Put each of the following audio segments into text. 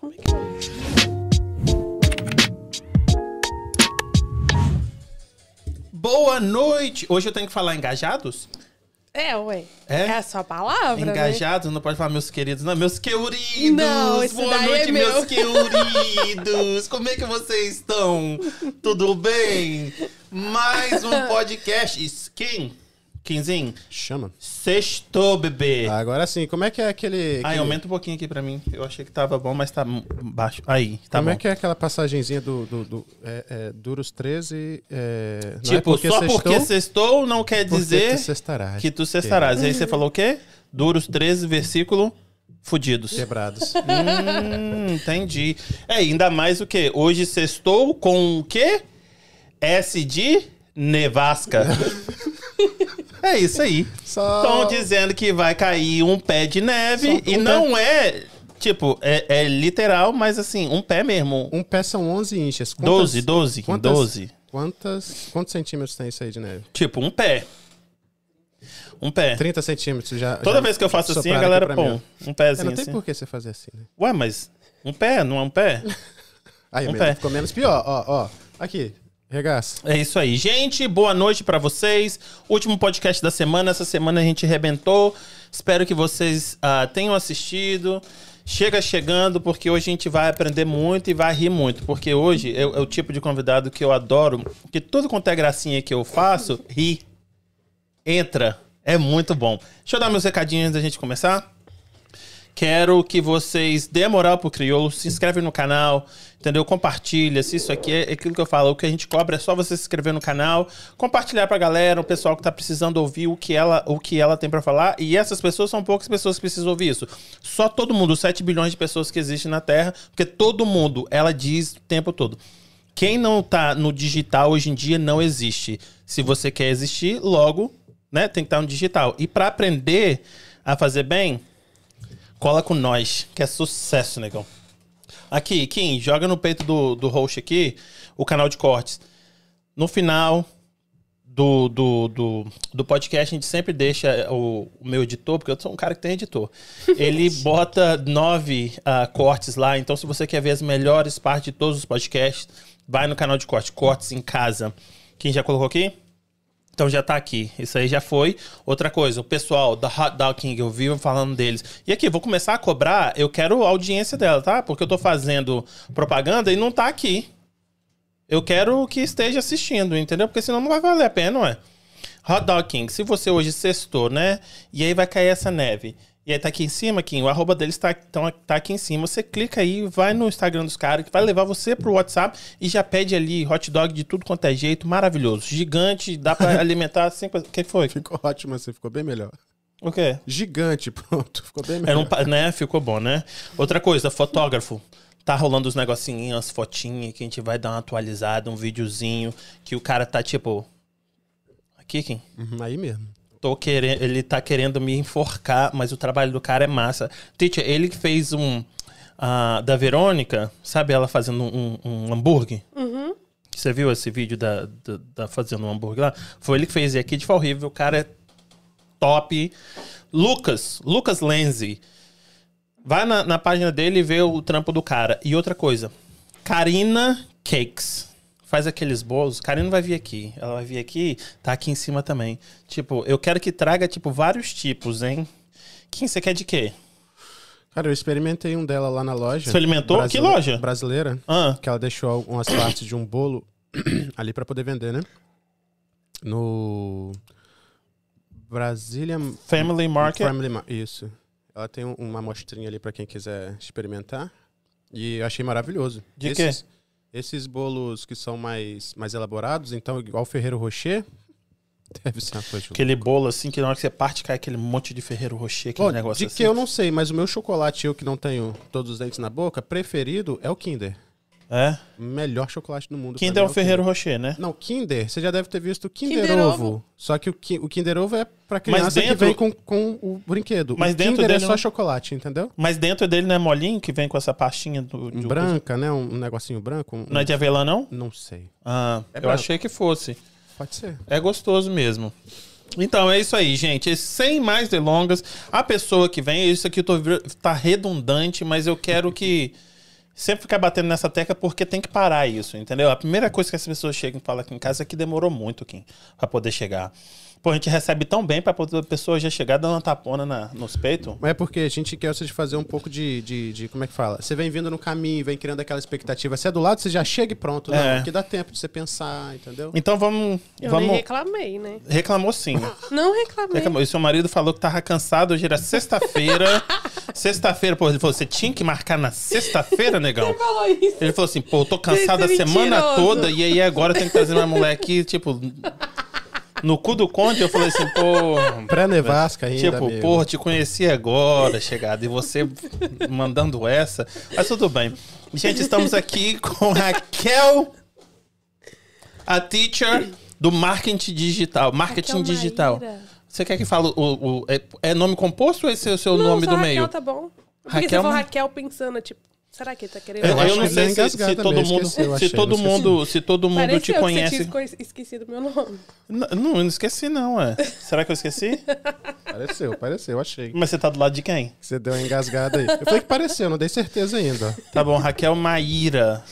Como é que é? Boa noite! Hoje eu tenho que falar engajados? É, ué. É? É a sua palavra, né? Engajados, não pode falar meus queridos, não. Meus queridos! Não, esse Boa daí noite, é meus meu. queridos! Como é que vocês estão? Tudo bem? Mais um podcast. Skin. Quinzinho. Chama. Sextou, bebê. Agora sim, como é que é aquele. Ai, aquele- aumenta um pouquinho aqui pra mim. Eu achei que tava bom, mas tá baixo. Aí, tá como bom. é que é aquela passagenzinha do, do, do é, é, Duros 13? É, é Tipo, só sextou, porque sextou não quer porque dizer tu que tu cestarás. E aí você falou o quê? Duros 13, versículo fudidos. Quebrados. Hum, entendi. É, ainda mais o quê? Hoje sextou com o quê? S de nevasca. é isso aí. Estão dizendo que vai cair um pé de neve Só e um não é, tipo, é, é literal, mas assim, um pé mesmo. Um pé são 11 inches. 12, 12, quantas, 12. Quantas, quantos centímetros tem isso aí de neve? Tipo, um pé. Um pé. 30 centímetros já. Toda já vez que eu faço assim, a galera põe mim, um ó. É, pezinho não tem assim. por que você fazer assim, né? Ué, mas um pé, não é um pé? Aí, Um pé. ficou menos pior. Ó, ó. Aqui, regaça. É isso aí. Gente, boa noite pra vocês. Último podcast da semana. Essa semana a gente rebentou. Espero que vocês ah, tenham assistido. Chega chegando, porque hoje a gente vai aprender muito e vai rir muito. Porque hoje é, é o tipo de convidado que eu adoro. Que tudo quanto é gracinha que eu faço, ri. Entra. É muito bom. Deixa eu dar meus recadinhos antes da gente começar. Quero que vocês dêem moral pro Crioulo, se inscreve no canal, entendeu? Compartilha, se isso aqui é aquilo que eu falo, o que a gente cobra é só você se inscrever no canal, compartilhar pra galera, o pessoal que tá precisando ouvir o que ela, o que ela tem pra falar, e essas pessoas são poucas pessoas que precisam ouvir isso. Só todo mundo, os 7 bilhões de pessoas que existem na Terra, porque todo mundo, ela diz o tempo todo. Quem não tá no digital hoje em dia não existe. Se você quer existir, logo, né, tem que estar no digital. E pra aprender a fazer bem, Cola com nós, que é sucesso, negão. Aqui, Kim, joga no peito do, do host aqui o canal de cortes. No final do, do, do, do podcast, a gente sempre deixa o, o meu editor, porque eu sou um cara que tem editor. Ele bota nove ah, cortes lá. Então, se você quer ver as melhores partes de todos os podcasts, vai no canal de corte, Cortes em Casa. Quem já colocou aqui? Então já tá aqui. Isso aí já foi. Outra coisa, o pessoal da Hot Dog King, eu vivo falando deles. E aqui, vou começar a cobrar, eu quero a audiência dela, tá? Porque eu tô fazendo propaganda e não tá aqui. Eu quero que esteja assistindo, entendeu? Porque senão não vai valer a pena, ué. Hot Dog King, se você hoje sextou, né? E aí vai cair essa neve. E aí tá aqui em cima, Kim, o arroba deles tá, então, tá aqui em cima. Você clica aí, vai no Instagram dos caras, que vai levar você pro WhatsApp e já pede ali hot dog de tudo quanto é jeito, maravilhoso. Gigante, dá pra alimentar cinco... O que foi? Ficou ótimo assim, ficou bem melhor. O quê? Gigante, pronto. Ficou bem melhor. Era um, né? Ficou bom, né? Outra coisa, fotógrafo. Tá rolando os negocinhos, as fotinhas que a gente vai dar uma atualizada, um videozinho que o cara tá tipo. Aqui, Kim. Uhum, Aí mesmo. Tô querendo, ele tá querendo me enforcar, mas o trabalho do cara é massa. Teacher, ele que fez um. ah, da Verônica, sabe ela fazendo um, um hambúrguer? Você viu esse vídeo da, da, da fazendo um hambúrguer lá? Foi ele que fez. E aqui de River, o cara é top. Lucas, Lucas Lenzi. Vai na, na página dele e vê o trampo do cara. E outra coisa, Karina Cakes. Faz aqueles bolos. Karina vai vir aqui. Ela vai vir aqui, tá aqui em cima também. Tipo, eu quero que traga, tipo, vários tipos, hein? Kim, você quer de quê? Cara, eu experimentei um dela lá na loja. Experimentou? Que loja? Brasileira. Ah, Que ela deixou algumas partes de um bolo ali pra poder vender, né? No Brazilian Family Market. Family Mar- Isso. Ela tem um- uma amostrinha ali pra quem quiser experimentar. E eu achei maravilhoso. De esses, Esses bolos que são mais, mais elaborados, então, igual o Ferreiro Rocher, deve ser uma coisa de Aquele bolo assim, que na hora que você parte cai aquele monte de Ferreiro Rocher, aquele Bom, negócio de assim. que eu não sei, mas o meu chocolate, eu que não tenho todos os dentes na boca, preferido é o Kinder. É? Melhor chocolate do mundo. Kinder é o Ferreiro Rocher, né? Não, Kinder, você já deve ter visto o Kinder, Kinder Ovo. Ovo. Só que o, Ki- o Kinder Ovo é pra criança dentro- que vem com, com o brinquedo. Mas o dentro Kinder é dele só não- chocolate, entendeu? Mas dentro dele não é molinho, que vem com essa pastinha do, do- branca, né? Um, negocinho branco. um- Não é de avelã, não? Não sei. Ah, É eu branco. achei que fosse. Pode ser. É gostoso mesmo. Então é isso aí, gente. Sem mais delongas, a pessoa que vem, isso aqui eu tô, tá redundante, mas eu quero que sempre ficar batendo nessa tecla porque tem que parar isso, entendeu? A primeira coisa que as pessoas chegam e falam aqui em casa é que demorou muito, Kim, pra poder chegar. Pô, a gente recebe tão bem pra poder a pessoa já chegar dando uma tapona na, nos peitos. Mas é porque a gente quer de fazer um pouco de, de, de- Como é que fala? Você vem vindo no caminho, vem criando aquela expectativa. Se é do lado, você já chega e pronto. Não, É. porque dá tempo de você pensar, entendeu? Então vamos. Eu vamos... nem reclamei, né? Reclamou sim. Não reclamei. Reclamou. E seu marido falou que tava cansado, hoje era sexta-feira. sexta-feira, pô, ele falou: você tinha que marcar na sexta-feira, negão? falou isso. Ele falou assim, pô, eu tô cansado a é semana mentiroso. toda e aí agora tem que trazer uma mulher aqui, tipo. No cu do conde, eu falei assim, pô. Pré-nevasca ainda, Tipo, amigo. porra, te conheci agora, chegada, e você mandando essa. Mas tudo bem. Gente, estamos aqui com Raquel, a teacher do marketing digital. Marketing Raquel digital. Maíra. Você quer que fale o. o- é, é nome composto ou esse é o seu Não, nome só do Raquel meio? tá bom. Porque Raquel, você falou Raquel pensando, tipo, será que ele tá querendo... Eu, Eu eu não sei se, é se todo mundo, esqueci, eu se todo não esqueci. mundo, se todo mundo te Pareceu que conhece. você tinha esco- esquecido meu nome. Não, eu não esqueci não, é. Será que eu esqueci? Pareceu, pareceu, achei. Mas você tá do lado de quem? Você deu uma engasgada aí. Eu falei que pareceu, não dei certeza ainda. Tá bom, Raquel Maíra.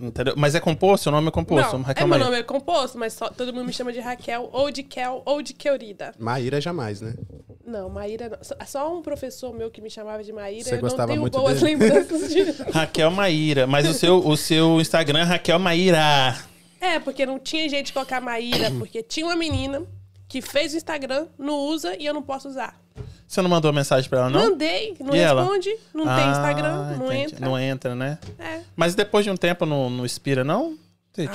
Entendeu? Mas é composto? O nome é composto? não, Raquel é meu Maíra. nome é composto, mas só, todo mundo me chama de Raquel, ou de Kel, ou de Keurida. Maíra jamais, né? Não, Maíra não. Só- Só um professor meu que me chamava de Maíra, Você eu não gostava tenho muito boas dele? lembranças de... Raquel Maíra. Mas o seu, o seu Instagram é Raquel Maíra. É, porque não tinha jeito de colocar Maíra, porque tinha uma menina que fez o Instagram, não usa e eu não posso usar. Você não mandou mensagem pra ela, não? Mandei, não E ela? responde, não tem Ah, Instagram, não entendi. entra. Não entra, né? É. Mas depois de um tempo não, não expira, não?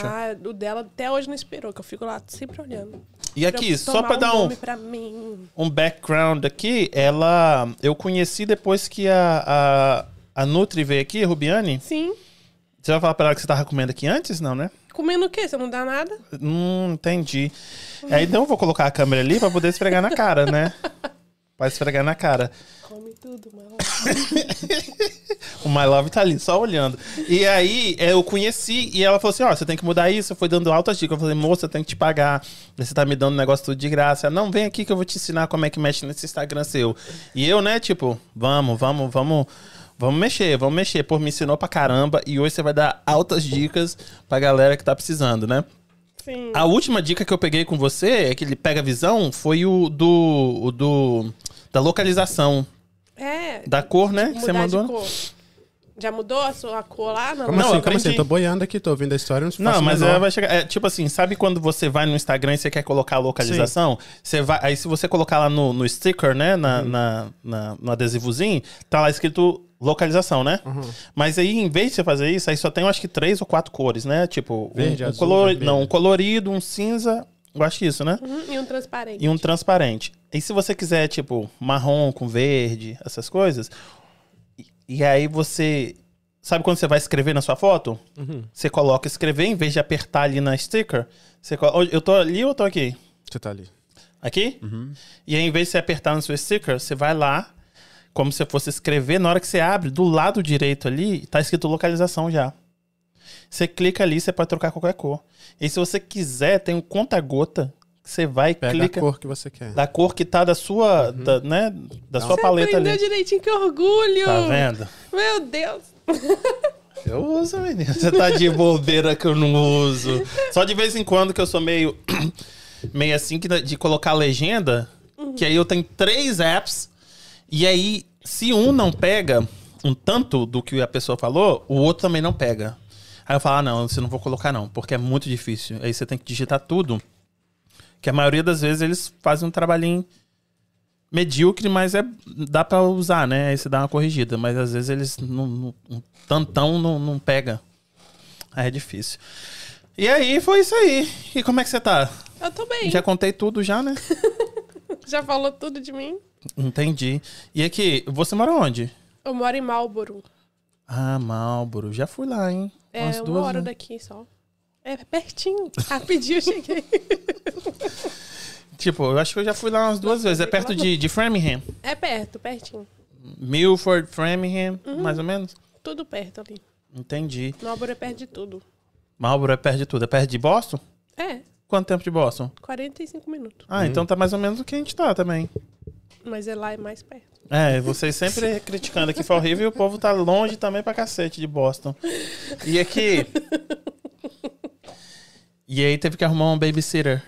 Ah, o dela até hoje não esperou, que eu fico lá sempre olhando. e aqui, Pra eu só pra dar um, pra um background aqui, ela... Eu conheci depois que a, a, a Nutri veio aqui, a Rubiane. Sim. Você vai falar pra ela que você tava comendo aqui antes? Não, né? Comendo o quê? Você não dá nada? Hum, entendi. Aí então eu vou colocar a câmera ali pra poder esfregar na cara, né? Pra esfregar na cara. Come tudo, mano. O My Love tá ali, só olhando. E aí, é, eu conheci e ela falou assim: ó, você tem que mudar isso. Eu fui dando altas dicas. Eu falei, moça, eu tenho que te pagar. Você tá me dando um negócio tudo de graça. Ela, Não, vem aqui que eu vou te ensinar como é que mexe nesse Instagram seu. E eu, né, tipo, vamos, vamos, vamos. Vamos mexer, vamos mexer. Pô, me ensinou pra caramba. E hoje você vai dar altas dicas pra galera que tá precisando, né? Sim. A última dica que eu peguei com você, é que ele pega visão, foi o do. O do da localização. É. Da cor, né? Que você mandou. de cor. Já mudou a sua cor lá? Não. Como Não, assim? eu Como assim? Tô boiando aqui, tô ouvindo a história, não Não, mas ela vai chegar. É, tipo assim, sabe quando você vai no Instagram e você quer colocar a localização? Você vai, aí se você colocar lá no, no sticker, né? Uhum. Na, na, na- no adesivozinho, tá lá escrito localização, né? Uhum. Mas aí, em vez de você fazer isso, aí só tem, eu acho que três ou quatro cores, né? Tipo, Verde, um, azul, color- não, um colorido, um cinza. Eu acho isso, né? Uhum, E um transparente. E um transparente. E se você quiser, tipo, marrom com verde, essas coisas, e, e aí você. Sabe quando você vai escrever na sua foto? Uhum. Você coloca escrever, em vez de apertar ali na sticker, você colo- Eu tô ali ou eu tô aqui? Você tá ali. Aqui? Uhum. E aí, em vez de você apertar no seu sticker, você vai lá, como se fosse escrever, na hora que você abre, do lado direito ali, tá escrito localização já. Você clica ali, você pode trocar qualquer cor. E se você quiser, tem um conta-gota, que você vai e Pega clica a cor que você quer. da cor que tá da sua, da, né, da sua Você paleta aprendeu ali. direitinho, que orgulho! Tá vendo? Meu Deus! Eu uso, menino. Você tá de bobeira que eu não uso. Só de vez em quando que eu sou meio. meio assim, que de colocar legenda. Que aí eu tenho três apps. E aí, se um não pega um tanto do que a pessoa falou, o outro também não pega. Aí eu falo, ah, não, você não vou colocar não, porque é muito difícil. Aí você tem que digitar tudo. Que a maioria das vezes eles fazem um trabalhinho medíocre, mas é dá pra usar, né? Aí você dá uma corrigida, mas às vezes eles não, não- um tantão não, não pega. Aí é difícil. E aí foi isso aí. E como é que você tá? Eu tô bem. Já Já, contei tudo já, né? falou tudo de mim? Entendi. E aqui, você mora onde? Eu moro em Marlboro. Ah, Malboro. Já fui lá, hein? É Umas uma duas, hora né? daqui só. É pertinho. Rapidinho eu cheguei. Tipo, eu acho que eu já fui lá umas duas vezes. É perto de, de Framingham. É perto, pertinho. Milford, Framingham, Uhum. mais ou menos. Tudo perto ali. Entendi. Marlboro é perto de tudo. Marlboro é perto de tudo. É perto de Boston? É, Quanto tempo de Boston? 45 minutos. Ah, então tá mais ou menos o que a gente tá também. Mas é lá é mais perto. É, vocês sempre criticando que foi horrível e o povo tá longe também pra cacete de Boston. E aqui. E aí teve que arrumar um babysitter.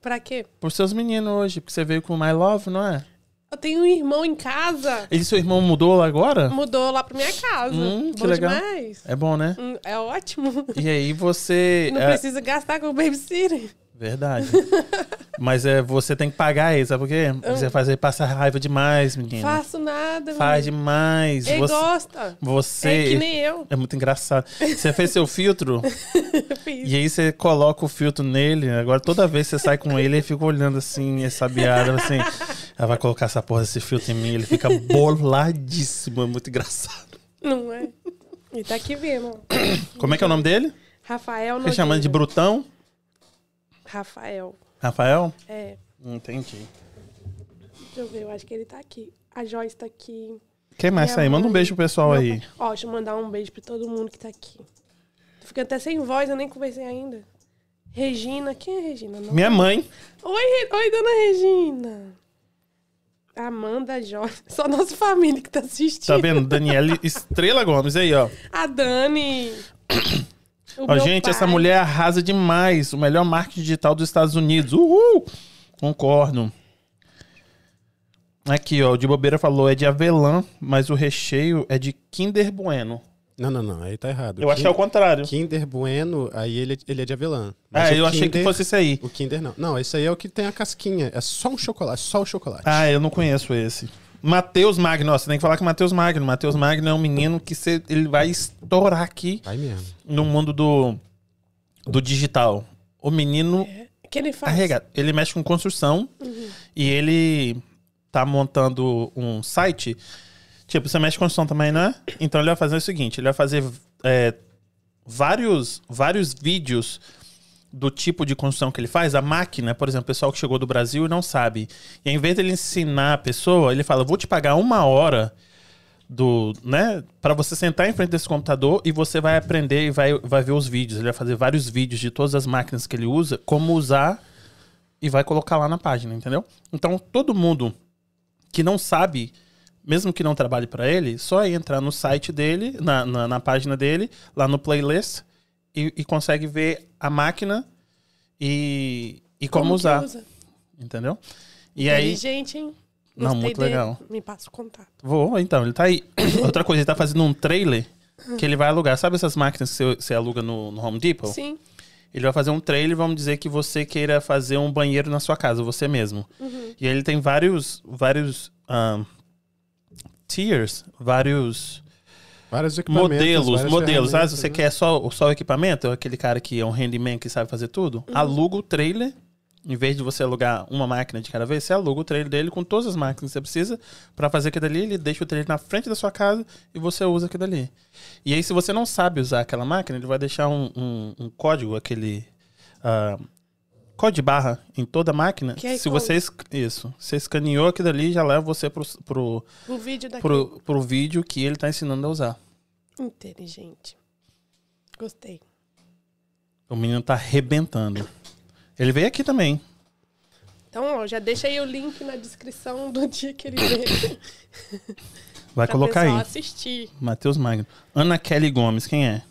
Pra quê? Por seus meninos hoje, porque você veio com My Love, não é? Eu tenho um irmão em casa. E seu irmão mudou lá agora? Mudou lá pra minha casa. Hum, que Bom legal. demais. É bom, né? Hum, É ótimo. E aí você. Não é, precisa gastar com o babysitter. Verdade. Mas é, você tem que pagar ele, sabe por quê? Você faz ele passar raiva demais, menina. Faço nada. Faz menino. demais. Ele Você, gosta. você É que nem eu. é muito engraçado. Você fez seu filtro Fiz. e aí você coloca o filtro nele. Agora toda vez que você sai com ele, ele fica olhando assim, sabiado, assim. Ela vai colocar essa porra desse filtro em mim. Ele fica boladíssimo. É muito engraçado. Não é? Ele tá aqui ó. Como é que é o nome dele? Rafael Você chamando de Nogueira. Brutão? Rafael. Rafael? É. Entendi. Deixa eu ver, eu acho que ele tá aqui. A Joyce tá aqui. Quem mais tá aí? Manda um beijo pro pessoal Meu aí. Ó, deixa eu mandar um beijo pra todo mundo que tá aqui. Tô ficando até sem voz, eu nem conversei ainda. Regina, quem é Regina? Não. Minha mãe. Oi, Oi, dona Regina. Amanda Joyce. Só nossa família que tá assistindo. Tá vendo? Daniela Estrela Gomes aí, ó. A Dani. O Ó, gente, pai. essa mulher arrasa demais. O melhor marketing digital dos Estados Unidos. Uhul! Concordo. Aqui, ó, o de bobeira falou, é de avelã, mas o recheio é de Kinder Bueno. Não, não, não. Aí tá errado. Eu achei ao contrário. Kinder Bueno, aí ele, ele é de avelã. Mas Ah, eu achei que Kinder- fosse esse aí. O Kinder não. Não, esse aí é o que tem a casquinha. É só um chocolate, só o chocolate. Ah, eu não conheço esse. Matheus Magno, ó, você tem que falar com o Matheus Magno. Matheus Magno é um menino que cê- ele vai estourar aqui Vai mesmo. no mundo do, do digital. O menino O que ele faz? arregado. Ele mexe com construção e ele tá montando um site. Tipo, você mexe com construção também, né? Então ele vai fazer o seguinte: ele vai fazer é, vários, vários vídeos do tipo de construção que ele faz. A máquina, por exemplo, o pessoal que chegou do Brasil e não sabe. E em vez dele ensinar a pessoa, ele fala: vou te pagar uma hora do, né, para você sentar em frente desse computador e você vai aprender e vai, vai ver os vídeos. Ele vai fazer vários vídeos de todas as máquinas que ele usa, como usar e vai colocar lá na página, entendeu? Então, todo mundo que não sabe, mesmo que não trabalhe para ele, só é entrar no site dele, na, na, na página dele, lá no playlist e, e consegue ver a máquina e, e como, que usar, usa? entendeu? E aí, Inteligente, hein? Não, Gostei muito dele. legal. Me passa o contato. Vou, então, ele tá aí. Outra coisa, ele tá fazendo um trailer que ele vai alugar. Sabe essas máquinas que você, você aluga no, no Home Depot? Sim. Ele vai fazer um trailer, vamos dizer que você queira fazer um banheiro na sua casa, você mesmo. E aí ele tem vários, vários ahn, tiers, vários Vários equipamentos. modelos, várias modelos. Ah, você né? quer só, só o equipamento, aquele cara que é um handyman que sabe fazer tudo, aluga o trailer. Em vez de você alugar uma máquina de cada vez, você aluga o trailer dele com todas as máquinas que você precisa para fazer aquilo ali. Ele deixa o trailer na frente da sua casa e você usa aquilo ali. E aí, se você não sabe usar aquela máquina, ele vai deixar um, um- um código, aquele ah, código de barra em toda a máquina. QR se você isso, você escaneou aquilo ali, já leva você pro, pro, O vídeo daqui. pro, pro vídeo que ele tá ensinando a usar. Inteligente. Gostei. O menino tá arrebentando. Ele veio aqui também. Então, ó, já deixa aí o link na descrição do dia que ele veio. Vai colocar aí. assistir. Matheus Magno. Ana Kelly Gomes, quem é?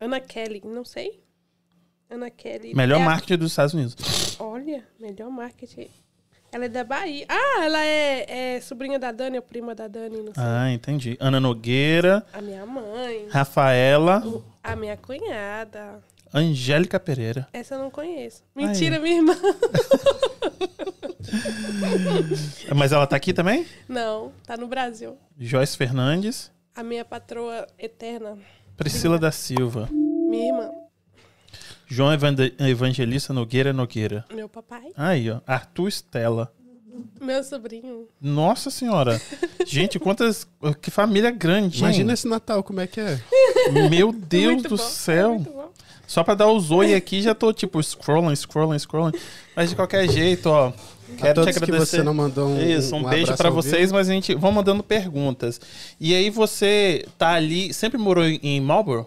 Ana Kelly, não sei. Ana Kelly. Melhor É a- marketing dos Estados Unidos. Olha, melhor marketing. Ela é da Bahia. Ah, ela é, é sobrinha da Dani, ou prima da Dani, não sei. Ah, entendi. Ana Nogueira, A minha mãe. Rafaela, A minha cunhada. Angélica Pereira. Essa eu não conheço. Mentira, minha irmã. Mas ela tá aqui também? Não, tá no Brasil. Joyce Fernandes, A minha patroa eterna. Priscila da Silva, Minha irmã. João Evangelista Nogueira Nogueira. Meu papai. Aí, ó. Arthur Stella. Meu sobrinho. Nossa senhora. Gente, quantas. Que família grande, hein? Imagina esse Natal, como é que é? Meu Deus Muito do bom, céu. muito bom. Só pra dar o zoe aqui, já tô tipo scrolling, scrolling, scrolling. Mas de qualquer jeito, ó. a Quero te todos que agradecer. você não mandou um, Isso, um, beijo abraço pra ao vocês, mas a gente vão mandando perguntas. E aí você tá ali, sempre morou em- em Marlboro?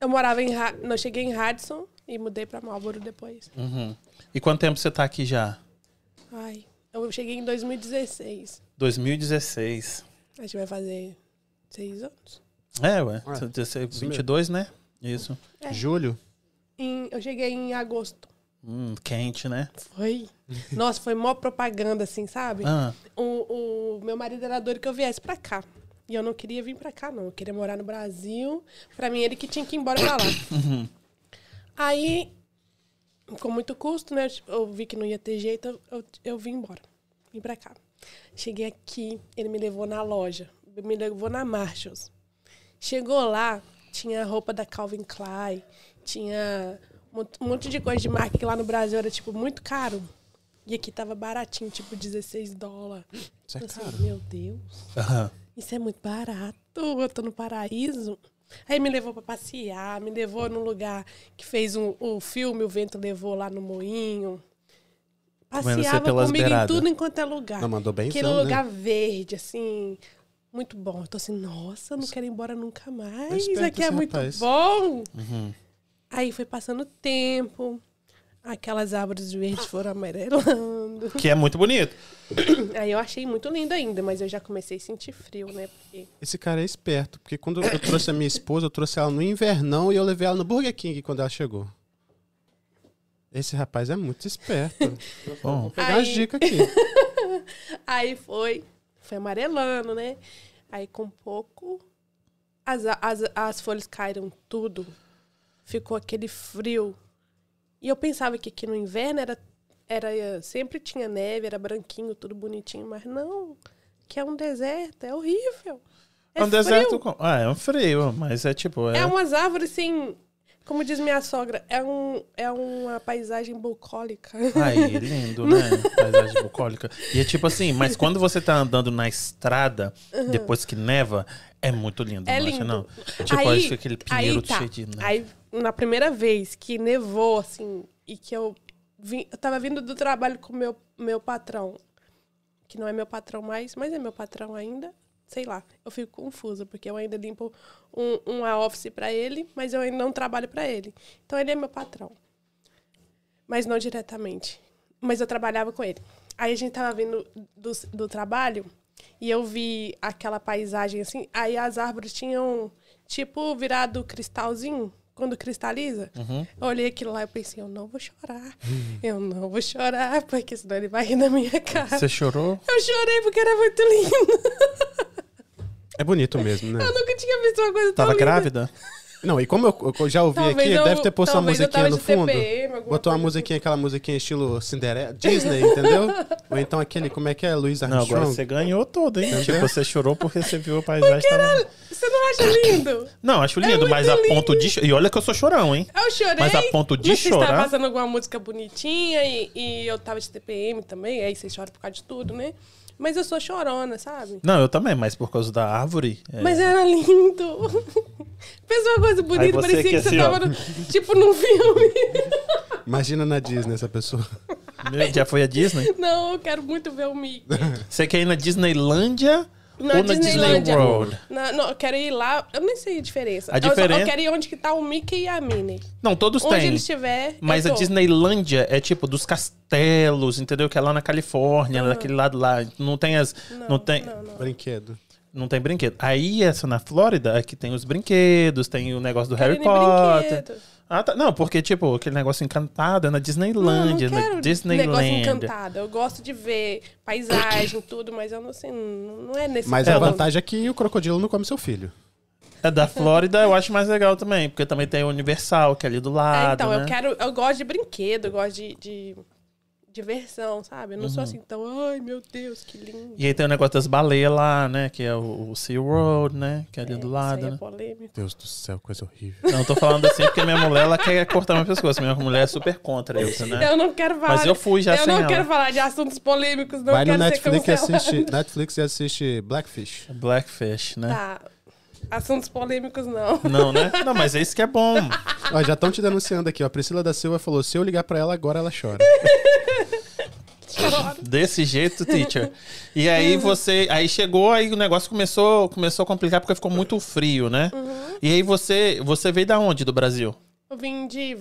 Eu morava em... Não, eu cheguei em Radisson e mudei pra Marlboro depois. Uhum. E quanto tempo você tá aqui já? Ai, Eu cheguei em 2016. 2016. A gente vai fazer seis anos. É, ué. Ué, 16, 22, né? Isso. É. Julho? Em- eu cheguei em agosto. Hum, quente, né? Foi. Nossa, foi mó propaganda, assim, sabe? Ah, O, o meu marido era doido que eu viesse pra cá. E eu não queria vir pra cá, não. Eu queria morar no Brasil. Pra mim, ele que tinha que ir embora pra lá. Aí, com muito custo, né? Eu vi que não ia ter jeito, eu, eu, vim embora. Vim pra cá. Cheguei aqui, ele me levou na loja. Me levou na Marshalls. Chegou lá, tinha roupa da Calvin Klein, tinha um mont- monte de coisa de marca que lá no Brasil era, tipo, muito caro. E aqui tava baratinho, tipo, 16 dólares. Isso é assim, caro. meu Deus, isso é muito barato. Eu tô no paraíso. Aí me levou pra passear, me levou num lugar que fez um, o filme, o vento levou lá no moinho. Passeava comigo beiradas. em tudo enquanto é lugar. Não, mandou bem Aquele né? lugar verde, assim, muito bom. Eu tô assim, nossa, não quero ir embora nunca mais. Aqui é muito rapaz. bom. Uhum. Aí foi passando o tempo, aquelas árvores verdes foram amarelando. Que é muito bonito. Aí eu achei muito lindo ainda, mas eu já comecei a sentir frio, né? Porque Esse cara é esperto, porque quando eu trouxe a minha esposa, eu trouxe ela no invernão e eu levei ela no Burger King quando ela chegou. Esse rapaz é muito esperto. Bom. Vou pegar as Aí- dicas aqui. Aí foi, foi amarelando, né? Aí com pouco as, as, as folhas caíram tudo. Ficou aquele frio. E eu pensava que aqui no inverno era, era sempre tinha neve, era branquinho, tudo bonitinho, mas não, que é um deserto, é horrível. É, um frio. deserto. Com... Ah, é um frio, mas é tipo. É... É umas árvores assim, como diz minha sogra, é, um, é uma paisagem bucólica. Ai, lindo, né? Paisagem bucólica. E é tipo assim, mas quando você tá andando na estrada, depois que neva, é muito lindo, É não acha, lindo. não? Tipo, Aí- acho que aquele pinheiro aí tá. cheio de neve. Aí, na primeira vez que nevou, assim, e que eu vim, eu tava vindo do trabalho com meu, meu patrão, que não é meu patrão mais, mas é meu patrão ainda, sei lá, eu fico confusa, porque eu ainda limpo um, uma office pra ele, mas eu ainda não trabalho pra ele. Então ele é meu patrão. Mas não diretamente. Mas eu trabalhava com ele. Aí a gente tava vindo do, do trabalho e eu vi aquela paisagem assim. Aí as árvores tinham, tipo, virado cristalzinho, quando cristaliza. Uhum. Eu olhei aquilo lá e pensei, eu não vou chorar. Eu não vou chorar, porque senão ele vai rir na minha cara. Você chorou? Eu chorei porque era muito lindo. É bonito mesmo, né? Eu nunca tinha visto uma coisa Tava tão linda. grávida? Não, e como eu, eu já ouvi Talvez aqui, eu- deve ter posto uma musiquinha no fundo. TPM, Botou uma coisa musiquinha, aquela musiquinha estilo Cinderela, Disney, entendeu? Ou então aquele, como é que é? Louis Não, agora Armstrong. você ganhou todo, hein? Tipo, você chorou porque você viu a paisagem. Tava... Você não acha lindo? Não, acho lindo, muito mas a lindo. ponto de. E olha que eu sou chorão, hein? Eu chorei. Mas a ponto de mas chorar? estavam passando alguma música bonitinha e, e eu tava de TPM também, aí vocês choram por causa de tudo, né? Mas eu sou chorona, sabe? Não, eu também, mas por causa da árvore. é. Mas era lindo. Pensa uma coisa bonita, você parecia que você assim, ó. tava no- tipo num filme. Imagina na Disney essa pessoa. Meu, Já foi a Disney? Não, eu quero muito ver o Mickey. Você quer ir na Disneylândia Na ou na Disney. World? Na- não, eu quero ir lá. Eu nem sei a diferença. A Eu só- Eu, diferença- quero ir onde que tá o Mickey e a Minnie. Não, todos Onde têm. ele estiver. Mas eu a tô. Disneylândia é tipo dos castelos, entendeu? Que é lá na Califórnia, daquele lado lá. Não tem as. Não, tem. Não, não. Brinquedo. Não tem brinquedo. Aí essa na Flórida, aqui tem os brinquedos, tem o negócio do Harry Potter. brinquedo. Ah, tá. Não, porque, tipo, aquele negócio encantado é na Não, Disneylândia, não na quero negócio Disneyland. encantado. Eu gosto de ver paisagem, tudo, mas eu não sei, não não é nesse Mas É, a vantagem é que o crocodilo não come seu filho. É da Flórida, eu acho mais legal também, porque também tem o Universal, que é ali do É, lado. então, né? eu quero. Eu gosto de brinquedo, eu gosto de, de diversão, sabe? Eu não Uhum. sou assim, então, ai meu Deus, que lindo. E aí tem o negócio das baleias lá, né? Que é o, o Sea Road, né? Que é ali do Isso lado, aí é né? polêmico. Deus do céu, coisa horrível. Não, eu tô falando assim porque minha mulher, ela quer cortar meu pescoço. Minha mulher é super contra isso, né? Eu não quero falar. Mas eu fui já Eu sem não ela. quero falar de assuntos polêmicos, não Vai no quero ser Netflix e, assiste, Netflix e assiste Blackfish. Blackfish, né? Tá. Assuntos polêmicos, não. Não, né? Não, mas é isso que é bom. Ó, já estão te denunciando aqui, ó. A Priscila da Silva falou: se eu ligar pra ela agora, ela chora. Desse jeito, teacher. E aí você. Aí chegou, aí o negócio começou, começou a complicar porque ficou muito frio, né? E aí você. Você veio da onde do Brasil? Eu vim de.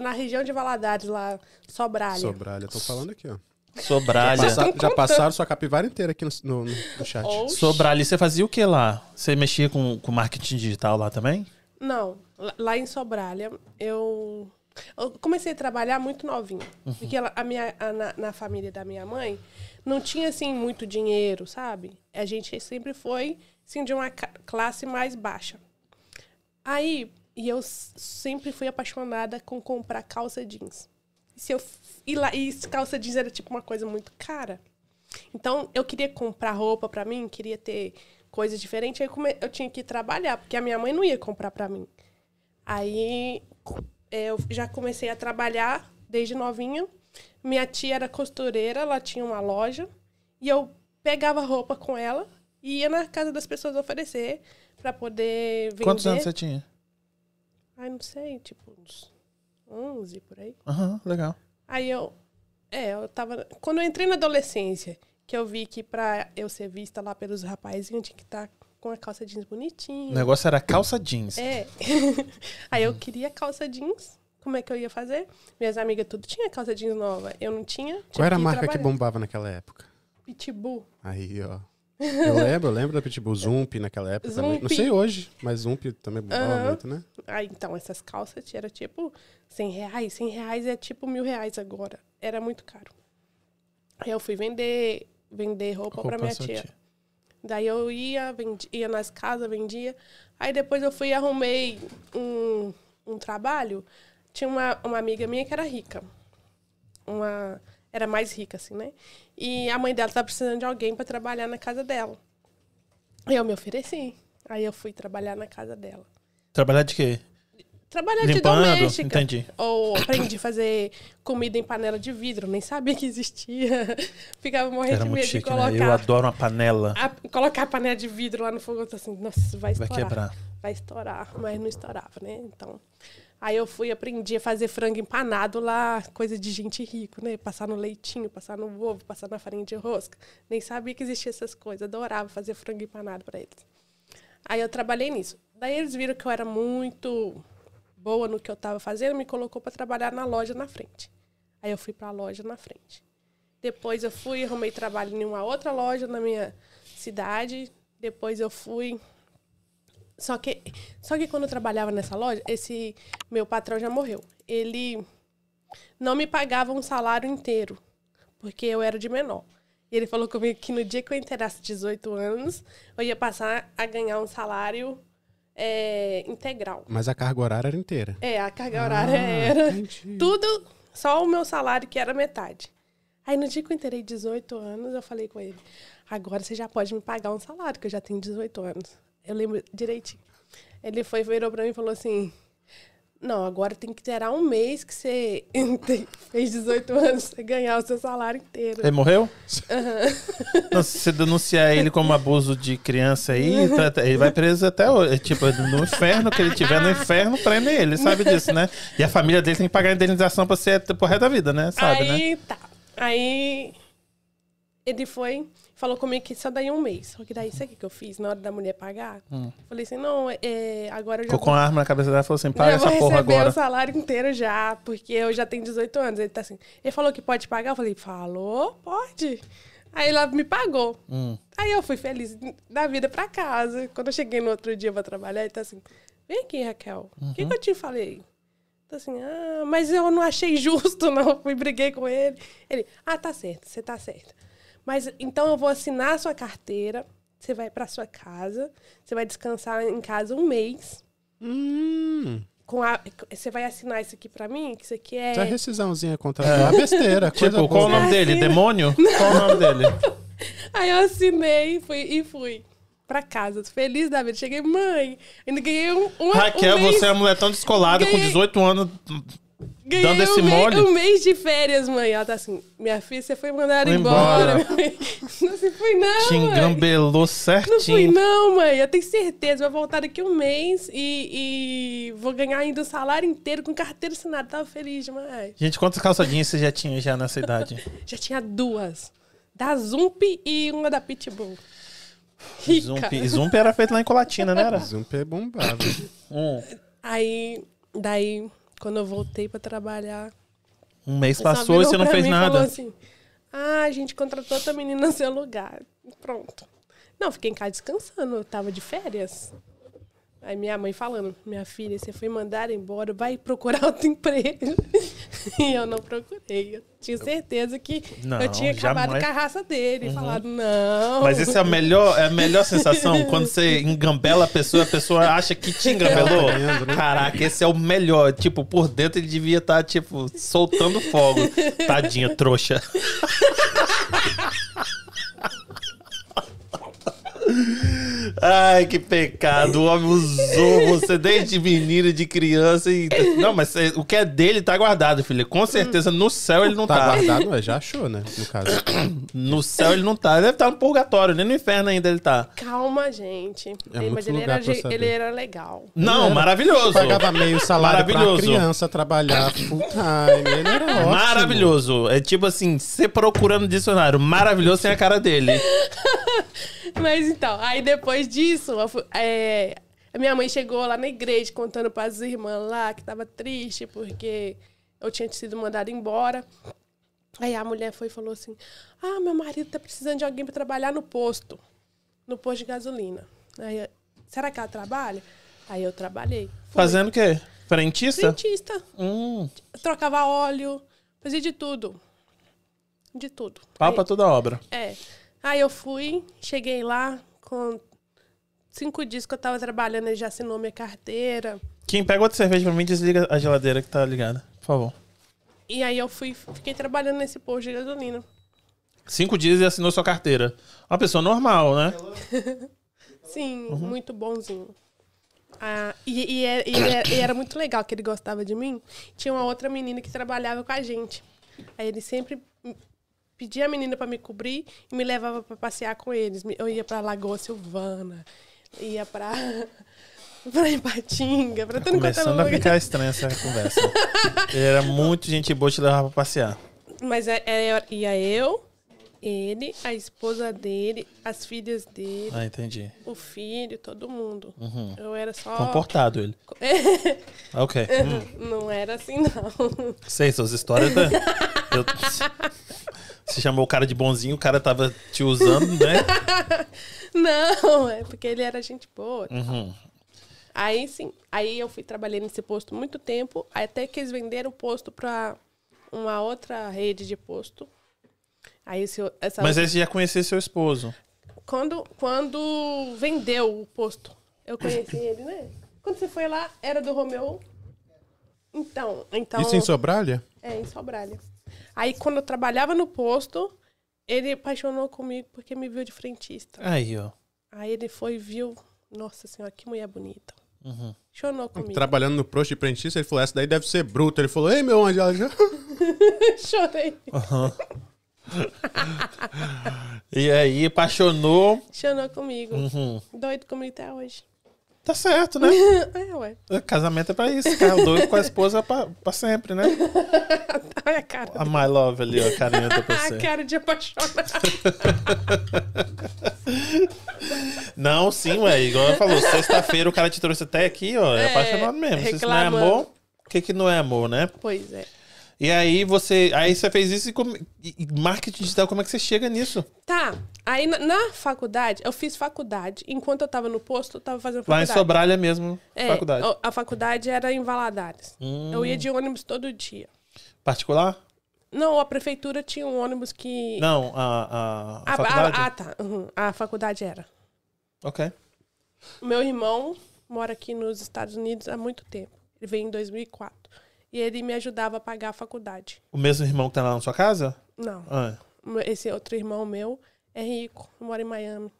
Na região de Valadares, lá, Sobralha. Sobralha, tô falando aqui, ó. Sobralha. Passa- Tô já passaram sua capivara inteira aqui no, no, no chat. Oxi. Sobralha, você fazia o que lá? Você mexia com, com marketing digital lá também? Não, lá- lá em Sobralha, eu, eu comecei a trabalhar muito novinha. Uhum. Porque ela- a minha, a- na, na família da minha mãe, não tinha, assim, muito dinheiro, sabe? A gente sempre foi, assim, de uma classe mais baixa. Aí, e eu sempre fui apaixonada com comprar calça jeans. E, se eu, e, lá, e calça jeans era, tipo, uma coisa muito cara. Então, eu queria comprar roupa pra mim, queria ter coisas diferentes, aí come- eu tinha que trabalhar, porque a minha mãe não ia comprar pra mim. Aí eu já comecei a trabalhar desde novinha. Minha tia era costureira, ela tinha uma loja, e eu pegava roupa com ela e ia na casa das pessoas oferecer pra poder vender. Quantos anos você tinha? Ai, não sei, tipo uns 11 por aí. Aham, legal. Aí eu. É, eu tava. Quando eu entrei na adolescência, que eu vi que pra eu ser vista lá pelos rapazinhos, eu tinha que estar com a calça jeans O bonitinha. negócio era calça jeans. É. Aí eu queria calça jeans. Como é que eu ia fazer? Minhas amigas tudo tinha calça jeans nova. Eu não tinha. Qual era a marca que trabalhar. bombava naquela época? Pitbull. Aí, ó. Eu lembro, eu lembro da Pitbull Zump naquela época também. Não sei hoje, mas Zump também bombava muito, né? Aí então, essas calças eram tipo 100 reais. 100 reais é tipo mil reais agora. Era muito caro. Aí eu fui vender, vender roupa, pra minha sua tia. Daí eu ia, vendi, ia nas casas, vendia. Aí depois eu fui e arrumei um, um trabalho. Tinha uma, uma amiga minha que era rica. Uma, era mais rica, assim, né? E a mãe dela estava precisando de alguém para trabalhar na casa dela. Eu me ofereci. Aí eu fui trabalhar na casa dela. Trabalhar de quê? Trabalhar Limpando? de doméstica. Entendi. Ou aprendi a fazer comida em panela de vidro. Nem sabia que existia. Ficava morrendo Era de medo de chique, né? colocar, Eu adoro uma panela. a, colocar a panela de vidro lá no fogo. Eu tô assim, nossa, vai Vai estourar. quebrar. Vai estourar. Mas não estourava, né? Então... Aí eu fui aprendi a fazer frango empanado lá, coisa de gente rico, né? Passar no leitinho, passar no ovo, passar na farinha de rosca. Nem sabia que existia essas coisas. Adorava fazer frango empanado para eles. Aí eu trabalhei nisso. Daí eles viram que eu era muito boa no que eu estava fazendo, me colocou para trabalhar na loja na frente. Aí eu fui para a loja na frente. Depois eu fui, arrumei trabalho em uma outra loja na minha cidade. Depois eu fui. Só que, só que quando eu trabalhava nessa loja, esse meu patrão já morreu. Ele não me pagava um salário inteiro, porque eu era de menor. E ele falou comigo que no dia que eu inteirasse 18 anos, eu ia passar a ganhar um salário é, integral. Mas a carga horária era inteira. É, a carga horária era entendi. tudo, só o meu salário que era metade. Aí no dia que eu inteirei 18 anos, eu falei com ele: agora você já pode me pagar um salário, que eu já tenho 18 anos. Eu lembro direitinho. Ele foi, virou pra mim e falou assim: Não, agora tem que terá um mês que você fez 18 anos, você ganhar o seu salário inteiro. Ele morreu? Não, se você denunciar ele como abuso de criança aí, tá- tá- ele vai preso até hoje. Tipo, no inferno, que ele tiver no inferno, prende ele, sabe disso, né? E a família dele tem que pagar a indenização pra ser pro resto da vida, né? Sabe, né? Aí tá. Aí ele foi, falou comigo que só daí um mês. Só que daí, sabe o que que eu fiz na hora da mulher pagar? Falei assim: Não, é, agora eu já Ficou com vou- a arma na cabeça dela e falou assim: paga eu vou essa porra receber agora. o salário inteiro já, porque eu já tenho 18 anos. Ele tá assim. Ele falou que pode pagar. Eu falei, falou, pode. Aí ela me pagou. Hum. Aí eu fui feliz da vida pra casa. Quando eu cheguei no outro dia pra trabalhar, ele tá assim: vem aqui, Raquel. O que, Uhum. que eu te falei? Tô assim, ah, mas eu não achei justo, não. Fui briguei com ele. Ele, ah, tá certo, você tá certo. Mas então eu vou assinar a sua carteira. Você vai pra sua casa. Você vai descansar em casa um mês Hum. com a, você vai assinar isso aqui pra mim? Que isso aqui é. Essa rescisãozinha contratual é besteira. coisa Tipo, qual o nome dele? Assina. Demônio? Qual o nome dele? Aí eu assinei e fui, e fui pra casa. Feliz da vida. Cheguei, mãe, ainda ganhei um. um Raquel, um mês, você é uma mulher tão descolada, com Ganhei- 18 anos. Ganhei dando esse um mês- mole. um mês de férias, mãe. Ela tá assim, minha filha, você foi mandada Foi embora. embora. mãe. Não se foi, não. Te mãe. engambelou Não fui, certinho. não, mãe. Eu tenho certeza. Vou voltar daqui um mês e, e vou ganhar ainda o salário inteiro com carteira assinada. Tava feliz demais. Gente, quantas calçadinhas você já tinha já nessa idade? Já tinha duas. Da Zump e uma da Pitbull. Rica. Zump, Zump era feito lá em Colatina, né? Era? Zump é bombado. Um, Aí, daí, quando eu voltei pra trabalhar, um mês passou e você não fez nada. assim, Ah, a gente contratou outra menina no seu lugar. Pronto. Não, fiquei em casa descansando. Eu tava de férias. Aí minha mãe falando, minha filha, você foi mandada embora, vai procurar outro emprego. e eu não procurei. Eu tinha certeza que Não, eu tinha acabado jamais. com a raça dele. E falado, não. Mas essa é a melhor, é a melhor sensação quando você engambela a pessoa, a pessoa acha que te engambelou. Caraca, esse é o melhor. Tipo, por dentro ele devia estar, tipo, soltando fogo. Tadinha, trouxa. Ai, que pecado. O homem usou você desde menino, de criança. E... Não, mas o que é dele tá guardado, filho. Com certeza no céu ele não Tá tá. guardado, mas já achou, né? No caso. No céu ele não tá. Ele deve estar no purgatório, nem no inferno ainda ele tá. Calma, gente. É Ele- muito Mas ele lugar era, ele era legal. Não, era. maravilhoso. Pagava meio salário pra Maravilhoso. criança trabalhar full time. Ele era ótimo. Maravilhoso. É tipo assim, você procurando no dicionário, maravilhoso tem a cara dele. Mas então, aí depois disso, fui- é, a minha mãe chegou lá na igreja contando para as irmãs lá que tava triste porque eu tinha sido mandada embora. Aí a mulher foi e falou assim: Ah, meu marido tá precisando de alguém para trabalhar no posto, no posto de gasolina. Aí, será que ela trabalha? Aí eu trabalhei. Fui. Fazendo o quê? Frentista? Frentista. Hum, Trocava óleo, fazia de tudo. De tudo. pau pra toda obra. é. Aí eu fui, cheguei lá com cinco dias que eu tava trabalhando, ele já assinou minha carteira. Kim, pega outra cerveja pra mim desliga a geladeira que tá ligada, por favor. E aí eu fui, fiquei trabalhando nesse posto de gasolina. Cinco dias e assinou sua carteira. Uma pessoa normal, né? Sim, Uhum. muito bonzinho. Ah, e, e, é- e é- e era muito legal que ele gostava de mim. Tinha uma outra menina que trabalhava com a gente. Aí ele sempre pedia a menina pra me cobrir e me levava pra passear com eles. Eu ia pra Lagoa Silvana, ia pra, pra Ipatinga, pra tudo quanto era Começando a ficar estranha essa conversa. Ele era muito gente boa te levar pra passear. Mas é, é- ia eu, ele, a esposa dele, as filhas dele, Ah, entendi. o filho, todo mundo. Uhum. Eu era só. Comportado ele. Ok. Hum. Não era assim, não. Sei, suas histórias. Da... Eu... Você chamou o cara de bonzinho, o cara tava te usando, né? Não, é porque ele era gente boa. Uhum. Aí sim, aí eu fui trabalhar nesse posto muito tempo, até que eles venderam o posto pra uma outra rede de posto. Aí esse, essa Mas outra- aí você já conhecia seu esposo. quando, quando vendeu o posto, eu conheci ele, né? Quando você foi lá, era do Romeu. Então, então. Isso em Sobralha? É, em Sobralha. Aí, quando eu trabalhava no posto, ele apaixonou comigo porque me viu de frentista. Aí, ó. Aí ele foi e viu. Nossa senhora, que mulher bonita. Uhum. Comigo. Trabalhando no posto de prentista, ele falou, essa daí deve ser bruta. Ele falou, ei, meu anjo, ela já... Chorei. E aí, apaixonou. Apaixonou comigo. Uhum. Doido comigo até hoje. Tá certo, né? é, ué. Casamento é pra isso. Ficar doido com a esposa pra, pra sempre, né? Olha a cara. A My Love ali, ó, a carinha da pra A você. cara de apaixonado. Não, sim, ué. Igual ela falou, sexta-feira o cara te trouxe até aqui, ó. É, É, apaixonado mesmo. Se isso não é amor, o que que não é amor, né? pois é. E aí você, aí você fez isso e, como- e- marketing digital, como é que você chega nisso? Tá. Aí na, na faculdade, eu fiz faculdade. Enquanto eu tava no posto, eu tava fazendo Lá em faculdade. Sobralha mesmo, É, faculdade. a- A faculdade era em Valadares. Hum. Eu ia de ônibus todo dia. Particular? Não, a prefeitura tinha um ônibus que. Não, a, a, a faculdade? ah, tá. Uhum. A faculdade era. Ok. Meu irmão mora aqui nos Estados Unidos há muito tempo. Ele veio em 2004. E ele me ajudava a pagar a faculdade. O mesmo irmão que tá lá na sua casa? Não. Ah. Esse outro irmão meu é rico, mora em Miami.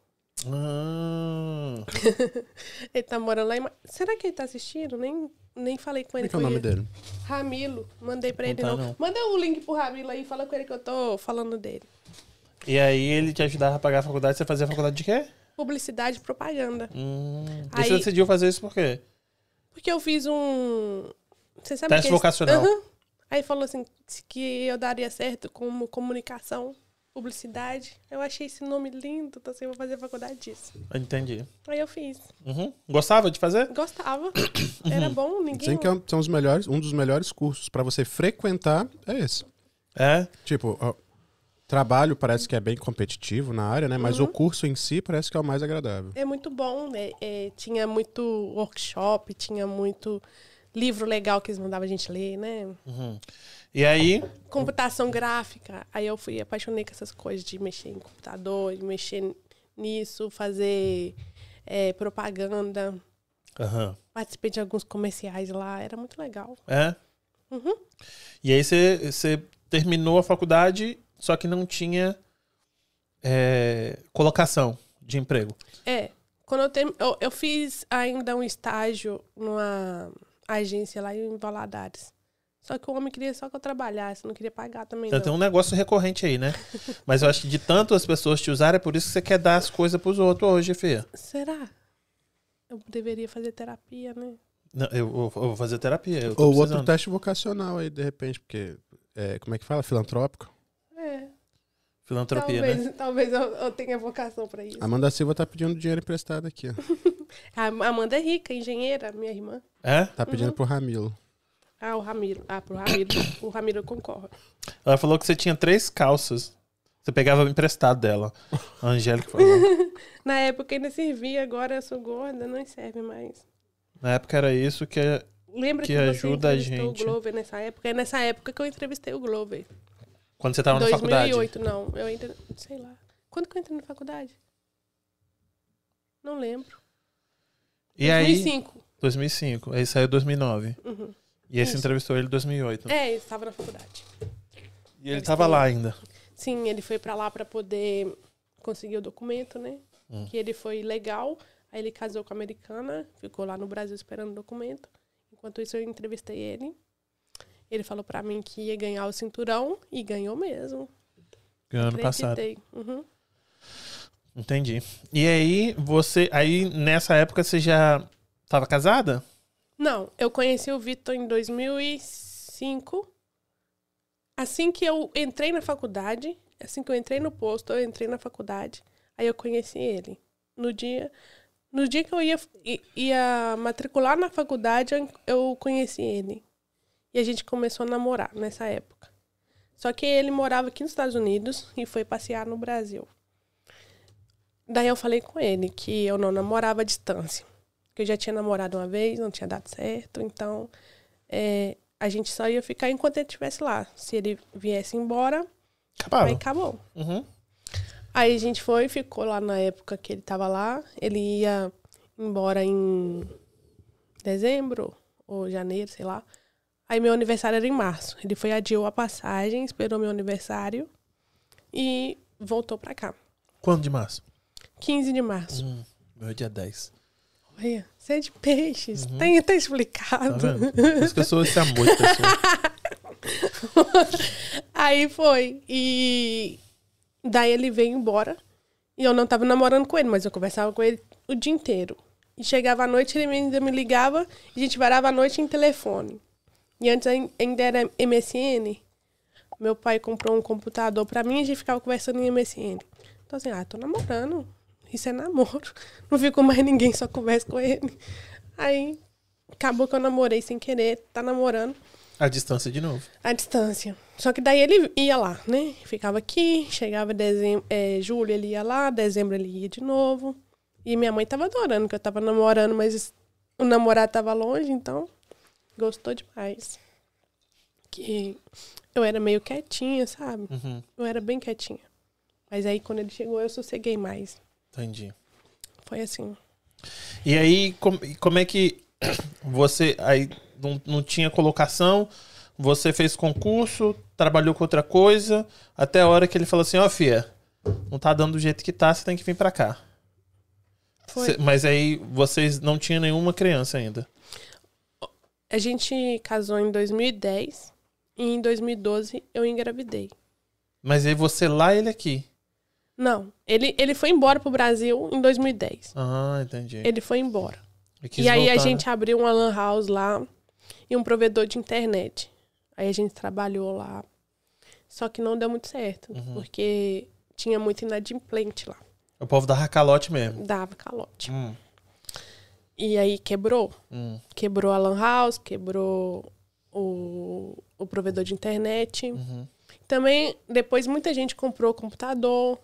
Ah. Ele tá morando lá em Miami. Será que ele tá assistindo? Nem, nem falei com Como ele. é que é o nome ele. dele? Ramilo. Mandei pra ele, tá, não. não. Manda o link pro Ramilo aí. Fala com ele que eu tô falando dele. E aí ele te ajudava a pagar a faculdade, você fazia a faculdade de quê? Publicidade e propaganda. Hum. E Aí- você decidiu fazer isso por quê? Porque eu fiz um. Você sabe Teste aqueles- vocacional. Aham. Aí falou assim que eu daria certo como comunicação, publicidade. Eu achei esse nome lindo, então assim, eu vou fazer faculdade disso. Entendi. Aí eu fiz. Uhum. Gostava de fazer? Gostava. Era bom, ninguém. Dizem que é um- são os melhores, um dos melhores cursos pra você frequentar é esse. É. Tipo, ó, Trabalho parece que é bem competitivo na área, né? Mas Uhum. o curso em si parece que é o mais agradável. É muito bom, né? É, tinha muito workshop, tinha muito livro legal que eles mandavam a gente ler, né? Uhum. E aí, Computação gráfica. Aí eu fui apaixonei com essas coisas de mexer em computador, de mexer nisso, fazer é, propaganda. Aham. Participei de alguns comerciais lá, era muito legal. é? Uhum. E aí você, você terminou a faculdade, só que não tinha é, colocação de emprego. É, quando eu, term... eu, eu fiz ainda um estágio numa agência lá em Valadares. Só que o homem queria só que eu trabalhasse, não queria pagar também Então não. tem um negócio recorrente aí, né? Mas eu acho que de tanto as pessoas te usarem, é por isso que você quer dar as coisas pros outros hoje, Fia. Será? Eu deveria fazer terapia, né? Não, eu, vou- eu vou fazer terapia. Ou outro precisando. teste vocacional aí, de repente, porque. é, como é que fala? Filantrópico? É, Filantropia, talvez, né? talvez eu, eu tenha vocação pra isso. Amanda Silva tá pedindo dinheiro emprestado aqui, ó. A Amanda é rica, engenheira, minha irmã. É? Tá pedindo pro Ramilo. Ah, o Ramiro. Ah, pro Ramiro. o Ramiro eu concordo. Ela falou que você tinha três calças. Você pegava emprestado dela. A Angélica falou. Na época ainda servia, agora eu sou gorda, não serve mais. Na época era isso que é. Lembra Que que, ajuda a gente. o Glover nessa época? É nessa época que eu entrevistei o Glover. Quando você tava na faculdade. 2008, não. Eu ainda, sei lá. Quando que eu entrei na faculdade? Não lembro. E aí. 2005. 2005. Aí saiu 2009. Uhum. E aí você Isso. entrevistou ele em 2008. É, ele estava na faculdade. E ele tava lá ainda. Sim, ele foi pra lá pra poder conseguir o documento, né? Hum. Que ele foi legal. Aí ele casou com a americana, ficou lá no Brasil esperando o documento. Enquanto isso, eu entrevistei ele. Ele falou pra mim que ia ganhar o cinturão e ganhou mesmo. Ganhou ano passado. Uhum. Entendi. E aí, você. Aí, nessa época, você já tava casada? Não, eu conheci o Vitor em 2005. Assim que eu entrei na faculdade, assim que eu entrei no posto, eu entrei na faculdade. Aí eu conheci ele. No dia, no dia que eu ia, ia matricular na faculdade, eu conheci ele. E a gente começou a namorar nessa época. Só que ele morava aqui nos Estados Unidos e foi passear no Brasil. Daí eu falei com ele que eu não namorava à distância que eu já tinha namorado uma vez, não tinha dado certo, então é, a gente só ia ficar enquanto ele estivesse lá. Se ele viesse embora, aí acabou. Uhum. Aí a gente foi, ficou lá na época que ele tava lá. Ele ia embora em dezembro ou janeiro, sei lá. Aí meu aniversário era em março. Ele foi adiou a passagem, esperou meu aniversário e voltou pra cá. Quando de março? 15 de março. Hum, meu dia 10. Olha, você é de peixes. Uhum. Tem até Tá explicado. vendo? Por isso que eu sou esse amor de pessoa. Aí foi. E daí ele veio embora. E eu não tava namorando com ele, mas eu conversava com ele o dia inteiro. E chegava à noite, ele ainda me ligava e a gente varava a noite em telefone. E antes ain- ainda era MSN. Meu pai comprou um computador pra mim e a gente ficava conversando em MSN. Então assim, ah, tô namorando. Isso é namoro. Não fico mais ninguém, só converso com ele. Aí acabou que eu namorei sem querer, tá namorando A distância de novo. à distância. Só que daí ele ia lá, né? Ficava aqui, chegava dezembro, é, julho ele ia lá, dezembro ele ia de novo. E minha mãe tava adorando que eu tava namorando, mas o namorado tava longe, então gostou demais. Que eu era meio quietinha, sabe? Uhum. Eu era bem quietinha. Mas aí quando ele chegou eu sosseguei mais. Entendi. Foi assim. E aí, com- como é que você aí não, não tinha colocação? Você fez concurso, trabalhou com outra coisa, até a hora que ele falou assim, ó, Fia, não tá dando do jeito que tá, você tem que vir pra cá. Foi. Cê- mas aí vocês não tinham nenhuma criança ainda. A gente casou em 2010 e em 2012 eu engravidei. Mas aí você lá, ele aqui. Não, ele, ele foi embora pro Brasil em 2010. Ah, entendi. Ele foi embora. E aí a voltar, né? gente abriu uma lan house lá e um provedor de internet. Aí a gente trabalhou lá. Só que não deu muito certo, Uhum. porque tinha muito inadimplente lá. O povo dava calote mesmo. Dava calote. Hum, E aí quebrou. hum, Quebrou a lan house, quebrou o, o provedor de internet. uhum. Também, depois muita gente comprou computador.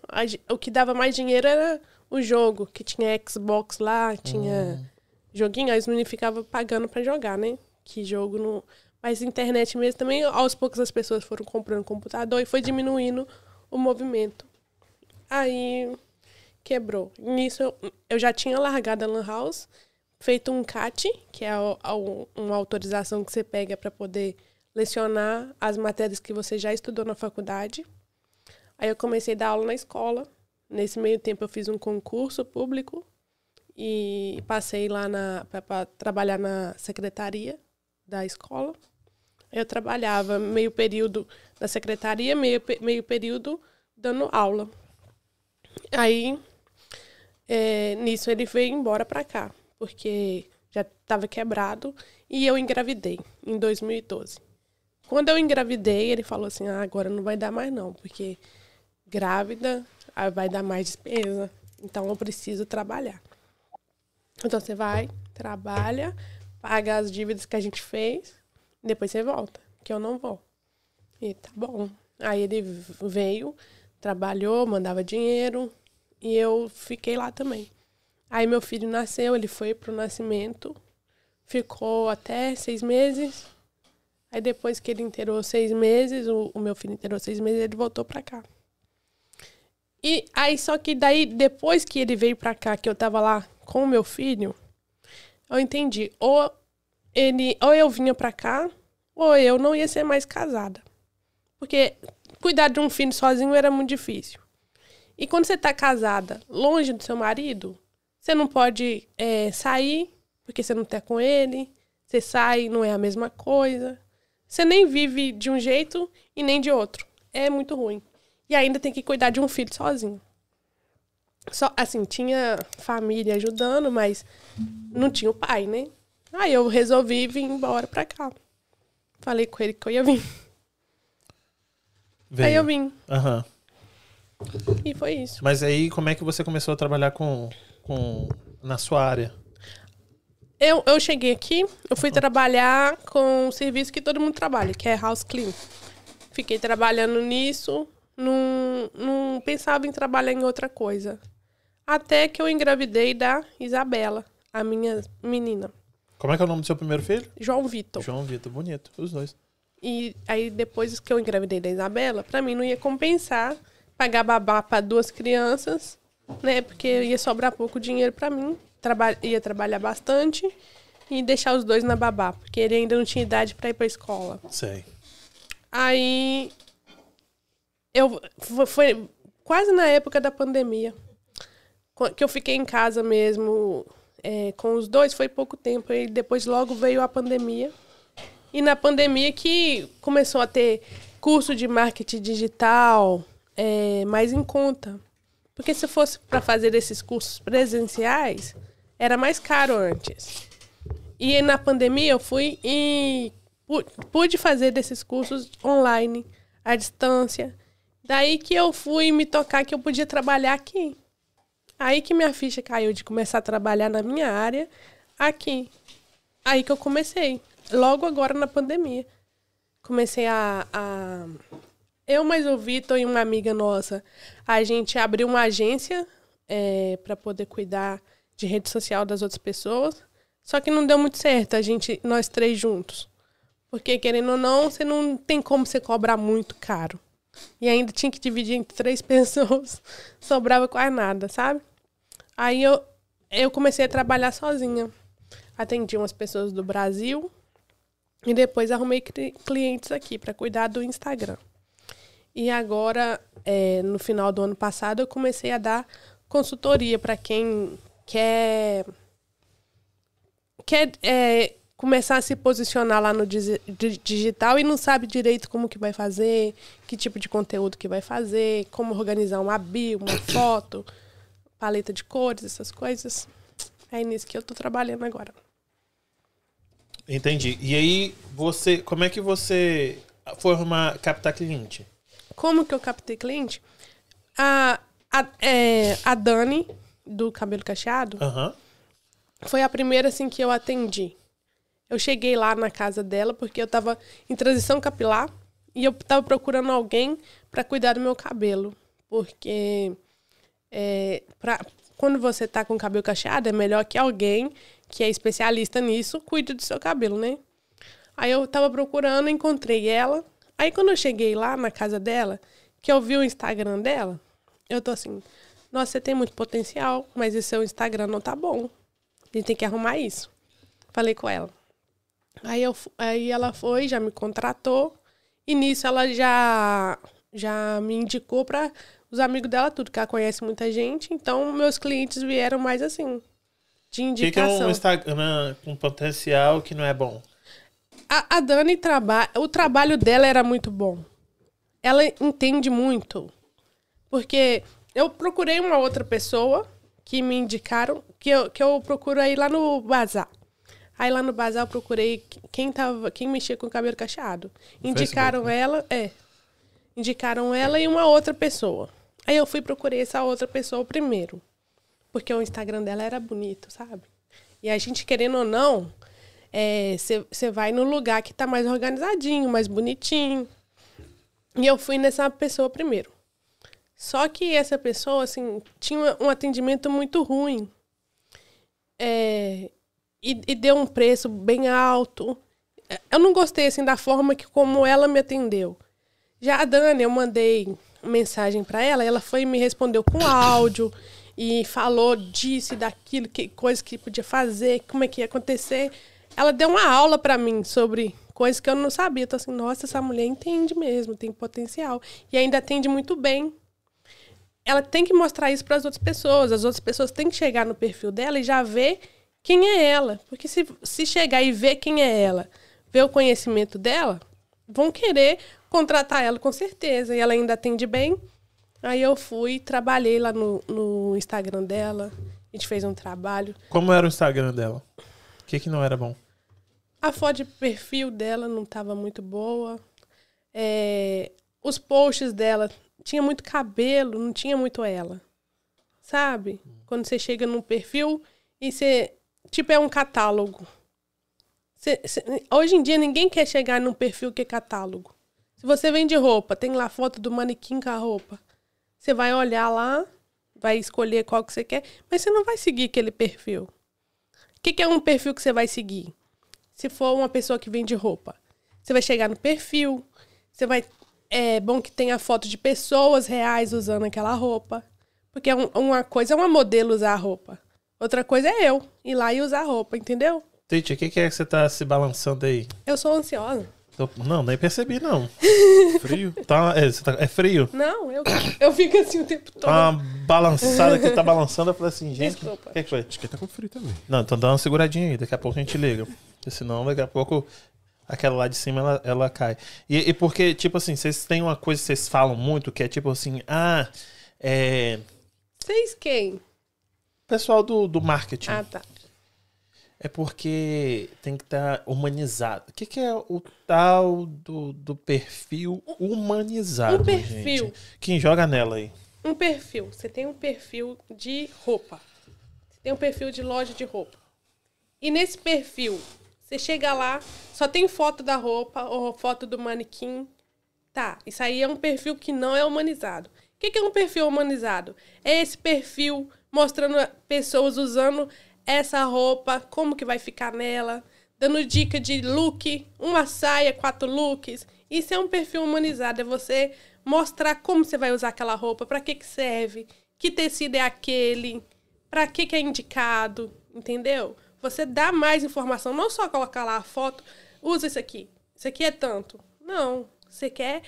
O que dava mais dinheiro era o jogo, que tinha Xbox lá, tinha joguinho, aí os meninos ficavam pagando pra jogar, né? Que jogo não. Mas internet mesmo também, aos poucos as pessoas foram comprando computador e foi diminuindo o movimento. Aí quebrou. Nisso eu, eu já tinha largado a Lan House, feito um CAT, que é a- a- uma autorização que você pega para poder lecionar as matérias que você já estudou na faculdade. Aí eu comecei a dar aula na escola. Nesse meio tempo eu fiz um concurso público e passei lá para trabalhar na secretaria da escola. Eu trabalhava meio período na secretaria, meio, meio período dando aula. Aí, é, nisso ele veio embora pra cá, porque já estava quebrado e eu engravidei em 2012. Quando eu engravidei, ele falou assim: ah, agora não vai dar mais não, porque grávida aí vai dar mais despesa, então eu preciso trabalhar. Então você vai, trabalha, paga as dívidas que a gente fez, depois você volta, que eu não vou. E tá bom. Aí ele veio, trabalhou, mandava dinheiro e eu fiquei lá também. Aí meu filho nasceu, ele foi pro nascimento, ficou até seis meses. Aí depois que ele inteirou seis meses, o, o meu filho inteirou seis meses, ele voltou pra cá. E aí só que daí depois que ele veio pra cá, que eu tava lá com o meu filho, eu entendi. Ou ele, ou eu vinha pra cá, ou eu não ia ser mais casada. Porque cuidar de um filho sozinho era muito difícil. E quando você tá casada, longe do seu marido, você não pode é, sair, porque você não tá com ele. Você sai, não é a mesma coisa. Você nem vive de um jeito e nem de outro. É muito ruim. E ainda tem que cuidar de um filho sozinho. Só, assim, tinha família ajudando, mas não tinha o pai, né? Aí eu resolvi vir embora pra cá. Falei com ele que eu ia vir. Veio. Aí eu vim. Aham. E foi isso. Mas aí, como é que você começou a trabalhar com, com na sua área? Eu, eu cheguei aqui, eu fui trabalhar com o serviço que todo mundo trabalha, que é house clean. Fiquei trabalhando nisso, não, não pensava em trabalhar em outra coisa. Até que eu engravidei da Isabela, a minha menina, Como é que é o nome do seu primeiro filho? João Vitor. João Vitor, bonito, os dois. E aí, depois que eu engravidei da Isabela, pra mim não ia compensar pagar babá pra duas crianças, né? Porque ia sobrar pouco dinheiro pra mim. Traba ia trabalhar bastante e deixar os dois na babá, porque ele ainda não tinha idade pra ir pra escola. Sei. Aí eu fo- foi quase na época da pandemia que eu fiquei em casa mesmo é, com os dois foi pouco tempo e depois logo veio a pandemia e na pandemia que começou a ter curso de marketing digital é, mais em conta porque se fosse para fazer esses cursos presenciais era mais caro antes e na pandemia eu fui e pu- pude fazer desses cursos online, à distância. Daí que eu fui me tocar que eu podia trabalhar aqui. Aí que minha ficha caiu de começar a trabalhar na minha área aqui. Aí que eu comecei, logo agora na pandemia. Comecei a. a... Eu, mais o Vitor e uma amiga nossa, a gente abriu uma agência para poder cuidar de rede social das outras pessoas. Só que não deu muito certo, a gente, nós três juntos. Porque, querendo ou não, você não tem como você cobrar muito caro. E ainda tinha que dividir entre três pessoas. Sobrava quase nada, sabe? Aí eu, eu comecei a trabalhar sozinha. Atendi umas pessoas do Brasil. E depois arrumei cli- clientes aqui para cuidar do Instagram. E agora, é, no final do ano passado, eu comecei a dar consultoria para quem quer quer é, começar a se posicionar lá no digital e não sabe direito como que vai fazer, que tipo de conteúdo que vai fazer, como organizar uma bio, uma foto, paleta de cores, essas coisas. É nisso que eu tô trabalhando agora. Entendi. E aí, você. Como é que você foi arrumar captar cliente? Como que eu captei cliente? A, a, é, a Dani, do Cabelo Cacheado, Aham. foi a primeira assim que eu atendi. Eu cheguei lá na casa dela porque eu tava em transição capilar E eu tava procurando alguém para cuidar do meu cabelo. Porque é, pra, quando você tá com o cabelo cacheado, é melhor que alguém que é especialista nisso cuide do seu cabelo, né? Aí eu tava procurando, encontrei ela. Aí quando eu cheguei lá na casa dela, que eu vi o Instagram dela, eu tô assim, nossa, você tem muito potencial, mas esse seu Instagram não tá bom. A gente tem que arrumar isso. Falei com ela. Aí, eu, aí ela foi, já me contratou. E nisso ela já, já me indicou para os amigos dela tudo, que ela conhece muita gente. Então, meus clientes vieram mais assim, de O que, é indicação. um Instagram com potencial que não é bom? A, a Dani trabalha. O trabalho dela era muito bom. Ela entende muito. Porque eu procurei uma outra pessoa que me indicaram, que eu, que eu procuro aí lá no Bazar. Aí lá no Bazar eu procurei quem tava, quem mexia com o cabelo cacheado. Indicaram Facebook, ela, é. Indicaram ela e uma outra pessoa. Aí eu fui procurei essa outra pessoa primeiro. Porque o Instagram dela era bonito, sabe? E a gente, querendo ou não, você vai no lugar que tá mais organizadinho, mais bonitinho. E eu fui nessa pessoa primeiro. Só que essa pessoa, assim, tinha um atendimento muito ruim. É, e, e deu um preço bem alto. Eu não gostei, assim, da forma que como ela me atendeu. Já a Dani, eu mandei mensagem para ela, ela foi e me respondeu com áudio e falou disso e daquilo, que coisa que podia fazer, como é que ia acontecer. Ela deu uma aula para mim sobre coisas que eu não sabia. Eu tô assim, nossa, essa mulher entende mesmo, tem potencial e ainda atende muito bem. Ela tem que mostrar isso para as outras pessoas. As outras pessoas têm que chegar no perfil dela e já ver quem é ela. Porque se, se chegar e ver quem é ela, ver o conhecimento dela, vão querer contratar ela com certeza. E ela ainda atende bem. Aí eu fui, trabalhei lá no, no Instagram dela. A gente fez um trabalho. Como era o Instagram dela? O que, que não era bom? A foto de perfil dela não estava muito boa. É, os posts dela tinha muito cabelo, não tinha muito ela. Sabe? Quando você chega num perfil e você. Tipo, é um catálogo. Hoje em dia ninguém quer chegar num perfil que é catálogo. Se você vende roupa, tem lá foto do manequim com a roupa. Você vai olhar lá, vai escolher qual que você quer, mas você não vai seguir aquele perfil. O que, que é um perfil que você vai seguir? Se for uma pessoa que vende roupa, você vai chegar no perfil, você vai. É bom que tenha foto de pessoas reais usando aquela roupa. Porque é um- uma coisa é uma modelo usar a roupa. Outra coisa é eu ir lá e usar a roupa, entendeu? Tite, o que, que é que você tá se balançando aí? Eu sou ansiosa. Tô- Não, nem percebi, não. Frio. Tá, é, você tá- é frio? Não, eu, eu fico assim o tempo todo. Tá uma balançada que tá balançando. Eu falei assim, gente, o Desculpa. que, que foi? Acho que ele tá com frio também. Não, então dá uma seguradinha aí, daqui a pouco a gente liga. Porque senão daqui a pouco aquela lá de cima ela, ela cai. E, e porque, tipo assim, vocês têm uma coisa que vocês falam muito, que é tipo assim, ah, é. Vocês quem? Pessoal do, do marketing. Ah, tá. É porque tem que estar humanizado. O que, que é o tal do, do perfil humanizado? Um perfil. Gente? Quem joga nela aí? Um perfil. Você tem um perfil de roupa. Você tem um perfil de loja de roupa. E nesse perfil, você chega lá, só tem foto da roupa ou foto do manequim. Tá, isso aí é um perfil que não é humanizado. O que que é um perfil humanizado? É esse perfil mostrando pessoas usando essa roupa, como que vai ficar nela, dando dica de look, uma saia, quatro looks. Isso é um perfil humanizado, é você mostrar como você vai usar aquela roupa, para que que serve, que tecido é aquele, para que que é indicado, entendeu? Você dá mais informação, não só colocar lá a foto, usa isso aqui, isso aqui é tanto. Não, você quer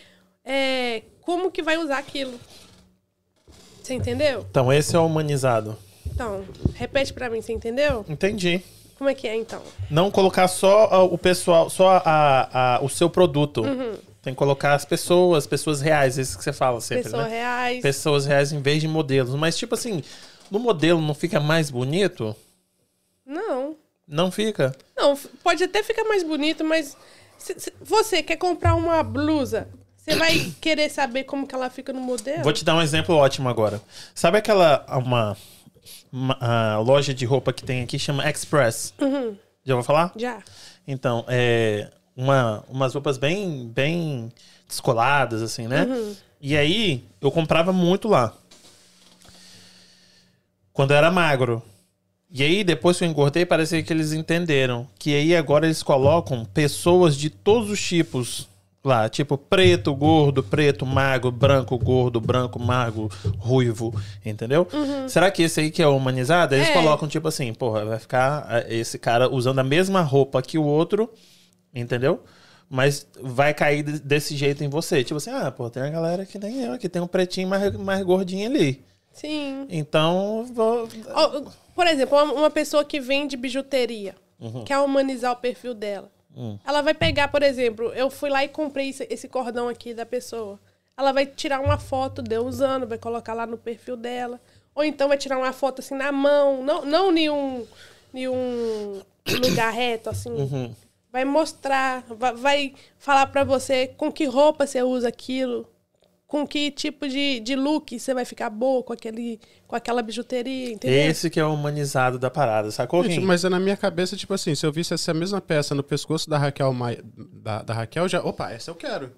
é, como que vai usar aquilo. Você entendeu? Então, esse é o humanizado. Então, repete pra mim, você entendeu? Entendi. Como é que é então? Não colocar só ah, o pessoal, só a, a- o seu produto. Uhum. Tem que colocar as pessoas, pessoas reais, isso que você fala sempre, Pessoas né? reais. Pessoas reais em vez de modelos. Mas, tipo assim, no modelo não fica mais bonito? Não. Não fica. Não, pode até ficar mais bonito, mas se- se você quer comprar uma blusa, você vai querer saber como que ela fica no modelo? Vou te dar um exemplo ótimo agora. Sabe aquela uma, uma, loja de roupa que tem aqui chama Express? Uhum. Já vou falar? Já. Então, é, uma, umas roupas bem, bem descoladas, assim, né? Uhum. E aí, eu comprava muito lá. Quando eu era magro. E aí, depois que eu engordei, parecia que eles entenderam. Que aí agora eles colocam pessoas de todos os tipos lá. Tipo, preto, gordo, preto, magro, branco, gordo, branco, magro, ruivo. Entendeu? Será que esse aí que é humanizado? Eles É. colocam, tipo assim, porra, vai ficar eh, esse cara usando a mesma roupa que o outro. Entendeu? Mas vai cair de- desse jeito em você. Tipo assim, ah, pô, tem uma galera que nem eu, que tem um pretinho mais, mais gordinho ali. Sim. Então, vou. Ó, Por exemplo, uma- pessoa que vende bijuteria, Uhum. quer humanizar o perfil dela. Hum. Ela vai pegar, por exemplo, eu fui lá e comprei esse, cordão aqui da pessoa. Ela vai tirar uma foto de eu usando, vai colocar lá no perfil dela. Ou então vai tirar uma foto assim na mão, não, não em um, em um lugar reto, assim. Uhum. Vai mostrar, vai, vai falar pra você com que roupa você usa aquilo, com que tipo de, de look você vai ficar boa com, aquele, com aquela bijuteria, entendeu? Esse que é o humanizado da parada, sacou? Gente, mas é na minha cabeça, tipo assim, se eu visse essa mesma peça no pescoço da Raquel, Maia, da, da Raquel, já, opa, essa eu quero.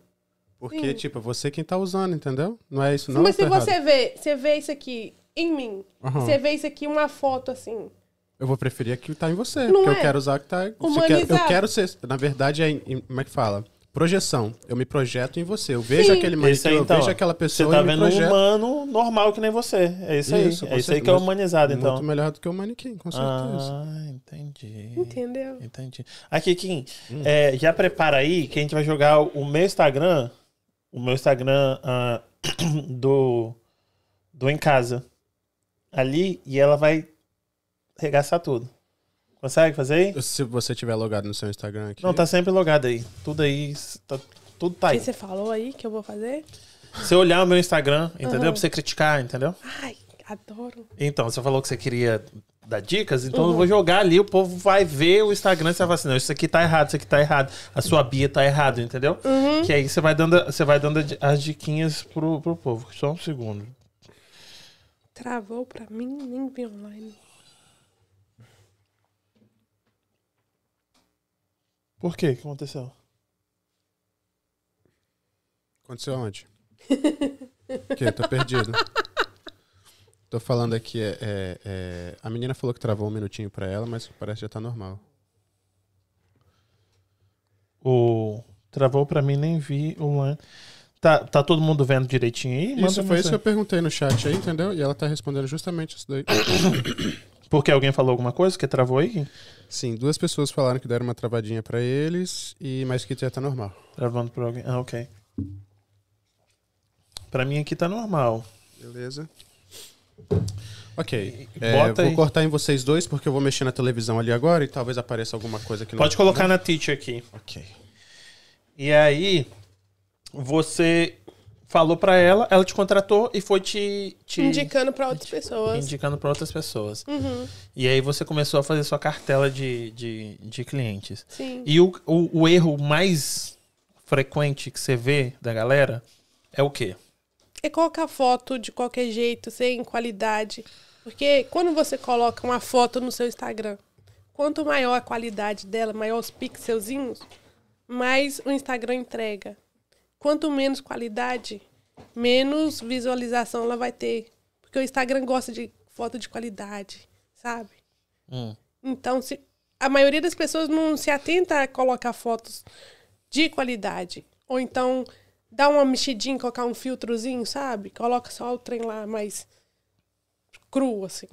Porque, Sim. tipo, você quem tá usando, entendeu? Não é isso, não. Mas se tô você errado. vê, você vê isso aqui em mim, Aham. você vê isso aqui uma foto assim. Eu vou preferir que tá em você. Não porque é? eu quero usar o que tá. Humanizado. quer- eu quero ser. Na verdade, é. como é que fala? Projeção. Eu me projeto em você. Eu vejo Sim. aquele manequim, aí, eu então, vejo aquela Você pessoa tá e me vendo um humano normal que nem você. É isso aí. Isso, é com isso aí que é humanizado, então. Muito melhor do que o manequim, com certeza. Ah, entendi. Entendeu? Entendi. Aqui, Kim, Hum. é, já prepara aí que a gente vai jogar o o meu Instagram, o meu Instagram ah, do, do Em Casa, ali, e ela vai regaçar tudo. Consegue fazer aí? Se você tiver logado no seu Instagram aqui. Não, tá sempre logado aí. Tudo aí, tá, tudo tá O aí. que você falou aí que eu vou fazer? Você olhar o meu Instagram, entendeu? Aham. Pra você criticar, entendeu? Ai, adoro. Então, você falou que você queria dar dicas, então Uhum. eu vou jogar ali, o povo vai ver o Instagram e você vai falar assim, não, isso aqui tá errado, isso aqui tá errado, a sua Bia tá errado, entendeu? Uhum. Que aí você vai dando, você vai dando as diquinhas pro, pro povo. Só um segundo. Travou pra mim, nem vi online. Por quê? O que aconteceu? Aconteceu onde? O quê? Tô perdido. Tô falando aqui, é, é, é, a menina falou que travou um minutinho pra ela, mas parece que já tá normal. O... Travou pra mim, nem vi online. Tá, tá todo mundo vendo direitinho aí? Manda isso você. foi isso que eu perguntei no chat aí, entendeu? E ela tá respondendo justamente isso daí. Porque alguém falou alguma coisa que travou aí? Sim, duas pessoas falaram que deram uma travadinha pra eles, e mas que já tá normal. Travando por alguém. Ah, ok. Pra mim aqui tá normal. Beleza. Ok. É, vou aí. cortar em vocês dois, porque eu vou mexer na televisão ali agora e talvez apareça alguma coisa que não. Pode colocar na teacher aqui. Ok. E aí, você falou pra ela, ela te contratou e foi te, te Indicando pra outras pessoas. indicando pra outras pessoas. Uhum, E aí você começou a fazer sua cartela de, de, de clientes. sim. E o, o, o erro mais frequente que você vê da galera é o quê? É colocar foto de qualquer jeito, sem qualidade. Porque quando você coloca uma foto no seu Instagram, quanto maior a qualidade dela, maior os pixelzinhos, mais o Instagram entrega. Quanto menos qualidade, menos visualização ela vai ter. Porque o Instagram gosta de foto de qualidade, sabe? Hum. Então, se, a maioria das pessoas não se atenta a colocar fotos de qualidade. Ou então, dá uma mexidinha, colocar um filtrozinho, sabe? Coloca só o trem lá mais cru, assim.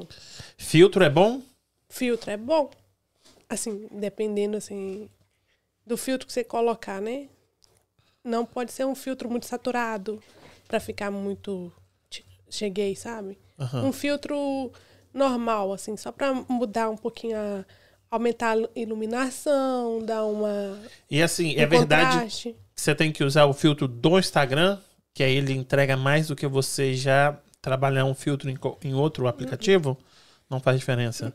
Filtro é bom? Filtro é bom. Assim, dependendo, assim, do filtro que você colocar, né? Não pode ser um filtro muito saturado pra ficar muito... che- Cheguei, sabe? Aham. Um filtro normal, assim, só pra mudar um pouquinho a... Aumentar a iluminação, dar uma... E assim, um é verdade contraste. você tem que usar o filtro do Instagram, que aí ele entrega mais do que você já trabalhar um filtro em, em outro aplicativo? Não faz diferença.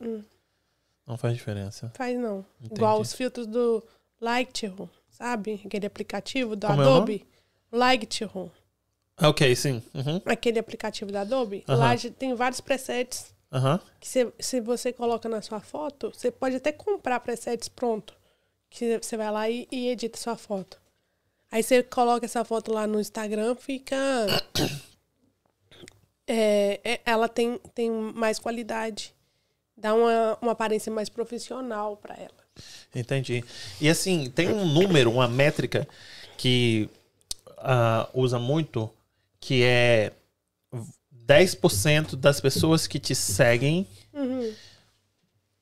Não faz diferença. Faz não. Entendi. Igual os filtros do Lightroom, sabe? Aquele aplicativo do Como é Adobe. Lightroom. Ah, Ok, sim. Uhum. Aquele aplicativo da Adobe. Aham. Lá tem vários presets Aham. que se, se você coloca na sua foto, você pode até comprar presets pronto. Que você vai lá e, e edita sua foto. Aí você coloca essa foto lá no Instagram, fica. É, é- ela tem, tem mais qualidade. Dá uma, uma aparência mais profissional pra ela. Entendi. E assim, tem um número, uma métrica que ah, usa muito, que é 10% das pessoas que te seguem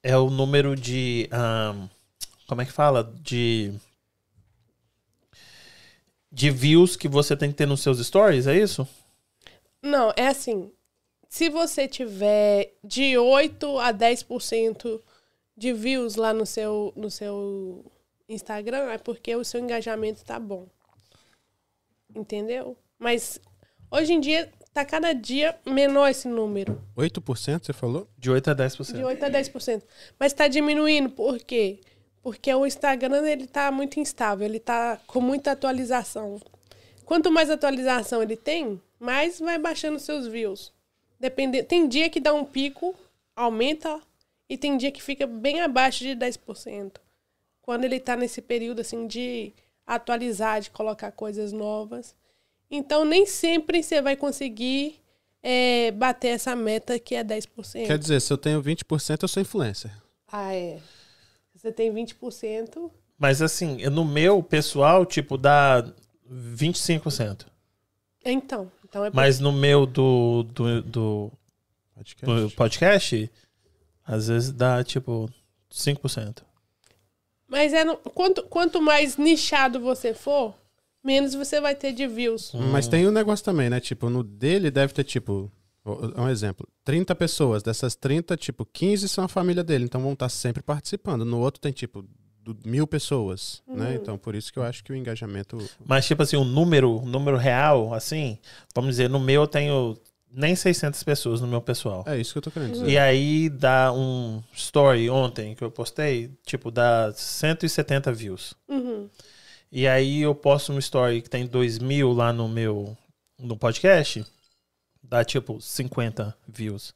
é o número de. ah, como é que fala? De. De views que você tem que ter nos seus stories, é isso? Não, é assim. Se você tiver de 8 a 10% de views lá no seu, no seu Instagram, é porque o seu engajamento tá bom. Entendeu? Mas hoje em dia tá cada dia menor esse número. 8% você falou? De 8 a 10%. De 8 a 10%. Mas tá diminuindo, por quê? Porque o Instagram ele tá muito instável, ele tá com muita atualização. Quanto mais atualização ele tem, mais vai baixando seus views. Depende... Tem dia que dá um pico, aumenta, e tem dia que fica bem abaixo de 10%. Quando ele tá nesse período assim de atualizar, de colocar coisas novas. Então nem sempre você vai conseguir é, bater essa meta que é 10%. Quer dizer, se eu tenho 20%, eu sou influencer. Ah, é. Você tem 20%. Mas assim, no meu pessoal, tipo, dá 25%. Então, então é Mas no meu do, do, do, Podcast. do podcast, às vezes dá tipo 5%. Mas é no- quanto, quanto mais nichado você for, menos você vai ter de views. Mas tem um negócio também, né? Tipo, no dele deve ter, tipo, é um exemplo, 30 pessoas. Dessas 30, tipo, 15 são a família dele, então vão estar sempre participando. No outro tem, tipo, mil pessoas, né? Então, por isso que eu acho que o engajamento... Mas tipo assim, o número, o número real, assim, vamos dizer, no meu eu tenho nem 600 pessoas no meu pessoal. É isso que eu tô querendo dizer. E aí dá um story ontem que eu postei, tipo, dá 170 views. Uhum. E aí eu posto um story que tem 2 mil lá no meu no podcast, dá tipo 50 views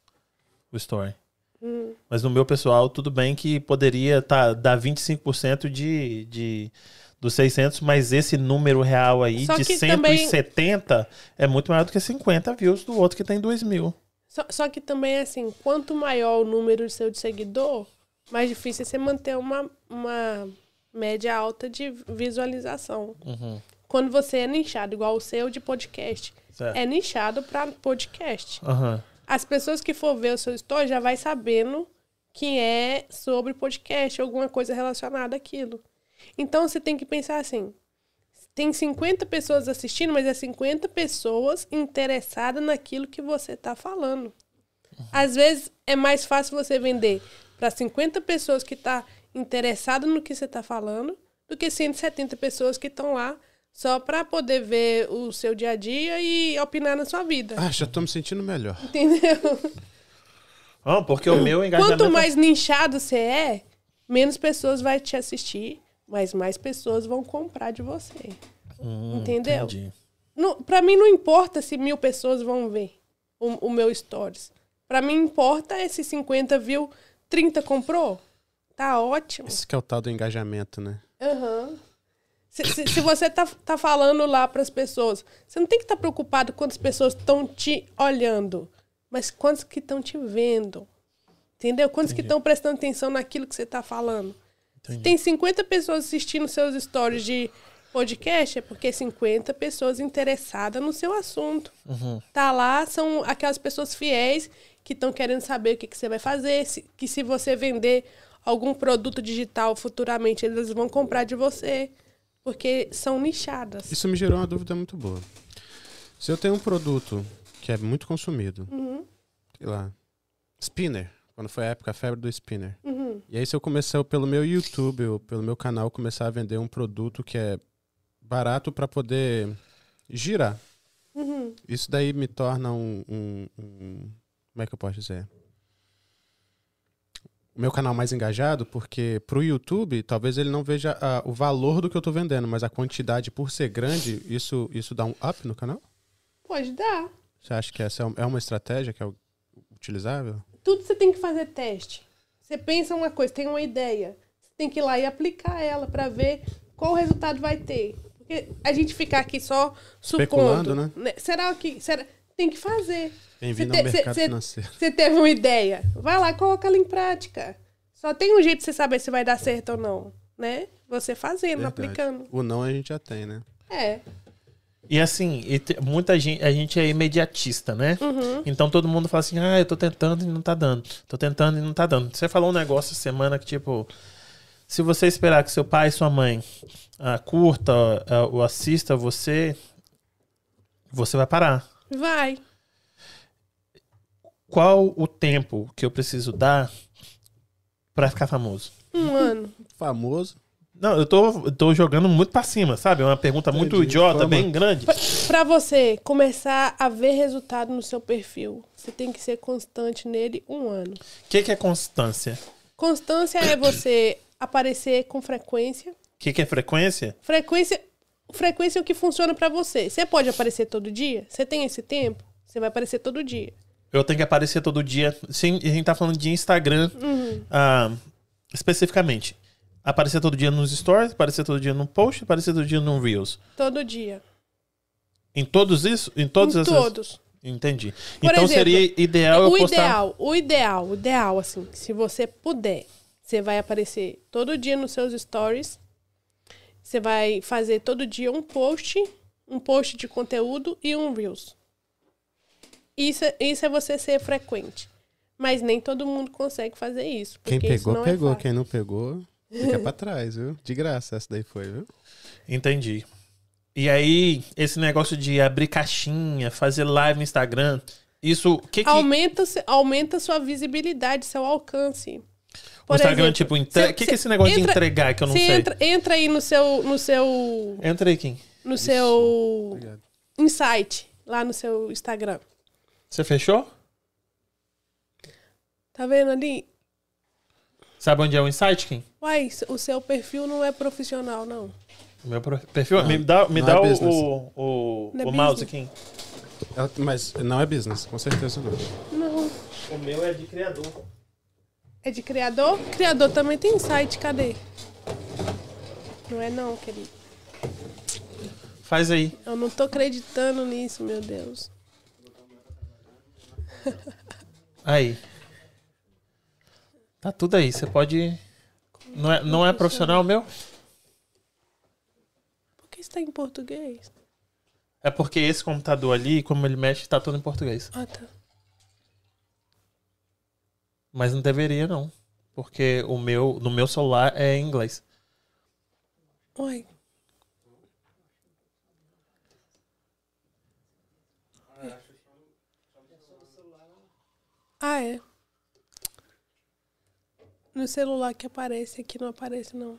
o story. Uhum. Mas no meu pessoal, tudo bem que poderia tá, dar 25% de, de dos 600, mas esse número real aí Só de que 170 é muito maior do que 50 views do outro que tem 2 mil. Só, só que também, assim, quanto maior o número seu de seguidor, mais difícil é você manter uma, uma média alta de visualização. Uhum. Quando você é nichado, igual o seu de podcast, Certo. é nichado para podcast. Aham. as pessoas que for ver o seu story já vai sabendo que é sobre podcast, alguma coisa relacionada àquilo. Então você tem que pensar assim: tem 50 pessoas assistindo, mas é 50 pessoas interessadas naquilo que você está falando. Às vezes é mais fácil você vender para 50 pessoas que estão tá interessadas no que você está falando do que 170 pessoas que estão lá só para poder ver o seu dia a dia e opinar na sua vida. Ah, já tô me sentindo melhor. Entendeu? Ah, porque o meu engajamento... Quanto mais nichado você é, menos pessoas vai te assistir, mas mais pessoas vão comprar de você. Hum, entendeu? Entendi. Pra mim não importa se mil pessoas vão ver o, o meu stories. Pra mim importa é se 50 viu, 30 comprou. Tá ótimo. Esse que é o tal do engajamento, né? Aham. Se, se, se você tá, tá falando lá pras pessoas, você não tem que estar preocupado quantas pessoas estão te olhando, mas quantas que estão te vendo. Entendeu? Quantas que estão prestando atenção naquilo que você tá falando. Se Entendi. tem 50 pessoas assistindo seus stories de podcast, é porque 50 pessoas interessadas no seu assunto. Uhum. Tá lá, são aquelas pessoas fiéis que estão querendo saber o que, que você vai fazer, se- que se você vender algum produto digital futuramente, eles vão comprar de você. Porque são nichadas. Isso me gerou uma dúvida muito boa. Se eu tenho um produto que é muito consumido, Uhum, sei lá, spinner, quando foi a época a febre do spinner. uhum. E aí se eu começar pelo meu YouTube ou pelo meu canal começar a vender um produto que é barato para poder girar, Uhum. isso daí me torna um, um- um- como é que eu posso dizer? O meu canal mais engajado, porque pro YouTube, talvez ele não veja ah, o valor do que eu tô vendendo, mas a quantidade por ser grande, isso, isso dá um up no canal? Pode dar. Você acha que essa é é uma estratégia que é utilizável? Tudo você tem que fazer teste. Você pensa uma coisa, tem uma ideia. tem que ir lá e aplicar ela pra ver qual resultado vai ter. Porque a gente ficar aqui só supondo. né? Será que. Será, tem que fazer. Bem-vindo Você ao mercado cê- financeiro. Você teve uma ideia? Vai lá, coloca ela em prática. Só tem um jeito de você saber se vai dar certo ou não, né? Você fazendo, Verdade. aplicando. O não a gente já tem, né? É. E assim, e te- muita gente, a gente é imediatista, né? Uhum. Então todo mundo fala assim: ah, eu tô tentando e não tá dando. Tô tentando e não tá dando. Você falou um negócio essa semana que, tipo, se você esperar que seu pai e sua mãe ah, curta ah, ou assista você, você vai parar. Vai. Qual o tempo que eu preciso dar pra ficar famoso? Um ano. Famoso. Não, eu tô, eu tô jogando muito pra cima, sabe? É uma pergunta muito Entendi. idiota, bem grande. Pra você começar a ver resultado no seu perfil, você tem que ser constante nele um ano. O que, que é constância? Constância é você aparecer com frequência. O que, que é frequência? Frequência, frequência é o que funciona pra você. Você pode aparecer todo dia? Você tem esse tempo? Você vai aparecer todo dia. Eu tenho que aparecer todo dia. Sim, a gente tá falando de Instagram Uhum. ah, especificamente. Aparecer todo dia nos stories, aparecer todo dia no post, aparecer todo dia no Reels. Todo dia. Em todos isso? Em todos em essas. todos. Entendi. Por então exemplo, seria ideal eu o postar. ideal, o ideal, o ideal, assim, se você puder, você vai aparecer todo dia nos seus stories. Você vai fazer todo dia um post, um post de conteúdo e um Reels. Isso, é- isso é você ser frequente. Mas nem todo mundo consegue fazer isso. Quem porque isso pegou, é pegou. fácil. Quem não pegou, fica pra trás, viu? De graça essa daí foi, viu? Entendi. E aí, esse negócio de abrir caixinha, fazer live no Instagram, isso. O que, que Aumenta, aumenta sua visibilidade, seu alcance. o Por Instagram, exemplo, tipo, entre... cê- o que, que é esse negócio de entra- entregar que eu não sei? entra, entra aí no seu, no seu, Entra aí, Kim. no seu Obrigado. insight, lá no seu Instagram. Você fechou? Tá vendo ali? Sabe onde é o insight, Kim? Uai, o seu perfil não é profissional, não. O meu perfil. me dá, me não dá é o, o, o, Não é o mouse. Kim. Ela- Mas não é business, com certeza não. Não. O meu é de criador. É de criador? Criador também tem site, cadê? Não é não, querido. Faz aí. Eu não tô acreditando nisso, meu Deus. Aí. Tá tudo aí. Você pode. Não é, não é profissional meu? Por que está em português? É porque esse computador ali, como ele mexe, tá tudo em português. Ah, tá. Mas não deveria, não. Porque o meu, no meu celular é em inglês. Uai. Ah, é. No celular que aparece, aqui não aparece, não.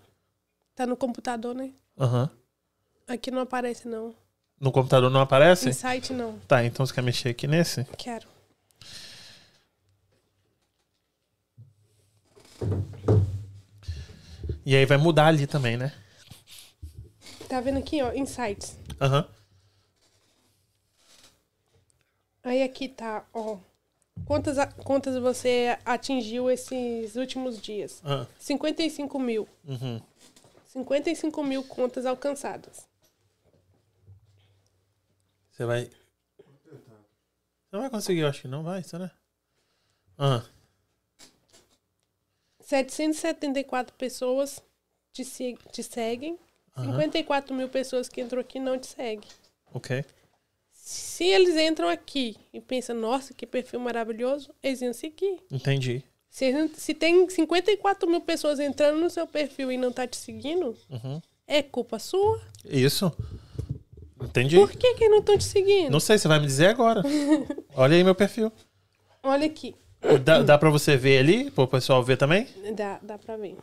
Tá no computador, né? Aham. Aqui não aparece, não. No computador não aparece? Em site, não. Tá, então você quer mexer aqui nesse? Quero. E aí vai mudar ali também, né? Tá vendo aqui, ó? Insights. Aham. Aí aqui tá, ó. Quantas, quantas você atingiu esses últimos dias? Ah, 55 mil. uhum. 55 mil contas alcançadas. Você vai. Não vai conseguir, eu acho que não vai, será? Ah, 774 pessoas te, te seguem. 54 mil pessoas que entrou aqui não te seguem. ok. Se eles entram aqui e pensam, nossa, que perfil maravilhoso, eles iam seguir. Entendi. Se, se tem 54 mil pessoas entrando no seu perfil e não tá te seguindo, Uhum. é culpa sua. Isso. Entendi. Por que que não estão te seguindo? Não sei, você vai me dizer agora. Olha aí meu perfil. Olha aqui. Dá, dá pra você ver ali? Pro pessoal ver também? Dá, dá pra ver.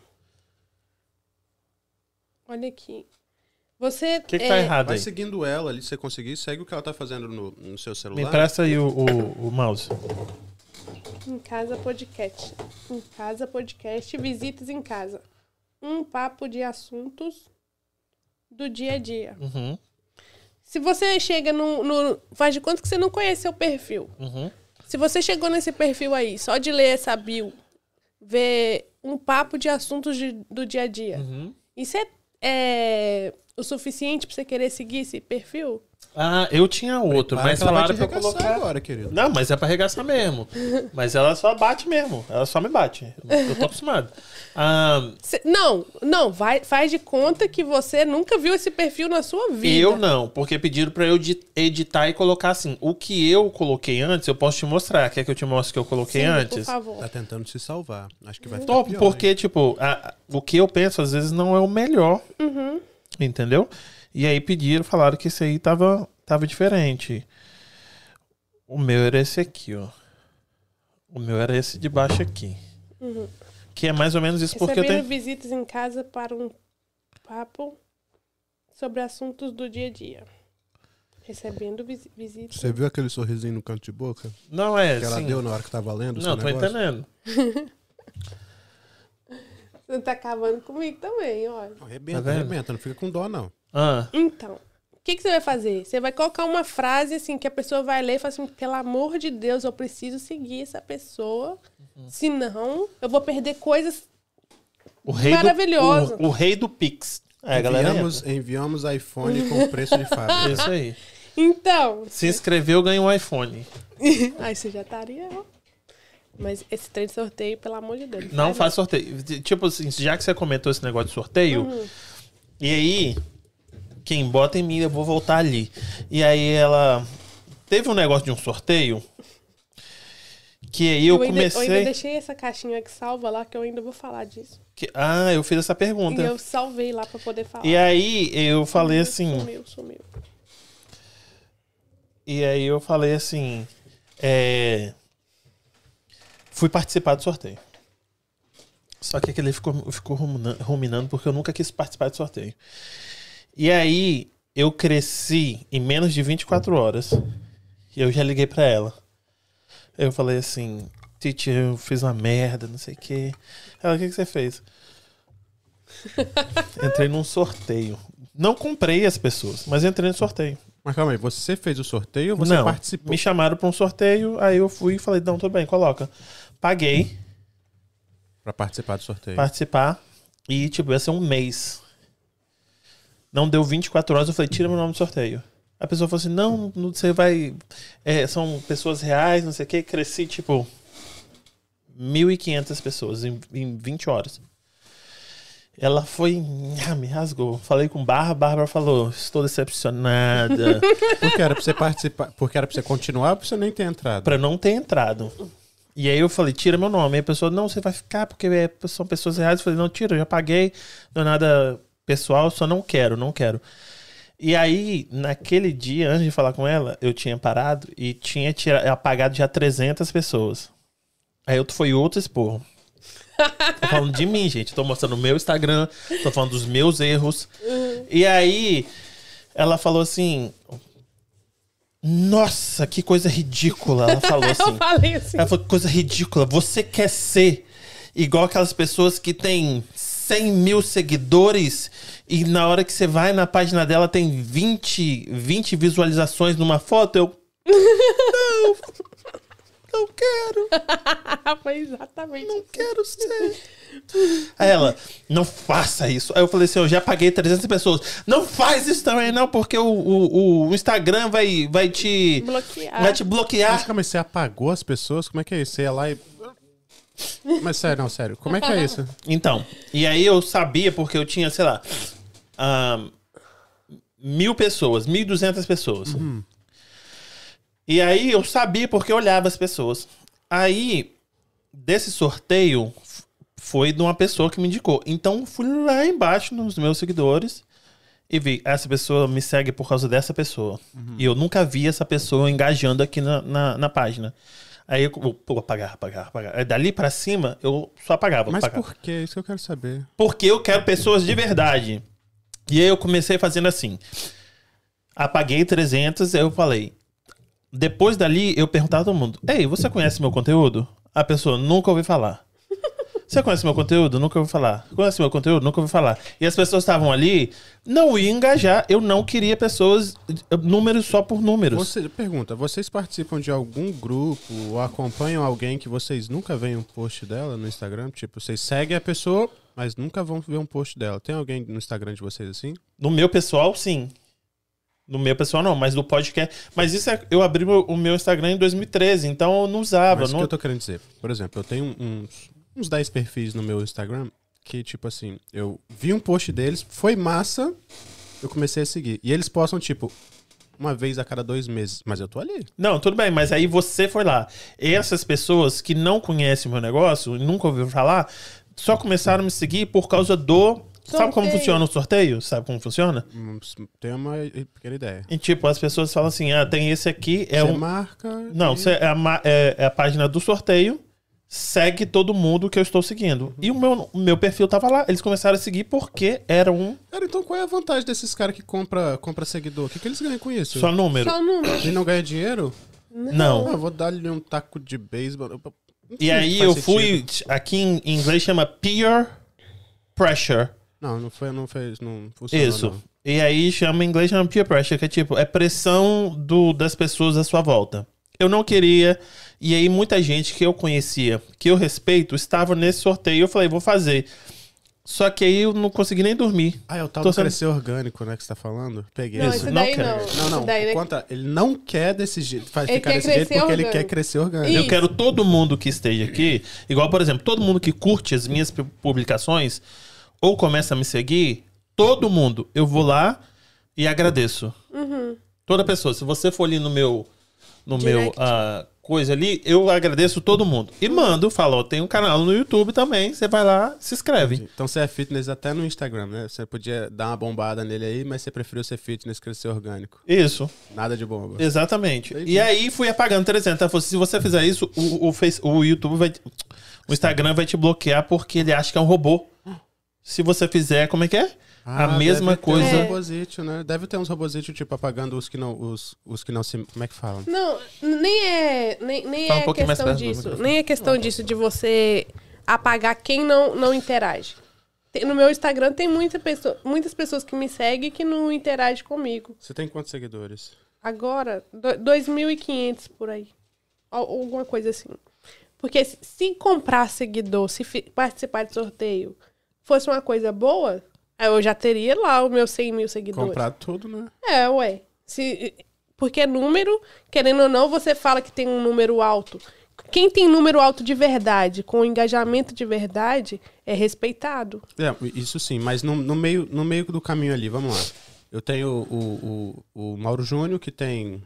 Olha aqui. Você. O que, que tá é, errado Vai aí? seguindo ela ali, se você conseguir, segue o que ela tá fazendo no, no seu Me celular. empresta aí o, o, o mouse. Em casa podcast. Em casa podcast, visitas em casa. Um papo de assuntos do dia a dia. Uhum, Se você chega no, no. Faz de conta que você não conhece seu perfil. uhum. Se você chegou nesse perfil aí, só de ler essa bio, ver um papo de assuntos de- do dia a dia. Uhum. Isso é, é o suficiente pra você querer seguir esse perfil? Ah, eu tinha outro, Para mas que ela vai falaram pra colocar. agora, querido. Não, mas é pra arregaçar mesmo. Mas ela só bate mesmo. Ela só me bate. Eu tô acostumado. Ah, Cê- não, não, vai, faz de conta que você nunca viu esse perfil na sua vida. eu não, porque pediram pra eu edi- editar e colocar assim. O que eu coloquei antes, eu posso te mostrar. Quer que eu te mostre o que eu coloquei Sim, Por antes? favor. Tá tentando se salvar. Acho que vai ficar Top, pior, porque, hein? tipo, a- a- o que eu penso às vezes não é o melhor. Uhum. Entendeu? E aí pediram, falaram que esse aí tava, tava diferente. O meu era esse aqui, ó. O meu era esse de baixo aqui. Que é mais ou menos isso, porque eu Recebendo tenho. visitas em casa para um papo sobre assuntos do dia a dia. Recebendo visi- visitas. Você viu aquele sorrisinho no canto de boca Não é. que ela deu na hora que tava lendo o seu Não, tô negócio? entendendo. Você tá acabando comigo também, olha. Arrebenta, Tá arrebenta, não fica com dó, não. Ah, Então, o que, que você vai fazer? Você vai colocar uma frase assim que a pessoa vai ler e fala assim: pelo amor de Deus, eu preciso seguir essa pessoa. Uhum. Senão, eu vou perder coisas. o rei Maravilhoso. Do, o, o rei do Pix. É, galera. enviamos, enviamos iPhone com preço de fábrica. Isso aí. Então. Se inscreveu, ganha um iPhone. Aí você já estaria. Mas esse trem de sorteio, pelo amor de Deus. Não faz faz sorteio. Tipo assim, já que você comentou esse negócio de sorteio, e aí, quem bota em mim, eu vou voltar ali. E aí ela. Teve um negócio de um sorteio. Que aí eu, Eu, ainda, eu comecei. ainda deixei essa caixinha que salva lá, que eu ainda vou falar disso. que- ah, eu fiz essa E pergunta. eu salvei lá pra poder falar. E aí eu falei assim. Sumiu, sumiu. E aí eu falei assim. é, Fui participar do sorteio. Só que aquele ficou, ficou rumina- ruminando porque eu nunca quis participar do sorteio. E aí eu cresci em menos de 24 horas. E eu já liguei pra ela. Eu falei assim, Titi, eu fiz uma merda, não sei o quê. Ela, o que, que você fez? Entrei num sorteio. Não comprei as pessoas, mas entrei no sorteio. Mas calma aí, você fez o sorteio ou você não, participou? me chamaram pra um sorteio, aí eu fui e falei, não, tudo bem, coloca. Paguei, Pra participar do sorteio. participar, e tipo, ia ser um mês. Não deu 24 horas, eu falei, tira meu nome do sorteio. A pessoa falou assim, não, não você vai... é, são pessoas reais, não sei o que, cresci, tipo, 1.500 pessoas em, em 20 horas. Ela foi, ah, me rasgou. Falei com Bárbara, Bárbara falou, estou decepcionada. Porque era pra você participar. Porque era pra você continuar ou pra você nem ter entrado? Pra não ter entrado. E aí eu falei, tira meu nome. Aí a pessoa, não, você vai ficar porque é- são pessoas reais. Eu falei, não, tira, eu já paguei, não é nada pessoal, só não quero, não quero. E aí, naquele dia, antes de falar com ela, eu tinha parado e tinha tira- apagado já 300 pessoas. Aí eu foi outro esporro. Tô falando de mim, gente. Tô mostrando o meu Instagram, tô falando dos meus erros. E aí, ela falou assim: Nossa, que coisa ridícula. Ela falou Eu assim. falei assim. Ela falou que coisa ridícula. Você quer ser igual aquelas pessoas que têm 100 mil seguidores e na hora que você vai na página dela tem 20, 20 visualizações numa foto? Eu. Não! Não quero! Foi exatamente Não isso. quero ser. Aí ela, não faça isso. Aí eu falei assim, eu já paguei 300 pessoas. Não faz isso também não, porque o, o, o Instagram vai, vai te... Bloquear. Vai te Mas bloquear. calma aí, você apagou as pessoas? Como é que é isso? Você ia lá e. Mas sério, não, sério. Como é que é isso? Então, e aí eu sabia, porque eu tinha, sei lá, mil pessoas, mil duzentas pessoas. E aí eu sabia porque eu olhava as pessoas. Aí, desse sorteio, foi de uma pessoa que me indicou. Então, fui lá embaixo nos meus seguidores e vi, essa pessoa me segue por causa dessa pessoa. E eu nunca vi essa pessoa engajando aqui na, na, na página. Aí eu, pô, apagar, apagar, apagar. Aí, Dali pra cima, eu só apagava. Mas apagava. por quê? Isso que eu quero saber. Porque eu quero pessoas de verdade. E aí eu comecei fazendo assim. Apaguei 300, aí eu falei. Depois dali, eu perguntava a todo mundo: Ei, você conhece meu conteúdo? A pessoa nunca ouvi falar. Você conhece meu conteúdo? Nunca ouvi falar. Conhece meu conteúdo? Nunca ouvi falar. E as pessoas estavam ali, não ia engajar. Eu não queria pessoas, números só por números. Você, pergunta, vocês participam de algum grupo ou acompanham alguém que vocês nunca veem um post dela no Instagram? Tipo, vocês seguem a pessoa, mas nunca vão ver um post dela. Tem alguém no Instagram de vocês assim? No meu pessoal, sim. No meu pessoal, não, mas no podcast. Mas isso é. Eu abri o o meu Instagram em 2013, então eu não usava. Mas o não... que eu tô querendo dizer? Por exemplo, eu tenho uns, uns 10 perfis no meu Instagram que, tipo assim, eu vi um post deles, foi massa, eu comecei a seguir. E eles postam, tipo, uma vez a cada dois meses. Mas eu tô ali. Não, tudo bem, mas aí você foi lá. Essas pessoas que não conhecem o meu negócio, e nunca ouviram falar, só começaram a me seguir por causa do. Sabe como Sorteio. funciona o sorteio? Sabe como funciona? Hum, Tem uma pequena ideia. E tipo, as pessoas falam assim: ah, tem esse aqui, é Você um. marca. Não, e- você é, a, ma- é- é a página do sorteio. Segue todo mundo que eu estou seguindo. E o meu, o meu perfil tava lá. Eles começaram a seguir porque era um Cara, então qual é a vantagem desses caras que compra, compra seguidor? O que, que eles ganham com isso? só número. Só número. E não ganha dinheiro? Não. Ah, eu vou dar-lhe um taco de beisebol. E aí eu fui. sentido. Aqui em inglês chama peer pressure. Não, não foi, não fez, não funcionou. Isso. não. E aí chama em inglês chama peer pressure, que é tipo, é pressão do, das pessoas à sua volta. Eu não queria. E aí muita gente que eu conhecia, que eu respeito, estava nesse sorteio. Eu falei, vou fazer. Só que aí eu não consegui nem dormir. Ah, é o tal Tô do sendo- crescer orgânico, né, que você tá falando? Peguei Não, isso. esse não daí quero. não. Não, não. Esse daí, né? Conta, ele não quer desse jeito, faz Ele ficar quer desse jeito porque ele quer crescer orgânico. Isso. Eu quero todo mundo que esteja aqui, igual, por exemplo, todo mundo que curte as minhas pu- publicações ou começa a me seguir, todo mundo, eu vou lá e agradeço. Uhum. Toda pessoa. Se você for ali no meu, no meu Direct. Ah, coisa ali, eu agradeço todo mundo. E mando, falo, ó, tem um canal no YouTube também, você vai lá, se inscreve. Então você é fitness até no Instagram, né? Você podia dar uma bombada nele aí, mas você preferiu ser fitness crescer orgânico. Isso, Nada de bomba. exatamente. Entendi. E aí fui apagando 300. Ela falou, se você fizer isso, o, o, Face, o YouTube vai. O Instagram vai te bloquear porque ele acha que é um robô. Se você fizer, como é que é? A Ah, mesma deve ter coisa. Uns robozito, né? Deve ter uns robozítios, tipo, apagando os que não. Os, os que não se. Como é que falam? Não, nem é, nem, nem Fala um é mais questão disso. Nem é questão disso de você apagar quem não, não interage. Tem- no meu Instagram tem muita pessoa, muitas pessoas que me seguem que não interagem comigo. Você tem quantos seguidores? Agora, do- 2.500 por aí. Al- Alguma coisa assim. Porque se, se comprar seguidor, se fi- participar de sorteio, fosse uma coisa boa, aí eu já teria lá os meus 100 mil seguidores. Comprado tudo, né? É, ué. Se, porque número, querendo ou não, você fala que tem um número alto. Quem tem número alto de verdade, com engajamento de verdade, é respeitado. É, isso sim, mas no, no meio, no meio do caminho ali, vamos lá. Eu tenho o, o, o Mauro Júnior, que tem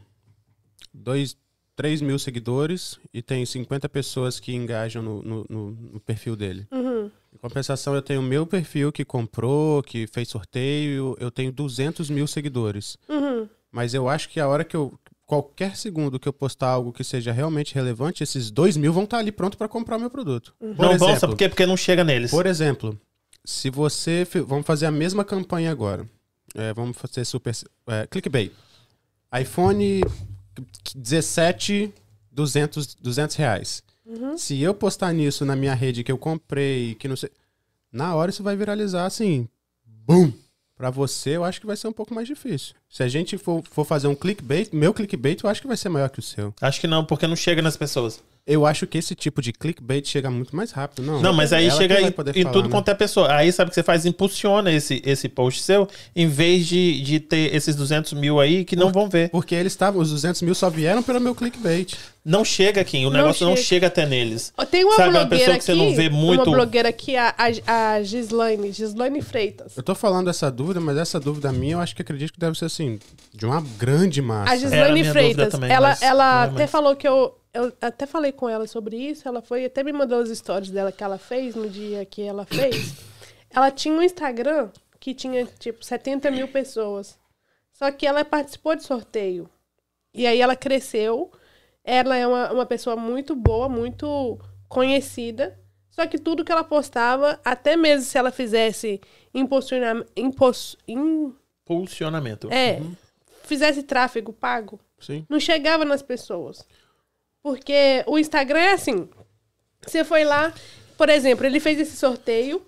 dois, 3 mil seguidores e tem 50 pessoas que engajam no, no, no- no perfil dele. Uhum. Em compensação, eu tenho o meu perfil que comprou, que fez sorteio, eu tenho 200 mil seguidores. Uhum. Mas eu acho que a hora que eu. Qualquer segundo que eu postar algo que seja realmente relevante, esses 2 mil vão estar ali pronto para comprar meu produto. Por não exemplo, sabe por quê? Porque não chega neles. por exemplo, se você. Vamos fazer a mesma campanha agora. É, vamos fazer super. É, clickbait. iPhone 17, 200, 200 reais. Se eu postar nisso na minha rede que eu comprei, que não sei. Na hora isso vai viralizar assim. Bum! Pra você, eu acho que vai ser um pouco mais difícil. Se a gente for, for fazer um clickbait, meu clickbait eu acho que vai ser maior que o seu. Acho que não, porque não chega nas pessoas. Eu acho que esse tipo de clickbait chega muito mais rápido, não? Não, mas aí Ela chega em, em falar, tudo né? quanto é pessoa. Aí sabe o que você faz? Impulsiona esse, esse post seu, em vez de, de ter esses 200 mil aí que não vão ver. Porque eles estavam, os 200 mil só vieram pelo meu clickbait. Não chega aqui, o Não negócio não chega. chega até neles. Tem uma Sabe, uma blogueira pessoa que você aqui, não vê muito- uma blogueira aqui, a, a, a Gislaine, Gislaine Freitas. Eu tô falando essa dúvida, mas essa dúvida minha eu acho que acredito que deve ser assim, de uma grande massa. A Gislaine Freitas, também, ela, mas ela é até mais. falou que eu, eu até falei com ela sobre isso, ela foi até me mandou as stories dela que ela fez no dia que ela fez. ela tinha um Instagram que tinha tipo 70 mil pessoas. Só que ela participou de sorteio. E aí ela cresceu. Ela é uma, uma pessoa muito boa, muito conhecida. Só que tudo que ela postava, até mesmo se ela fizesse impulsionamento. Impos, im- Impulsionamento. é, fizesse tráfego pago, Sim. não chegava nas pessoas. Porque o Instagram é assim. Você foi lá, por exemplo, ele fez esse sorteio,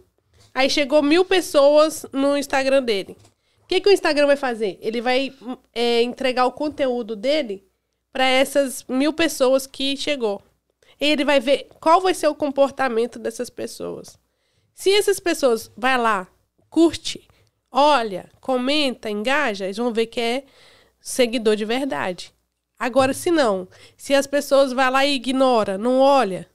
aí chegou mil pessoas no Instagram dele. O que, que o Instagram vai fazer? Ele vai é, entregar o conteúdo dele para essas mil pessoas que chegou. E ele vai ver qual vai ser o comportamento dessas pessoas. Se essas pessoas vai lá, curte, olha, comenta, engaja, eles vão ver que é seguidor de verdade. Agora, se não, se as pessoas vai lá e ignora, não olha,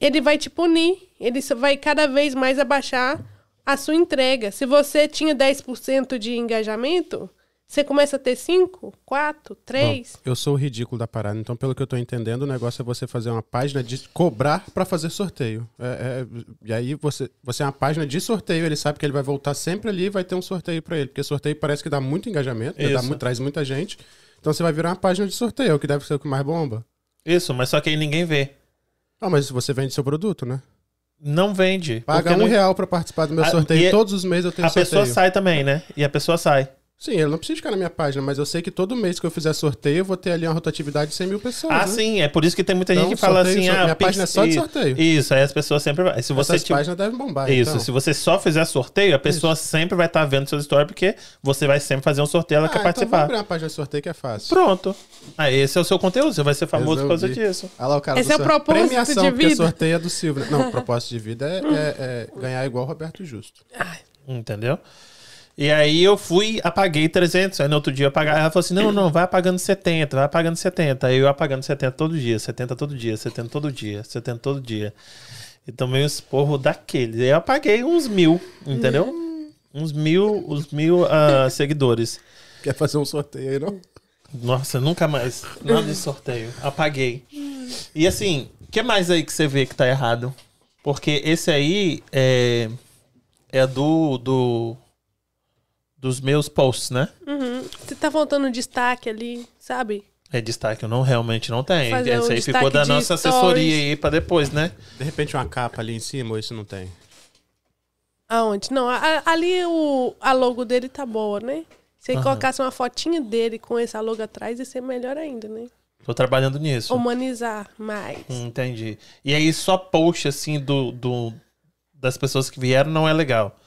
ele vai te punir. Ele vai cada vez mais abaixar a sua entrega. Se você tinha 10% de engajamento, você começa a ter 5, 4, 3. eu sou o ridículo da parada, então pelo que eu tô entendendo, o negócio é você fazer uma página de cobrar para fazer sorteio. É, é, e aí você, você é uma página de sorteio, ele sabe que ele vai voltar sempre ali e vai ter um sorteio para ele, porque sorteio parece que dá muito engajamento, né, dá traz muita gente. Então você vai virar uma página de sorteio, que deve ser o que mais bomba. Isso, mas só que aí ninguém vê. Ah, mas você vende seu produto, né? Não vende. Paga um não... real para participar do meu sorteio. Todos os meses eu tenho a sorteio. A pessoa sai também, né? E a pessoa sai. Sim, ele não precisa ficar na minha página, mas eu sei que todo mês que eu fizer sorteio, eu vou ter ali uma rotatividade de 100 mil pessoas. Ah, né? sim, é por isso que tem muita então, gente que fala assim: ah, minha página é só de sorteio. Isso, aí as pessoas sempre. Se você Essas tipo... páginas devem bombar. Isso, então. se você só fizer sorteio, a pessoa isso. sempre vai estar tá vendo suas histórias, porque você vai sempre fazer um sorteio, ela ah, quer então participar. Vou abrir uma página de sorteio que é fácil. Pronto. Ah, esse é o seu conteúdo, você vai ser famoso por causa disso. Ah lá, o cara esse é o propósito Premiação, de vida. porque sorteio é do Silvio. Não, o propósito de vida é, é, é ganhar igual o Roberto Justo. Entendeu? E aí eu fui, apaguei 300. Aí no outro dia eu apaguei. Ela falou assim: não, não, vai apagando 70, vai apagando 70. Aí eu apagando 70 todo dia, 70 todo dia, 70 todo dia, 70 todo dia. E tomei um esporro daqueles. Aí eu apaguei uns mil, entendeu? Hum. Uns mil, uns mil uh, seguidores. Quer fazer um sorteio aí, não? Nossa, nunca mais. Nada de sorteio. Apaguei. E assim, o que mais aí que você vê que tá errado? Porque esse aí é, é do, do dos meus posts, né? Uhum. Você tá faltando destaque ali, sabe? É destaque, eu não realmente não tenho. Fazer Esse aí ficou da nossa stories. assessoria aí pra depois, né? De repente uma capa ali em cima, ou isso não tem? Aonde? Não, a, ali o, a logo dele tá boa, né? Se ele uhum. colocasse uma fotinha dele com essa logo atrás, ia ser melhor ainda, né? Tô trabalhando nisso. Humanizar mais. Entendi. E aí só post assim do, do das pessoas que vieram não é legal.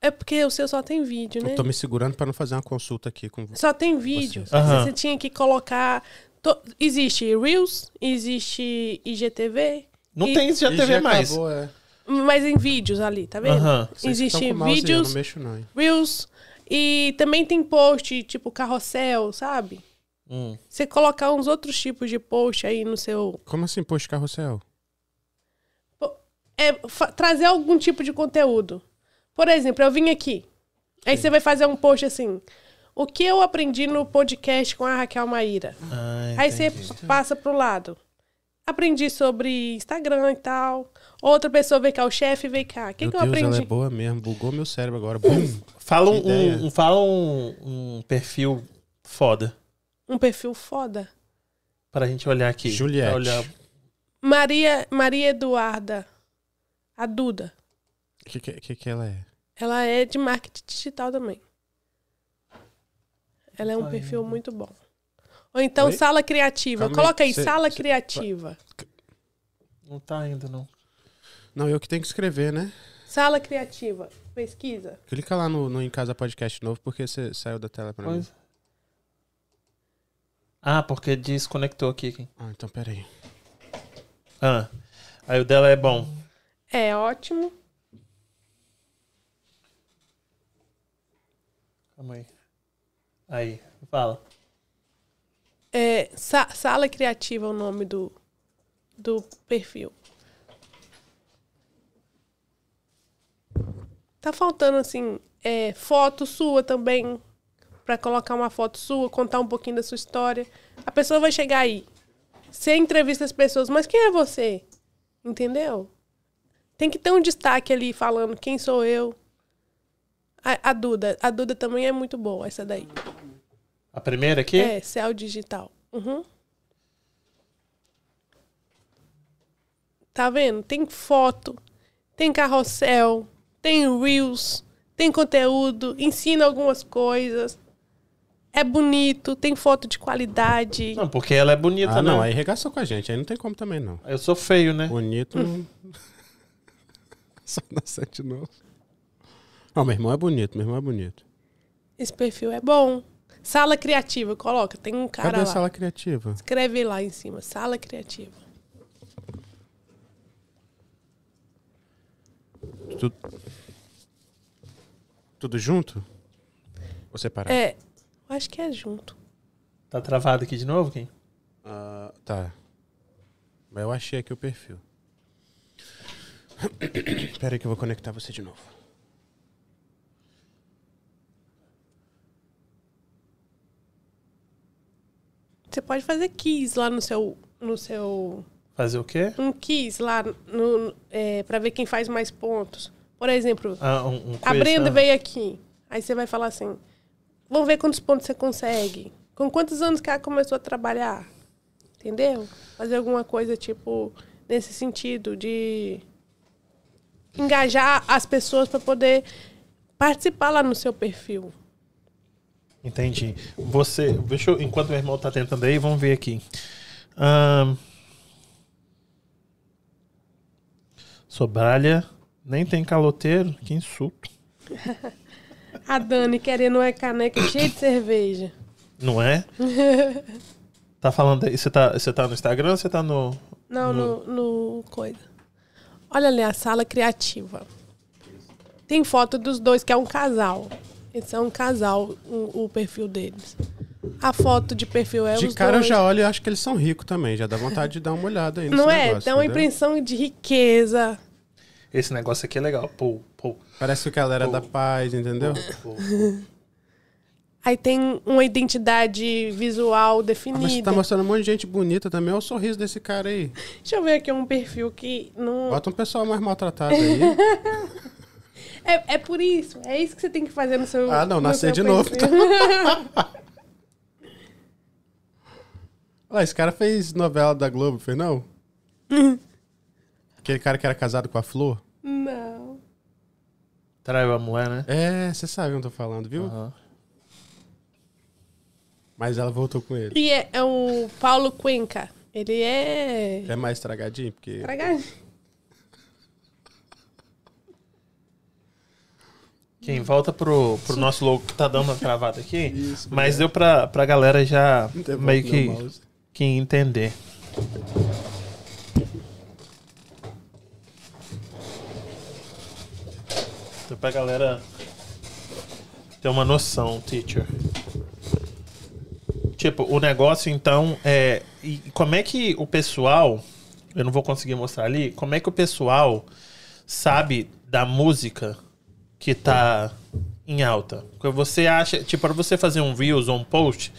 É porque o seu só tem vídeo, né? Eu tô me segurando para não fazer uma consulta aqui com Só tem vídeo. Uhum. Você tinha que colocar. To... Existe Reels, existe IGTV. Não e... tem IGTV mais. Acabou, é. Mas em vídeos ali, tá vendo? Uhum. Existe vídeos, não mexo, não. Reels. E também tem post, tipo carrossel, sabe? Hum. Você colocar uns outros tipos de post aí no seu. Como assim, post carrossel? É trazer algum tipo de conteúdo. Por exemplo, eu vim aqui. Aí Sim. você vai fazer um post assim. O que eu aprendi no podcast com a Raquel Maíra? Ah, aí você passa pro lado. Aprendi sobre Instagram e tal. Outra pessoa vem cá, o chefe vem cá. O que, que eu Deus, aprendi? Ela é boa mesmo, bugou meu cérebro agora. Bum. Fala, um, um, fala um, um, perfil foda. Um perfil foda? Pra gente olhar aqui. Juliette. Olhar... Maria, Maria Eduarda. A Duda. O que, que, que ela é? Ela é de marketing digital também. Ela é um perfil muito bom. Ou então, Oi? sala criativa. Calma Coloca aí, cê, sala cê, criativa. Não tá ainda, não. Não, eu que tenho que escrever, né? Sala criativa. Pesquisa. Clica lá no, no Em Casa Podcast novo, porque você saiu da tela pra pois. mim. Ah, porque desconectou aqui. Ah, então peraí. Ah, aí o dela é bom. É ótimo. Calma aí. Aí, fala. É, sa sala Criativa é o nome do, do perfil. Tá faltando, assim, é, foto sua também. Pra colocar uma foto sua, contar um pouquinho da sua história. A pessoa vai chegar aí. Você entrevista as pessoas, mas quem é você? Entendeu? Tem que ter um destaque ali falando quem sou eu, a, a, Duda. A Duda também é muito boa, essa daí. A primeira aqui? É, Céu Digital. Uhum. Tá vendo? Tem foto, tem carrossel, tem reels, tem conteúdo, ensina algumas coisas. É bonito, tem foto de qualidade. Não, porque ela é bonita, ah, não. Né? aí regaçou com a gente, aí não tem como também, não. Eu sou feio, né? Bonito. Hum. Só nascer de novo. Não, meu irmão é bonito, meu irmão é bonito. Esse perfil é bom. Sala criativa, coloca. Tem um cara Cadê a lá. sala criativa? Escreve lá em cima. Sala criativa. Tu- Tudo junto? Ou separado? É, eu acho que é junto. Tá travado aqui de novo, quem? Ah, tá. Mas eu achei aqui o perfil. Espera aí que eu vou conectar você de novo. Você pode fazer keys lá no seu. No seu Fazer o quê? um quiz lá no, é, para ver quem faz mais pontos. Por exemplo, Ah, um, um a quiz, Brenda ah. veio aqui. Aí você vai falar assim: vamos ver quantos pontos você consegue. Com quantos anos que ela começou a trabalhar? Entendeu? Fazer alguma coisa tipo nesse sentido de engajar as pessoas para poder participar lá no seu perfil. Entendi. Você, deixa eu, enquanto meu irmão tá tentando aí, vamos ver aqui. Ahn, Sobralha, nem tem caloteiro, que insulto. A Dani querendo uma caneca cheia de cerveja. Não é? tá falando aí, você tá, você tá no Instagram ou você tá no... Não, no, no coisa. Olha ali a sala criativa. Tem foto dos dois, que é um casal. Eles são um casal, o, o perfil deles. A foto de perfil é De os cara eu dois. já olho e acho que eles são ricos também. Já dá vontade de dar uma olhada aí nesse Não é? negócio, Dá uma entendeu? impressão de riqueza. Esse negócio aqui é legal. Pô, pô, Parece que ela era da paz, entendeu? pô. Aí tem uma identidade visual Ah, mas você definida. tá mostrando um monte de gente bonita também. Olha o sorriso desse cara aí. Deixa eu ver aqui um perfil que não. Bota um pessoal mais maltratado aí. É, é por isso. É isso que você tem que fazer no seu. Ah, não, nascer de novo. Olha lá, esse cara fez novela da Globo, fez não? Aquele cara que era casado com a Flor? não. Traiu a mulher, né? É, você sabe o que eu tô falando, viu? Aham. Mas ela voltou com ele. E é, é o Paulo Cuenca. Ele é. É mais estragadinho, porque. Tragadinho. Quem volta pro, pro nosso logo que tá dando uma travada aqui, Isso, mas deu pra, pra galera já Devolve meio que, que entender. Então pra galera ter uma noção, teacher. Tipo, o negócio então é. E como é que o pessoal. Eu não vou conseguir mostrar ali. Como é que o pessoal sabe da música que tá em alta? Você acha. Tipo, para você fazer um Reels ou um post,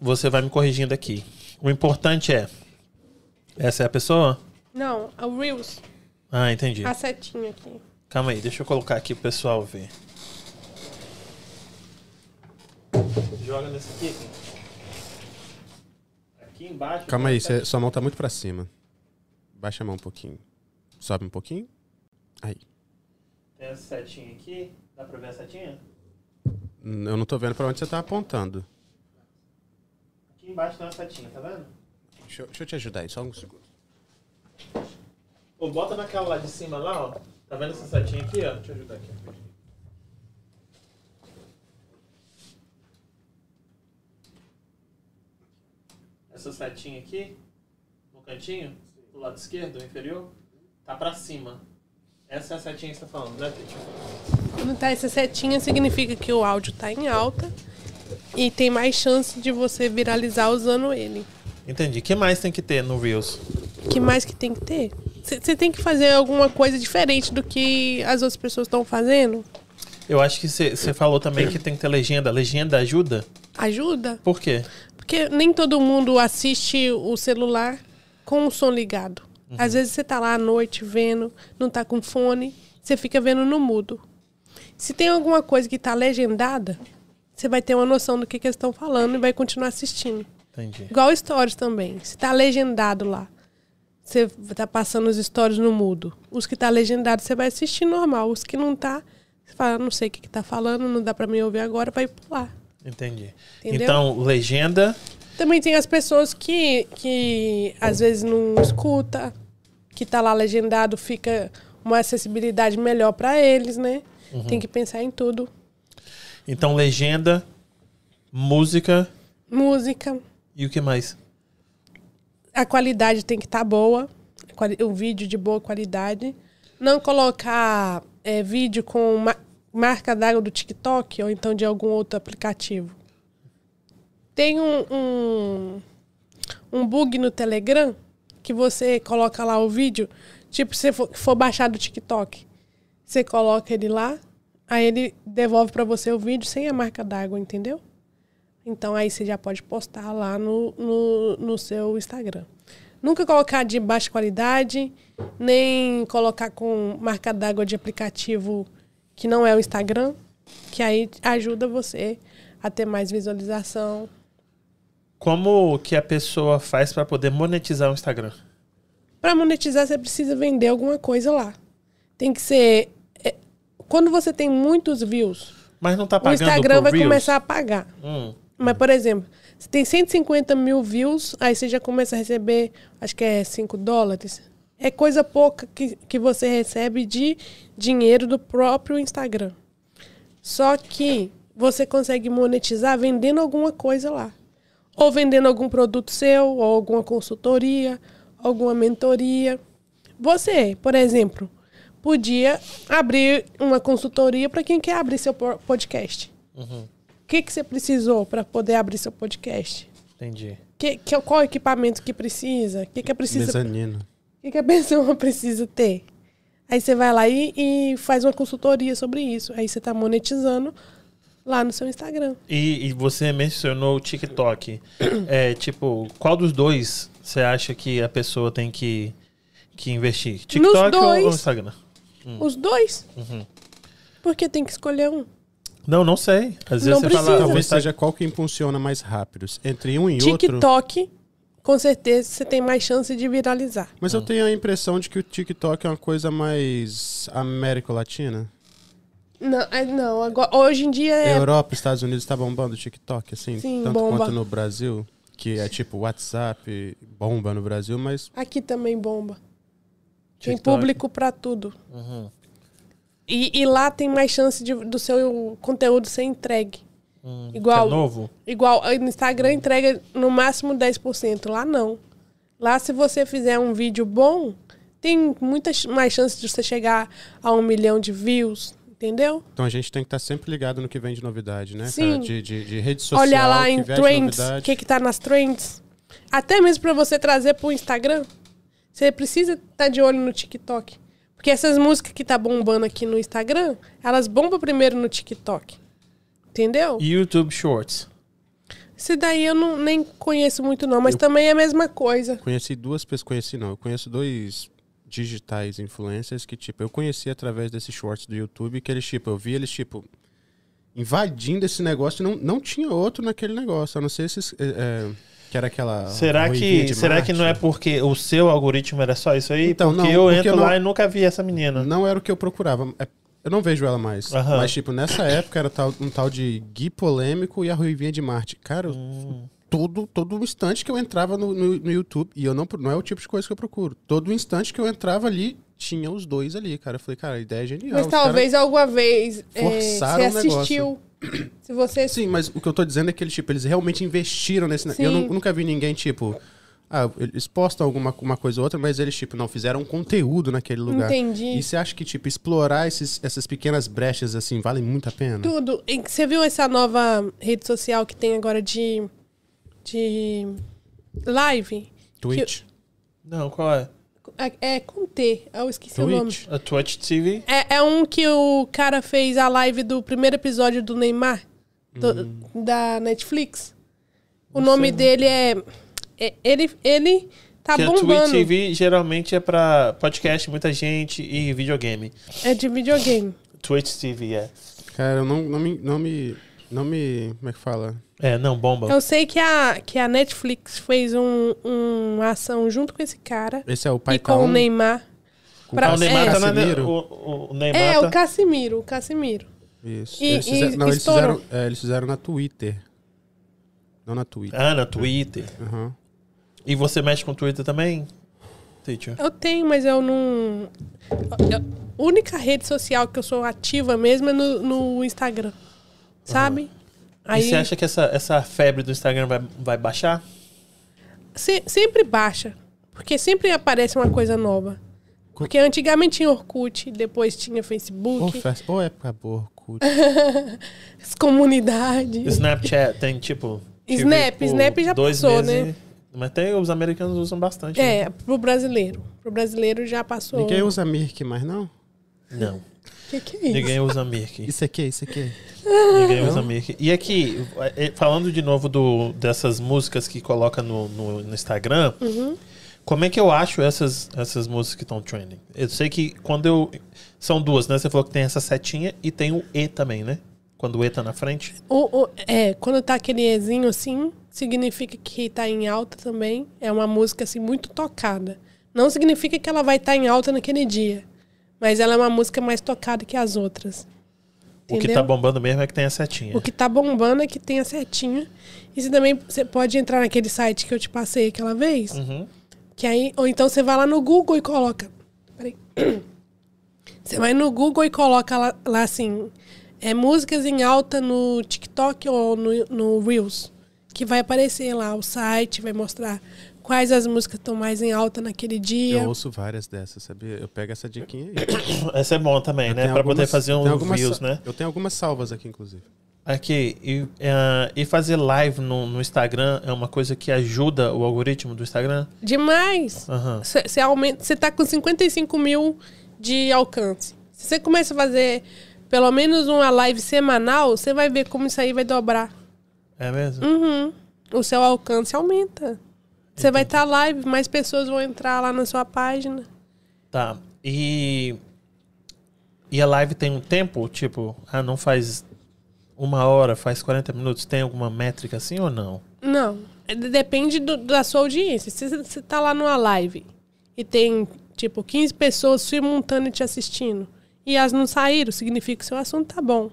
você vai me corrigindo aqui. O importante é. Essa é a pessoa? Não, é o Reels. Ah, entendi. A setinha aqui. Calma aí, deixa eu colocar aqui pro pessoal ver. Joga nesse aqui. Aqui embaixo. Calma aí, cê- sua mão tá muito pra cima. Baixa a mão um pouquinho. Sobe um pouquinho. Aí. Tem essa setinha aqui. Dá pra ver a setinha? Eu não tô vendo pra onde você tá apontando. Aqui embaixo tem uma setinha, tá vendo? Deixa eu, deixa eu te ajudar aí, só um segundo. Pô, bota naquela lá de cima lá, ó. Tá vendo essa setinha aqui, ó? Deixa eu ajudar aqui. Essa setinha aqui, no cantinho, do lado esquerdo, inferior, tá pra cima. Essa é a setinha que você tá falando, né, Titi? Quando tá essa setinha, significa que o áudio tá em alta e tem mais chance de você viralizar usando ele. Entendi. O que mais tem que ter no Reels? O que mais que tem que ter? Você tem que fazer alguma coisa diferente do que as outras pessoas estão fazendo? Eu acho que você falou também que tem que ter legenda. Legenda ajuda? Ajuda? Por quê? Porque nem todo mundo assiste o celular com o som ligado. Às vezes você tá lá à noite vendo, não tá com fone, você fica vendo no mudo. Se tem alguma coisa que tá legendada, você vai ter uma noção do que, que eles estão falando e vai continuar assistindo. Entendi. Igual stories também. Se tá legendado lá, você tá passando os stories no mudo. Os que tá legendado, você vai assistir normal. Os que não tá, você fala, não sei o que, que tá falando, não dá pra me ouvir agora, vai pular. Entendi. Entendeu? Então, legenda. Também tem as pessoas que, que às vezes não escuta, que tá lá legendado, fica uma acessibilidade melhor para eles, né? Uhum. Tem que pensar em tudo. Então, legenda, música Música, e o que mais? a qualidade tem que estar boa, quali- o vídeo de boa qualidade. Não colocar é, vídeo com ma- marca d'água do TikTok ou então de algum outro aplicativo. Tem um, um, um bug no Telegram que você coloca lá o vídeo, tipo, se for, for baixar do TikTok, você coloca ele lá, aí ele devolve para você o vídeo sem a marca d'água, entendeu? Então aí você já pode postar lá no, no, no seu Instagram. Nunca colocar de baixa qualidade, nem colocar com marca d'água de aplicativo que não é o Instagram, que aí ajuda você a ter mais visualização. Como que a pessoa faz para poder monetizar o Instagram? Para monetizar, você precisa vender alguma coisa lá. Tem que ser. é, quando você tem muitos views, Mas não tá o pagando Instagram por vai Reels? começar a pagar. Hum, Mas, por exemplo, você tem 150 mil views, aí você já começa a receber, acho que é 5 dólares. É coisa pouca que, que você recebe de dinheiro do próprio Instagram. Só que você consegue monetizar vendendo alguma coisa lá. Ou vendendo algum produto seu, ou alguma consultoria, alguma mentoria. Você, por exemplo, podia abrir uma consultoria para quem quer abrir seu po- podcast. uhum, O que, que você precisou para poder abrir seu podcast? entendi. Que, que, qual equipamento que precisa? O que, que, é precisa, Mezanino. o que, que a pessoa precisa ter? Aí você vai lá e, e faz uma consultoria sobre isso. Aí você está monetizando lá no seu Instagram. E, e você mencionou o TikTok. É, tipo, qual dos dois você acha que a pessoa tem que, que investir? TikTok ou- dois. ou Instagram? Os dois. Uhum. Porque tem que escolher um. Não, não sei. Às vezes Não você precisa. fala. Talvez seja qual que impulsiona mais rápido. Entre um e outro. TikTok, com certeza, você tem mais chance de viralizar. Mas eu tenho a impressão de que o TikTok é uma coisa mais América Latina. Não, é- não agora, hoje em dia é. Europa, Estados Unidos tá bombando o TikTok, assim, Sim, tanto bomba. quanto no Brasil, que é tipo WhatsApp, bomba no Brasil, mas Aqui também bomba. Tem TikTok. público para tudo. Uhum, E, e lá tem mais chance de, do seu conteúdo ser entregue. hum, Igual- É novo? Igual aí no Instagram entrega no máximo 10%. Lá não. Lá se você fizer um vídeo bom, tem muitas mais chances de você chegar a um milhão de views. Entendeu? então a gente tem que estar sempre ligado no que vem de novidade, né, Sim. cara? De, de, de rede social, Olhar lá em trends, o que que tá nas trends. Até mesmo para você trazer pro Instagram, você precisa estar de olho no TikTok. Porque essas músicas que tá bombando aqui no Instagram, elas bombam primeiro no TikTok. Entendeu? YouTube Shorts. Esse daí eu não, nem conheço muito não, mas Eu- também é a mesma coisa. Conheci duas pessoas, conheci não, eu conheço dois digitais influencers que, tipo, eu conheci através desses shorts do YouTube, que eles, tipo, eu vi eles, tipo, invadindo esse negócio e não, não tinha outro naquele negócio, a não ser esses, é, é, que era aquela... Será que, será que não é porque o seu algoritmo era só isso aí? Então, porque não, eu porque entro eu não- lá e nunca vi essa menina. Não era o que eu procurava. É- Eu não vejo ela mais. Aham. Mas, tipo, nessa época era tal- um tal de Gui Polêmico e a Ruivinha de Marte. Cara, eu- Hum. Todo, todo instante que eu entrava no, no, no YouTube, e eu não, não é o tipo de coisa que eu procuro. Todo instante que eu entrava ali, tinha os dois ali, cara. Eu falei, cara, a ideia é genial. Mas Os talvez alguma vez é, você assistiu. Se você Sim, mas o que eu tô dizendo é que eles, tipo, eles realmente investiram nesse... ne- Sim. Eu nu- nunca vi ninguém, tipo... Ah, eles postam alguma uma coisa ou outra, mas eles, tipo, não fizeram um conteúdo naquele lugar. Entendi. E você acha que, tipo, explorar esses, essas pequenas brechas, assim, vale muito a pena? Tudo. Você viu essa nova rede social que tem agora de. De. live? Twitch. Não, qual é? É, é com T, eu esqueci o nome. Twitch. A Twitch TV? É, é um que o cara fez a live do primeiro episódio do Neymar, do- da Netflix. O Não nome sei, dele é, é- Ele, ele tá que a Twitch bombando. TV geralmente é pra podcast, muita gente e videogame. É de videogame. Twitch TV, é. Cara, eu não, não, me, não me. Não me. Como é que fala? É, não, bomba. Eu sei que a, que a Netflix fez um, uma ação junto com esse cara Esse é o pai e com o Neymar. com pra- o Neymar é. tá na. O, o- o Neymar É, tá... o Casimiro, o Casimiro. Isso. E- eles, fizeram, e não, eles fizeram, é, eles fizeram na Twitter. Não na Twitter. Ah, na Twitter. Aham. E você mexe com Twitter também? Teacher? Eu tenho, mas eu não. a única rede social que eu sou ativa mesmo é no, no Instagram. Sabe? E você acha que essa, essa febre do Instagram vai, vai baixar? se- sempre baixa. Porque sempre aparece uma coisa nova. Porque antigamente tinha Orkut, depois tinha Facebook, festa- ô, época boa, Orkut. as comunidades. Snapchat tem tipo. Snap, por Snap já dois passou, meses, né? Mas tem, os americanos usam bastante. né? É, pro brasileiro. Pro brasileiro já passou. Ninguém usa Mirk mais, não? Não. Que que é isso? Ninguém usa Mirk. Isso aqui, isso aqui. Ninguém usa Mirk. E aqui, eh, falando de novo do, dessas músicas que coloca no, no, no Instagram, Uhum. como é que eu acho essas, essas músicas que estão trending? Eu sei que quando eu. São duas, né? Você falou que tem essa setinha e tem o E também, né? Quando o E tá na frente. O, o- é, quando tá aquele Ezinho assim, significa que tá em alta também. É uma música assim muito tocada. Não significa que ela vai estar em alta naquele dia. Mas ela é uma música mais tocada que as outras. O que Entendeu? tá bombando mesmo é que tem a setinha. O que tá bombando é que tem a setinha. E você também você pode entrar naquele site que eu te passei aquela vez. Uhum. Que aí, ou então você vai lá no Google e coloca. Peraí. Você vai no Google e coloca lá, lá assim. É músicas em alta no TikTok ou no, no Reels. Que vai aparecer lá o site, vai mostrar quais as músicas estão mais em alta naquele dia. Eu ouço várias dessas, sabia? Eu pego essa diquinha aí. Essa é bom também, Eu né? Pra poder algumas- fazer um sa- né? Eu tenho algumas salvas aqui, inclusive. Aqui, e, eh, e fazer live no, no Instagram é uma coisa que ajuda o algoritmo do Instagram? Demais! Você aumenta, você tá com 55 mil de alcance. Se você começa a fazer pelo menos uma live semanal, você vai ver como isso aí vai dobrar. É mesmo? Uhum. O seu alcance aumenta. Você vai estar live, mais pessoas vão entrar lá na sua página. Tá. E. E a live tem um tempo? Tipo, ah, não faz uma hora, faz 40 minutos? Tem alguma métrica assim ou não? Não. É, Depende do- da sua audiência. Se você tá lá numa live e tem, tipo, 15 pessoas simultâneas te assistindo e as não saíram, significa que o seu assunto tá bom.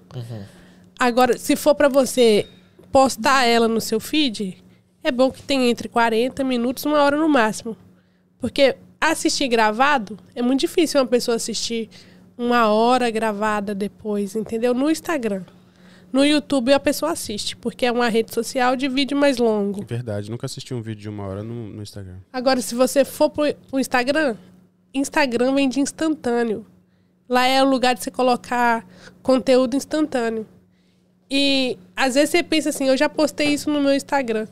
Agora, se for pra você postar ela no seu feed, é bom que tenha entre 40 minutos e uma hora no máximo. Porque assistir gravado é muito difícil uma pessoa assistir uma hora gravada depois, entendeu? No Instagram. No YouTube a pessoa assiste, porque é uma rede social de vídeo mais longo. Verdade, nunca assisti um vídeo de uma hora no, no Instagram. Agora, se você for pro, pro Instagram, Instagram vem de instantâneo. Lá é o lugar de você colocar conteúdo instantâneo. E às vezes você pensa assim, eu já postei isso no meu Instagram.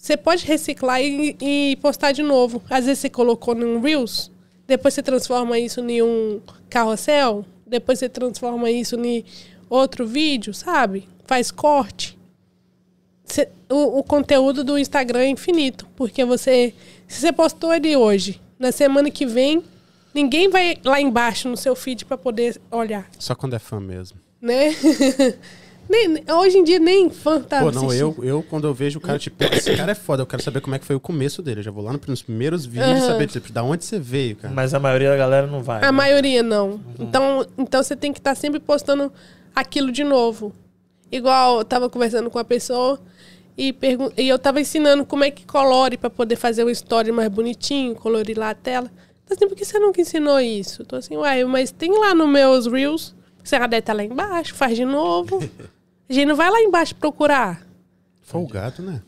Você pode reciclar e, e postar de novo. Às vezes você colocou num Reels, depois você transforma isso em um carrossel, depois você transforma isso em outro vídeo, sabe? Faz corte. O, o conteúdo do Instagram é infinito, porque você, se você postou ele hoje, na semana que vem, ninguém vai lá embaixo no seu feed para poder olhar, Só quando é fã mesmo. né? Nem- hoje em dia nem fã tá Pô, não, assistindo. eu, eu quando eu vejo o cara, tipo, esse cara é foda, eu quero saber como é que foi o começo dele. Eu já vou lá no- nos primeiros vídeos e saber, tipo, da onde você veio, cara. Mas a maioria da galera não vai. A né? maioria não. Então, então você tem que estar sempre postando aquilo de novo. Igual eu tava conversando com a pessoa e, pergun- e eu tava ensinando como é que colore para poder fazer uma story mais bonitinho, colorir lá a tela. Então, assim, por que você nunca ensinou isso? Eu Tô assim, uai, mas tem lá nos meus Reels. Você já deve estar lá embaixo, faz de novo. A gente não vai lá embaixo procurar. Folgado, né?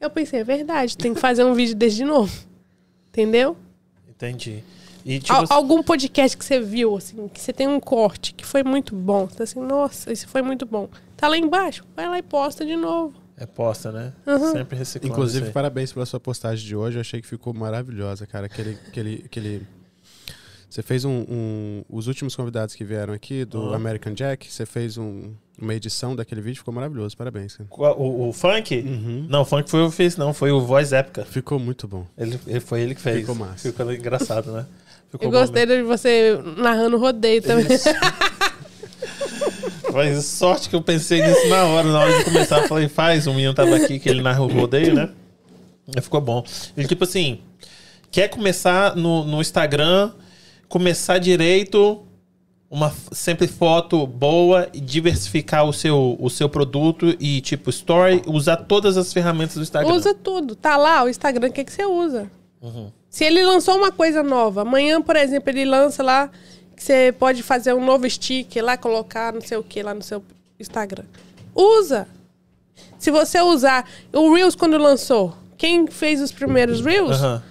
Eu pensei, é verdade, tem que fazer um vídeo desse de novo. Entendeu? Entendi. E tipo, Al- algum podcast que você viu, assim, que você tem um corte que foi muito bom. Você tá assim, nossa, esse foi muito bom. Tá lá embaixo, vai lá e posta de novo. é posta, né? Uhum. Sempre reciclando. Inclusive, parabéns pela sua postagem de hoje. Eu achei que ficou maravilhosa, cara. Aquele. aquele, aquele... Você fez um, um- Os últimos convidados que vieram aqui, do Ah. American Jack, você fez um- uma edição daquele vídeo, ficou maravilhoso. Parabéns, cara. O, o funk? Uhum. Não, o funk foi eu que fiz, não. Foi o Voz Épica. Ficou muito bom. Ele, ele- foi ele que fez. Ficou massa. Ficou engraçado, né? Ficou Eu bom gostei de você narrando rodeio também. mesmo. Mas sorte que eu pensei nisso na hora. Na hora de começar, eu falei, faz. O menino tava aqui, que ele narra o rodeio, né? E ficou bom. Ele, tipo assim, quer começar no, no Instagram, começar direito, uma sempre foto boa e diversificar o seu, o seu produto e, tipo, story, usar todas as ferramentas do Instagram. usa tudo. Tá lá o Instagram, o que, que você usa? Uhum. Se ele lançou uma coisa nova, amanhã, por exemplo, ele lança lá que você pode fazer um novo sticker lá, colocar não sei o que lá no seu Instagram. Usa! Se você usar o Reels quando lançou, quem fez os primeiros Reels Aham.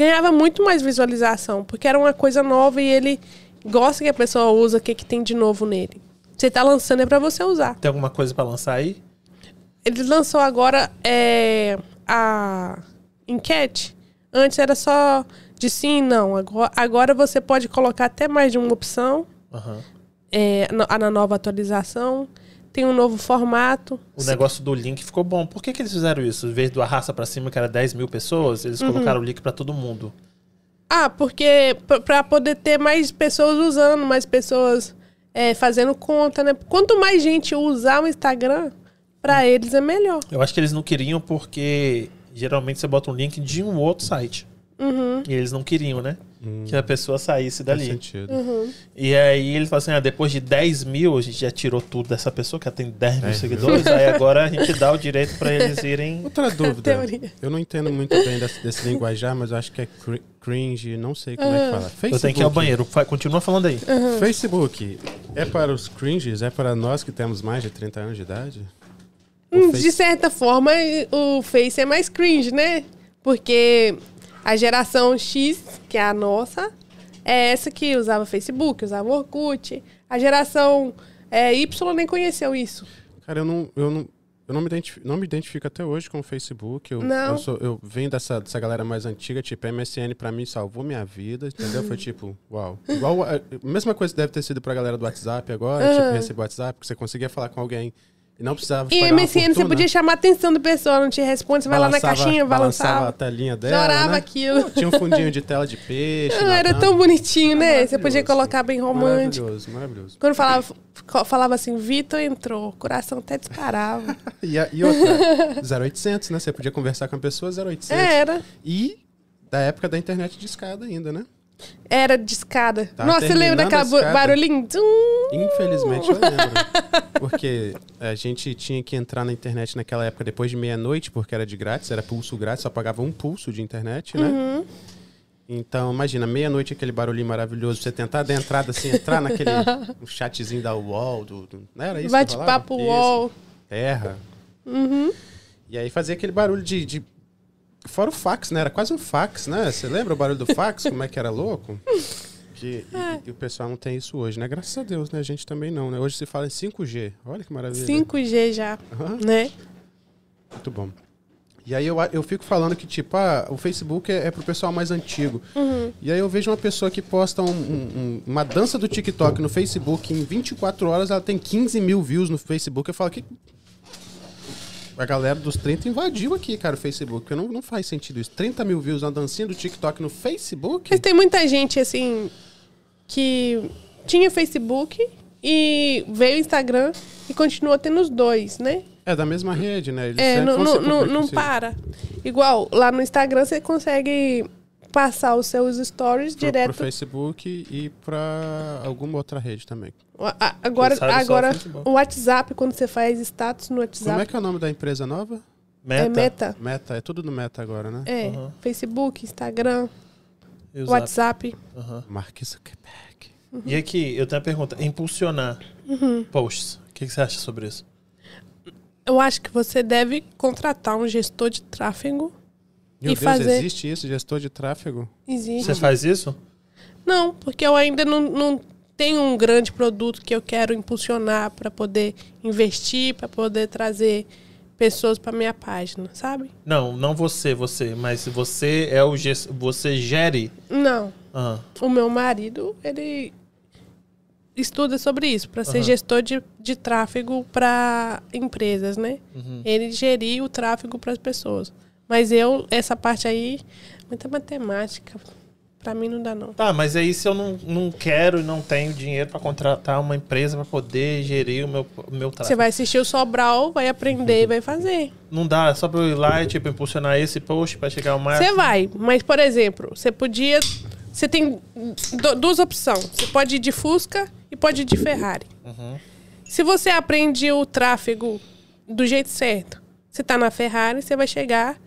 Ganhava muito mais visualização, porque era uma coisa nova e ele gosta que a pessoa usa, o que, que tem de novo nele. Você tá lançando é pra você usar. Tem alguma coisa pra lançar aí? Ele lançou agora é, a enquete. Antes era só de sim e não. Agora, agora você pode colocar até mais de uma opção Aham. é, na, na nova atualização. Tem um novo formato. O negócio do link ficou bom. Por que, que eles fizeram isso? Em vez do arrasta pra cima, que era 10 mil pessoas, eles Uhum. colocaram o link pra todo mundo. Ah, porque p- pra poder ter mais pessoas usando, mais pessoas é, fazendo conta, né? Quanto mais gente usar o Instagram, pra eles é melhor. Eu acho que eles não queriam porque geralmente você bota um link de um outro site. Uhum. E eles não queriam, né? Que a pessoa saísse Faz dali. sentido. Uhum. E aí ele fala assim: ah, depois de 10 mil, a gente já tirou tudo dessa pessoa, que ela tem 10 mil 10 mil. seguidores, aí agora a gente dá o direito pra eles irem. Outra dúvida. Teoria. Eu não entendo muito bem desse, desse linguajar, mas eu acho que é cri- cringe, não sei como é que fala. Facebook. Eu tenho que ir ao banheiro. Fa- Continua falando aí. Facebook é para os cringes? É para nós que temos mais de 30 anos de idade? Hum, Face- De certa forma, o Face é mais cringe, né? Porque a geração X, que é a nossa, é essa que usava Facebook, usava Orkut. A geração é, Y nem conheceu isso. Cara, eu não, eu não, eu não me, identifico, não me identifico até hoje com o Facebook. Eu, Não. Eu, sou, eu venho dessa, dessa galera mais antiga, tipo, MSN pra mim salvou minha vida, entendeu? Foi tipo, uau. Igual, a, a mesma coisa deve ter sido pra galera do WhatsApp agora, tipo, receber WhatsApp, que você conseguia falar com alguém e não precisava E MSN você podia chamar a atenção da pessoa, não te responde, você vai lá na Balançava- caixinha, balançava a balançava. telinha dela, Chorava né? aquilo. Tinha um fundinho de tela de peixe. Ah, lá, era tão bonitinho, né? Você podia colocar bem romântico. Maravilhoso, maravilhoso. Quando falava, falava assim, Vitor entrou, o coração até disparava. E, a- e outra, 0800, né? Você podia conversar com a pessoa 0800. Era. E da época da internet de escada ainda, né? Era de escada. Tá Nossa, você lembra daquela barulhinho? Infelizmente eu lembro. Porque a gente tinha que entrar na internet naquela época depois de meia-noite, porque era de grátis, era pulso grátis, só pagava um pulso de internet, né? Uhum. Então, imagina, meia-noite aquele barulhinho maravilhoso, você tentar dar entrada assim, entrar naquele chatzinho da UOL, do, do, não era isso? Bate-papo? UOL. Terra. Uhum. E aí fazia aquele barulho de, de- Fora o fax, né? Era quase um fax, né? Você lembra o barulho do fax? como é que era louco? Que, e, e o pessoal não tem isso hoje, né? Graças a Deus, né? A gente também não, né? Hoje se fala em 5G. Olha que maravilha. 5G já, Aham, né? muito bom. E aí eu, eu fico falando que, tipo, ah, o Facebook é, é pro pessoal mais antigo. Uhum. E aí eu vejo uma pessoa que posta um- um- uma dança do TikTok no Facebook em 24 horas, ela tem 15 mil views no Facebook. Eu falo que. A galera dos 30 invadiu aqui, cara, o Facebook. Não, não faz sentido isso. 30 mil views na dancinha do TikTok no Facebook? Mas tem muita gente, assim, que tinha Facebook e veio o Instagram e continua tendo os dois, né? É da mesma rede, né? Eles É, não, não, não, não para. Igual, lá no Instagram você consegue passar os seus stories Pro, direto. pro Facebook e pra alguma outra rede também. A- a- Agora, agora o WhatsApp, quando você faz status no Como WhatsApp, é que é o nome da empresa nova? Meta. é meta. Meta, é tudo no Meta agora, né? É, Aham. Facebook, Instagram, E. WhatsApp. Aham. Mark Zuckerberg. E aqui, eu tenho uma pergunta. Impulsionar Uhum. posts. O que, que você acha sobre isso? Eu acho que você deve contratar um gestor de tráfego. Meu E Deus, fazer- existe isso, gestor de tráfego? Existe. Você faz isso? Não, porque eu ainda não, não tenho um grande produto que eu quero impulsionar para poder investir, para poder trazer pessoas para minha página, sabe? Não, não você, você, mas você é o você gere. Não. Ah, O meu marido, ele estuda sobre isso, para ser Aham. gestor de, de tráfego para empresas, né? uhum. Ele gerir o tráfego para as pessoas. Mas eu, essa parte aí, muita matemática. Para mim não dá, não. Tá, mas aí se eu não, não quero e não tenho dinheiro pra contratar uma empresa pra poder gerir o meu, o meu Você tráfego. vai assistir o Sobral, vai aprender e vai fazer. Não dá, só pra eu ir lá e tipo, impulsionar esse post pra chegar ao máximo. Você vai, mas, por exemplo, você podia. Você tem du- duas opções. Você pode ir de Fusca e pode ir de Ferrari. Uhum. Se você aprende o tráfego do jeito certo, você tá na Ferrari, você vai chegar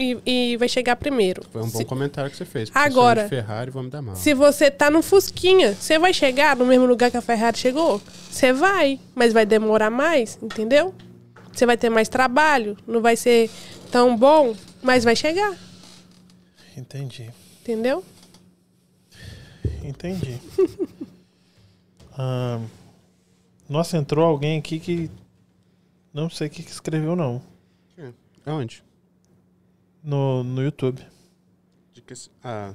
e, e vai chegar primeiro. Foi um bom Se- comentário que você fez. Agora- Ferrari, vamos dar mal. Se você tá no Fusquinha, você vai chegar no mesmo lugar que a Ferrari chegou? Você vai, mas vai demorar mais, entendeu? Você vai ter mais trabalho, não vai ser tão bom, mas vai chegar, Entendi. entendeu? Entendi. Ah, nossa, entrou alguém aqui que. Não sei o que, que escreveu, não. Aonde? No, no YouTube. De que- Ah.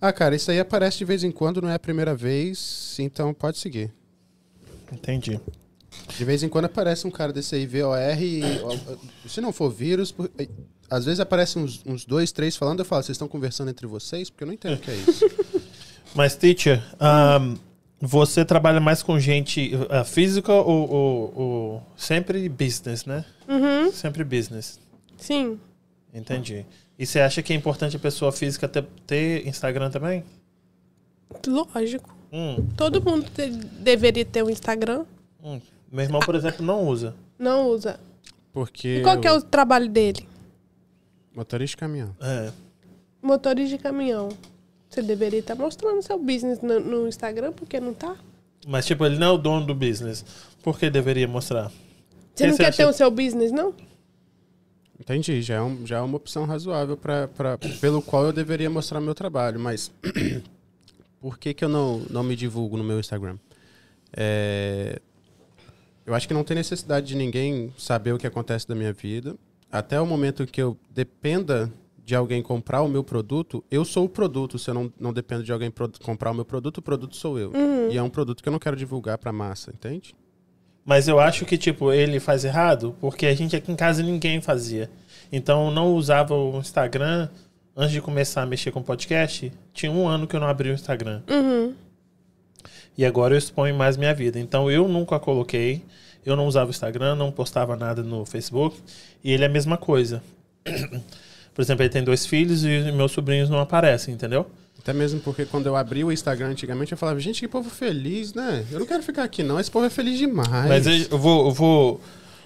Ah, cara, isso aí aparece de vez em quando, não é a primeira vez, então pode seguir. Entendi. De vez em quando aparece um cara desse aí, VOR, e, se não for vírus, por- às vezes aparecem uns, uns dois, três falando, eu falo, vocês estão conversando entre vocês? Porque eu não entendo o que é isso. Mas, teacher, ah, você trabalha mais com gente ah, física ou, ou- ou sempre business, né? Uhum, Sempre business. Sim. Entendi. E você acha que é importante a pessoa física ter, ter Instagram também? Lógico. Hum, Todo mundo te- deveria ter um Instagram. hum. Meu irmão, por exemplo, não usa. Não usa. Porque. E qual que é o trabalho dele? Motorista de caminhão. É. Motorista de caminhão. Você deveria estar mostrando seu business no, no Instagram, porque não tá? Mas, tipo, ele não é o dono do business. Por que deveria mostrar? Você Quem não você quer acha- ter o seu business, não? Entendi, já é, um- já é uma opção razoável pra, pra, pelo qual eu deveria mostrar meu trabalho, mas por que, que eu não, não me divulgo no meu Instagram? É, eu acho que não tem necessidade de ninguém saber o que acontece da minha vida. Até o momento que eu dependa de alguém comprar o meu produto, eu sou o produto. Se eu não, não dependo de alguém comprar o meu produto, o produto sou eu. E é um produto que eu não quero divulgar pra massa, entende? Mas eu acho que, tipo, ele faz errado porque a gente aqui em casa ninguém fazia. Então, eu não usava o Instagram antes de começar a mexer com podcast. Tinha um ano que eu não abri o Instagram. Uhum. E agora eu exponho mais minha vida. Então, eu nunca coloquei. Eu não usava o Instagram, não postava nada no Facebook. E ele é a mesma coisa. Por exemplo, ele tem dois filhos e meus sobrinhos não aparecem, entendeu? Até mesmo porque quando eu abri o Instagram antigamente, eu falava, gente, que povo feliz, né? Eu não quero ficar aqui, não. Esse povo é feliz demais. Mas eu vou, eu vou.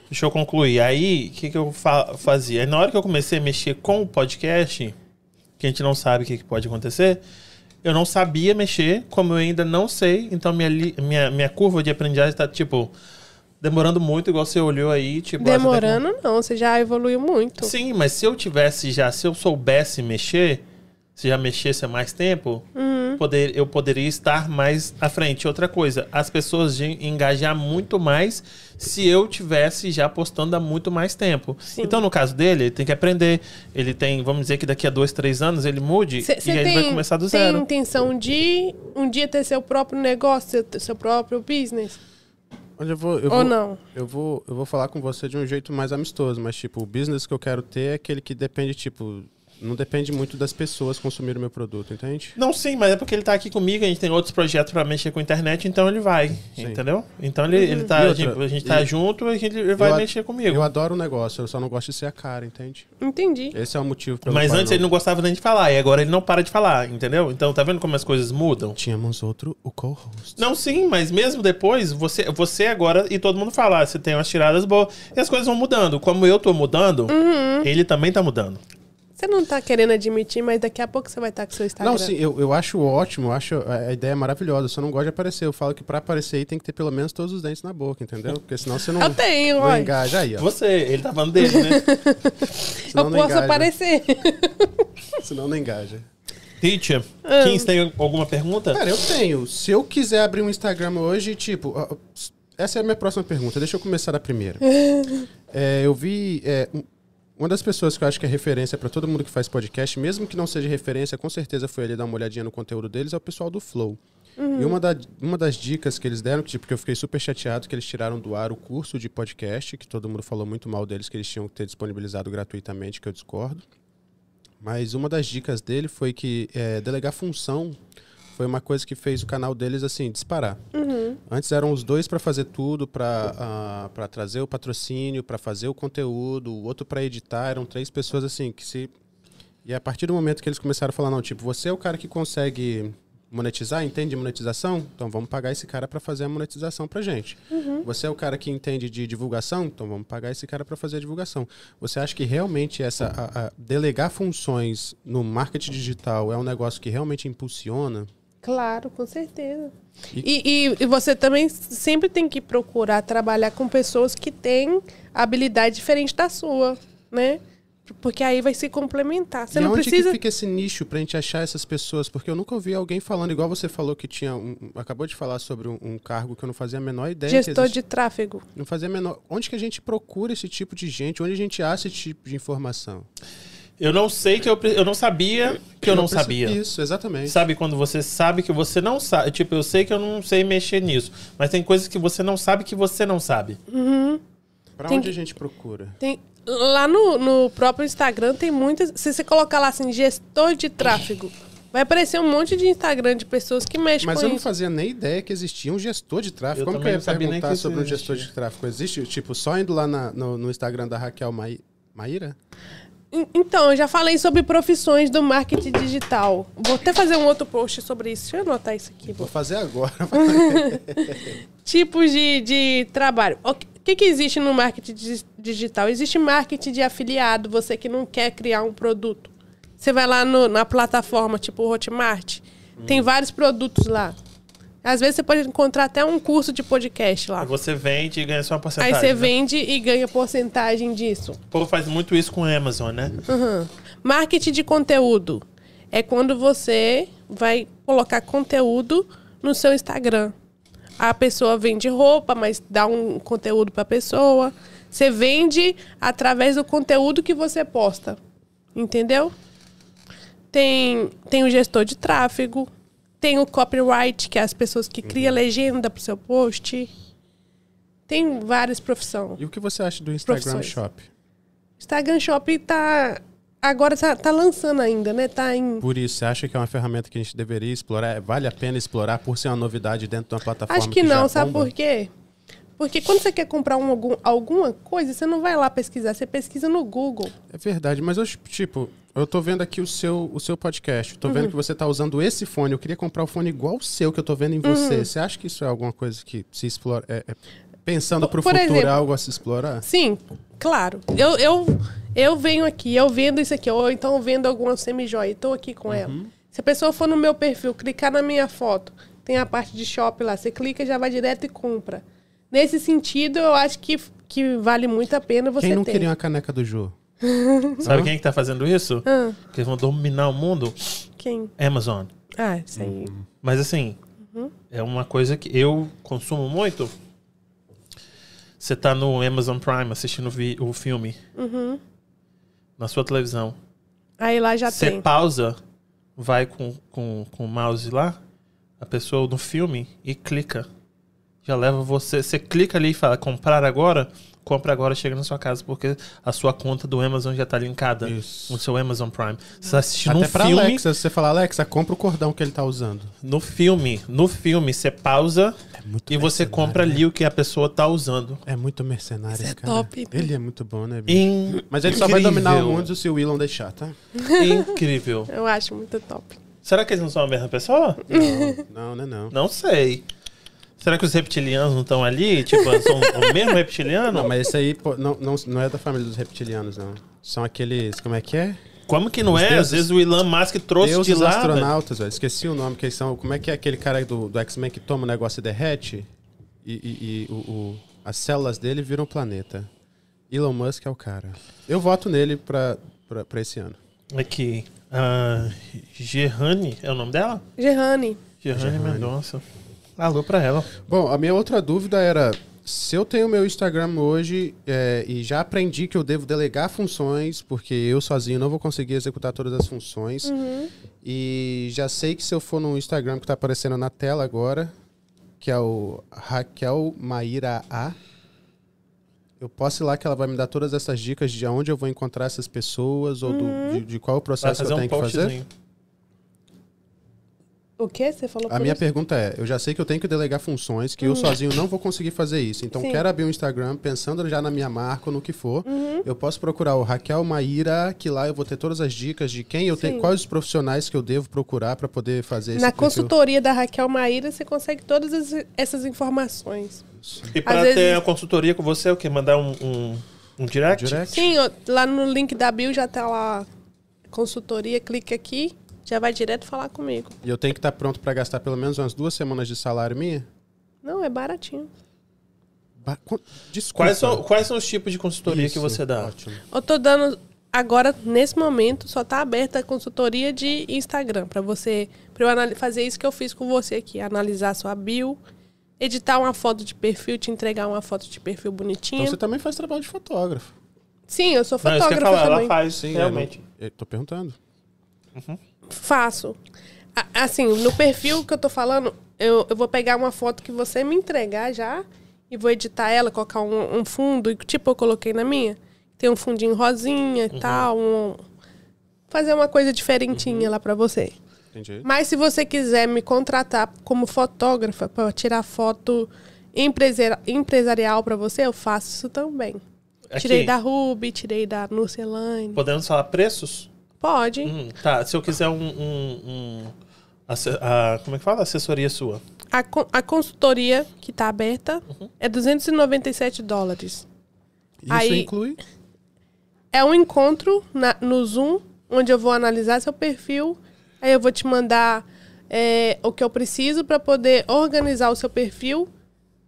Deixa eu concluir. Aí, o que, que eu fa- fazia? Aí, na hora que eu comecei a mexer com o podcast, que a gente não sabe o que, que pode acontecer, eu não sabia mexer, como eu ainda não sei. Então, minha, minha, minha curva de aprendizagem está, tipo, demorando muito, igual você olhou aí. Tipo, ah, você tá Demorando, não. Você já evoluiu muito. Sim, mas se eu tivesse já, se eu soubesse mexer, se já mexesse há mais tempo, Uhum. poder, eu poderia estar mais à frente. Outra coisa, as pessoas engajar muito mais se eu tivesse já postando há muito mais tempo. Sim. Então, no caso dele, ele tem que aprender. Ele tem, vamos dizer que daqui a dois, três anos ele mude Você e aí ele vai começar do tem zero. intenção de um dia ter seu próprio negócio, seu, seu próprio business? Olha, eu vou, eu Ou vou, não? Eu vou, eu vou falar com você de um jeito mais amistoso, mas, tipo, o business que eu quero ter é aquele que depende, tipo, não depende muito das pessoas consumirem o meu produto, entende? Não, sim, mas é porque ele tá aqui comigo, a gente tem outros projetos pra mexer com a internet, então ele vai, Sim. entendeu? Então ele, ele tá, E a outra, gente, a gente tá e- junto, a gente, ele vai Eu mexer comigo. Eu adoro o negócio, eu só não gosto de ser a cara, entende? Entendi. Esse é o motivo pelo Mas antes eu ele não gostava nem de falar, e agora ele não para de falar, entendeu? Então tá vendo como as coisas mudam? Tínhamos outro, o co-host. Não, sim, mas mesmo depois, você, você agora, e todo mundo fala, ah, você tem umas tiradas boas, e as coisas vão mudando. Como eu tô mudando, Uhum. ele também tá mudando. Você não tá querendo admitir, mas daqui a pouco você vai estar com seu Instagram. Não, sim, eu, eu acho ótimo, eu acho a ideia maravilhosa, eu só não gosto de aparecer. Eu falo que pra aparecer aí tem que ter pelo menos todos os dentes na boca, entendeu? Porque senão você não, Eu tenho, não engaja aí, ó. Você, ele tá falando dele, né? Senão Eu não posso engaja. aparecer. Senão não engaja. Teacher, Ah. Kins, tem alguma pergunta? Cara, eu tenho. Se eu quiser abrir um Instagram hoje, tipo. Essa é a minha próxima pergunta. Deixa eu começar da primeira. É, eu vi. é, um- uma das pessoas que eu acho que é referência pra todo mundo que faz podcast, mesmo que não seja referência, com certeza foi ali dar uma olhadinha no conteúdo deles, é o pessoal do Flow. E uma, da- uma das dicas que eles deram, que, tipo, que eu fiquei super chateado, que eles tiraram do ar o curso de podcast, que todo mundo falou muito mal deles, que eles tinham que ter disponibilizado gratuitamente, que eu discordo. Mas uma das dicas dele foi que é, delegar função foi uma coisa que fez o canal deles assim disparar. Antes eram os dois para fazer tudo, para para trazer o patrocínio, para fazer o conteúdo, o outro para editar. Eram três pessoas assim que se e a partir do momento que eles começaram a falar não, tipo você é o cara que consegue monetizar, entende de monetização? Então vamos pagar esse cara para fazer a monetização pra gente. Você é o cara que entende de divulgação? Então vamos pagar esse cara para fazer a divulgação. Você acha que realmente essa a- a delegar funções no marketing digital é um negócio que realmente impulsiona? Claro, com certeza. E- E, e, você também sempre tem que procurar trabalhar com pessoas que têm habilidade diferente da sua, né? Porque aí vai se complementar. Você e não onde precisa. que fica esse nicho pra gente achar essas pessoas? Porque eu nunca ouvi alguém falando, igual você falou que tinha. um- acabou de falar sobre um, um cargo que eu não fazia a menor ideia. Gestor de tráfego. Não fazia a menor. Onde que a gente procura esse tipo de gente? Onde a gente acha esse tipo de informação? Eu não sei que eu, eu não sabia que eu não percebi sabia. Isso, exatamente. Sabe quando você sabe que você não sabe? Tipo, eu sei que eu não sei mexer nisso, mas tem coisas que você não sabe que você não sabe. Pra Tem onde a gente procura? Tem, lá no, no próprio Instagram tem muitas. Se você colocar lá assim, gestor de tráfego, vai aparecer um monte de Instagram de pessoas que mexem Mas com eu não fazia nem ideia que existia um gestor de tráfego. Eu Como que eu ia não perguntar sobre um gestor de tráfego? Existe, tipo, só indo lá na- no, no Instagram da Raquel Maíra? En- Então, eu já falei sobre profissões do marketing digital. Vou até fazer um outro post sobre isso. Deixa eu anotar isso aqui. Vou fazer agora. Tipos de, de trabalho. O que- que, existe no marketing di- digital? Existe marketing de afiliado, você que não quer criar um produto. Você vai lá no- na plataforma, tipo o Hotmart, tem vários produtos lá. Às vezes você pode encontrar até um curso de podcast lá. Aí você vende e ganha só uma Aí porcentagem. você né? vende e ganha porcentagem disso. O povo faz muito isso com a Amazon, né? Uhum. Marketing de conteúdo é quando você vai colocar conteúdo no seu Instagram. A pessoa vende roupa, mas dá um conteúdo para a pessoa. Você vende através do conteúdo que você posta. Entendeu? Tem, tem o gestor de tráfego. Tem o copyright, que é as pessoas que criam legenda pro seu post. Tem várias profissões. E o que você acha do Instagram Profissões. Shop? Instagram Shop tá. Agora tá, tá lançando ainda, né? Tá em. Por isso, você acha que é uma ferramenta que a gente deveria explorar? Vale a pena explorar por ser uma novidade dentro de uma plataforma Acho que já não, sabe bomba? por quê? Porque quando você quer comprar um, algum, alguma coisa, você não vai lá pesquisar, você pesquisa no Google. É verdade, mas eu, tipo, eu tô vendo aqui o seu, o seu podcast. Tô Uhum. vendo que você tá usando esse fone. Eu queria comprar o fone igual o seu que eu tô vendo em Uhum. você. Você acha que isso é alguma coisa que se explora. é- é- pensando pro Por futuro, exemplo- é algo a se explorar? Sim, claro. Eu, eu, eu venho aqui, eu vendo isso aqui, ou então vendo alguma semijoia, tô aqui com ela. Se a pessoa for no meu perfil, clicar na minha foto, tem a parte de shop lá, você clica, já vai direto e compra. Nesse sentido, eu acho que, que vale muito a pena você Quem não ter. queria uma caneca do Jô? Sabe quem que tá fazendo isso? Ah, Que eles vão dominar o mundo? quem? Amazon. Ah, isso aí. Mas assim, é uma coisa que eu consumo muito. Você tá no Amazon Prime assistindo vi- o filme na sua televisão. Aí lá já Você tem. pausa, vai com, com, com o mouse lá, a pessoa no filme e clica. Já leva você. Você clica ali e fala comprar agora, compra agora, chega na sua casa, porque a sua conta do Amazon já tá linkada Isso. no seu Amazon Prime. Você tá assistindo Até um pra filme. Alexa, se você falar, Alexa, compra o cordão que ele tá usando. No filme, no filme, você pausa É e você compra né? ali o que a pessoa tá usando. É muito mercenário Isso é cara. top. Ele é muito bom, né, bicho? In- Mas ele só vai dominar o mundo se o Elon deixar, tá? Incrível. Eu acho muito top. Será que eles não são a mesma pessoa? Não, não, não. Não sei. Será que os reptilianos não estão ali? Tipo, são o mesmo reptiliano? Não, mas esse aí pô, não, não, não é da família dos reptilianos, não. São aqueles. Como é que é? Como que não Os é? Às deuses- vezes o Elon Musk trouxe de Deuses lá. velho. astronautas, velho. Esqueci o nome que eles são. Como é que é aquele cara do, do X-Men que toma o negócio e derrete? E, e- e o, o- as células dele viram um planeta. Elon Musk é o cara. Eu voto nele pra, pra, pra esse ano. Aqui. A Gerrane é o nome dela? Gerrane Gerrane. Mendonça. Alô pra ela. Bom, a minha outra dúvida era: se eu tenho meu Instagram hoje é, e já aprendi que eu devo delegar funções, porque eu sozinho não vou conseguir executar todas as funções, e já sei que se eu for no Instagram que está aparecendo na tela agora, que é o Raquel Maíra A, eu posso ir lá que ela vai me dar todas essas dicas de onde eu vou encontrar essas pessoas ou do- de, de qual processo eu um tenho que fazer? O quê? Você falou A por minha isso? pergunta é, eu já sei que eu tenho que delegar funções, que eu sozinho não vou conseguir fazer isso. Então. Sim. quero abrir um Instagram, pensando já na minha marca ou no que for. Uhum. Eu posso procurar o Raquel Maíra, que lá eu vou ter todas as dicas de quem eu tenho, Sim. quais os profissionais que eu devo procurar para poder fazer esse Na perfil. consultoria da Raquel Maíra, você consegue todas as- essas informações. E pra Às ter vezes- a consultoria com você, o quê? Mandar um, um, um direct? Direct? Sim, lá no link da bio já tá lá consultoria, clique aqui, já vai direto falar comigo. E eu tenho que estar pronto para gastar pelo menos umas duas semanas de salário minha? Não, é baratinho. Ba- Desculpa. Quais são, quais são os tipos de consultoria que Isso, você dá? Ótimo. Eu tô dando agora nesse momento só tá aberta a consultoria de Instagram para você, para eu fazer isso que eu fiz com você aqui, analisar sua bio, editar uma foto de perfil, te entregar uma foto de perfil bonitinha. Então você também faz trabalho de fotógrafo. Sim, eu sou Não, isso que eu falar, também. ela faz, Sim, realmente. Eu, não- eu tô perguntando. Faço. Assim, no perfil que eu tô falando, eu, eu vou pegar uma foto que você me entregar já e vou editar ela, colocar um, um fundo, tipo eu coloquei na minha. Tem um fundinho rosinha e tal. um- fazer uma coisa diferentinha lá pra você. Entendi. Mas se você quiser me contratar como fotógrafa para tirar foto empresa- empresarial pra você, eu faço isso também. Aqui, Tirei da Ruby, tirei da Nucelane. Podemos falar preços? Pode. Hum, tá, se eu quiser um... um, um asse- a- como é que fala? Assessoria sua. A, a consultoria que tá aberta Uhum. é 297 dólares. Isso Aí- inclui? É um encontro na- no Zoom, onde eu vou analisar seu perfil. Aí eu vou te mandar é, o que eu preciso para poder organizar o seu perfil.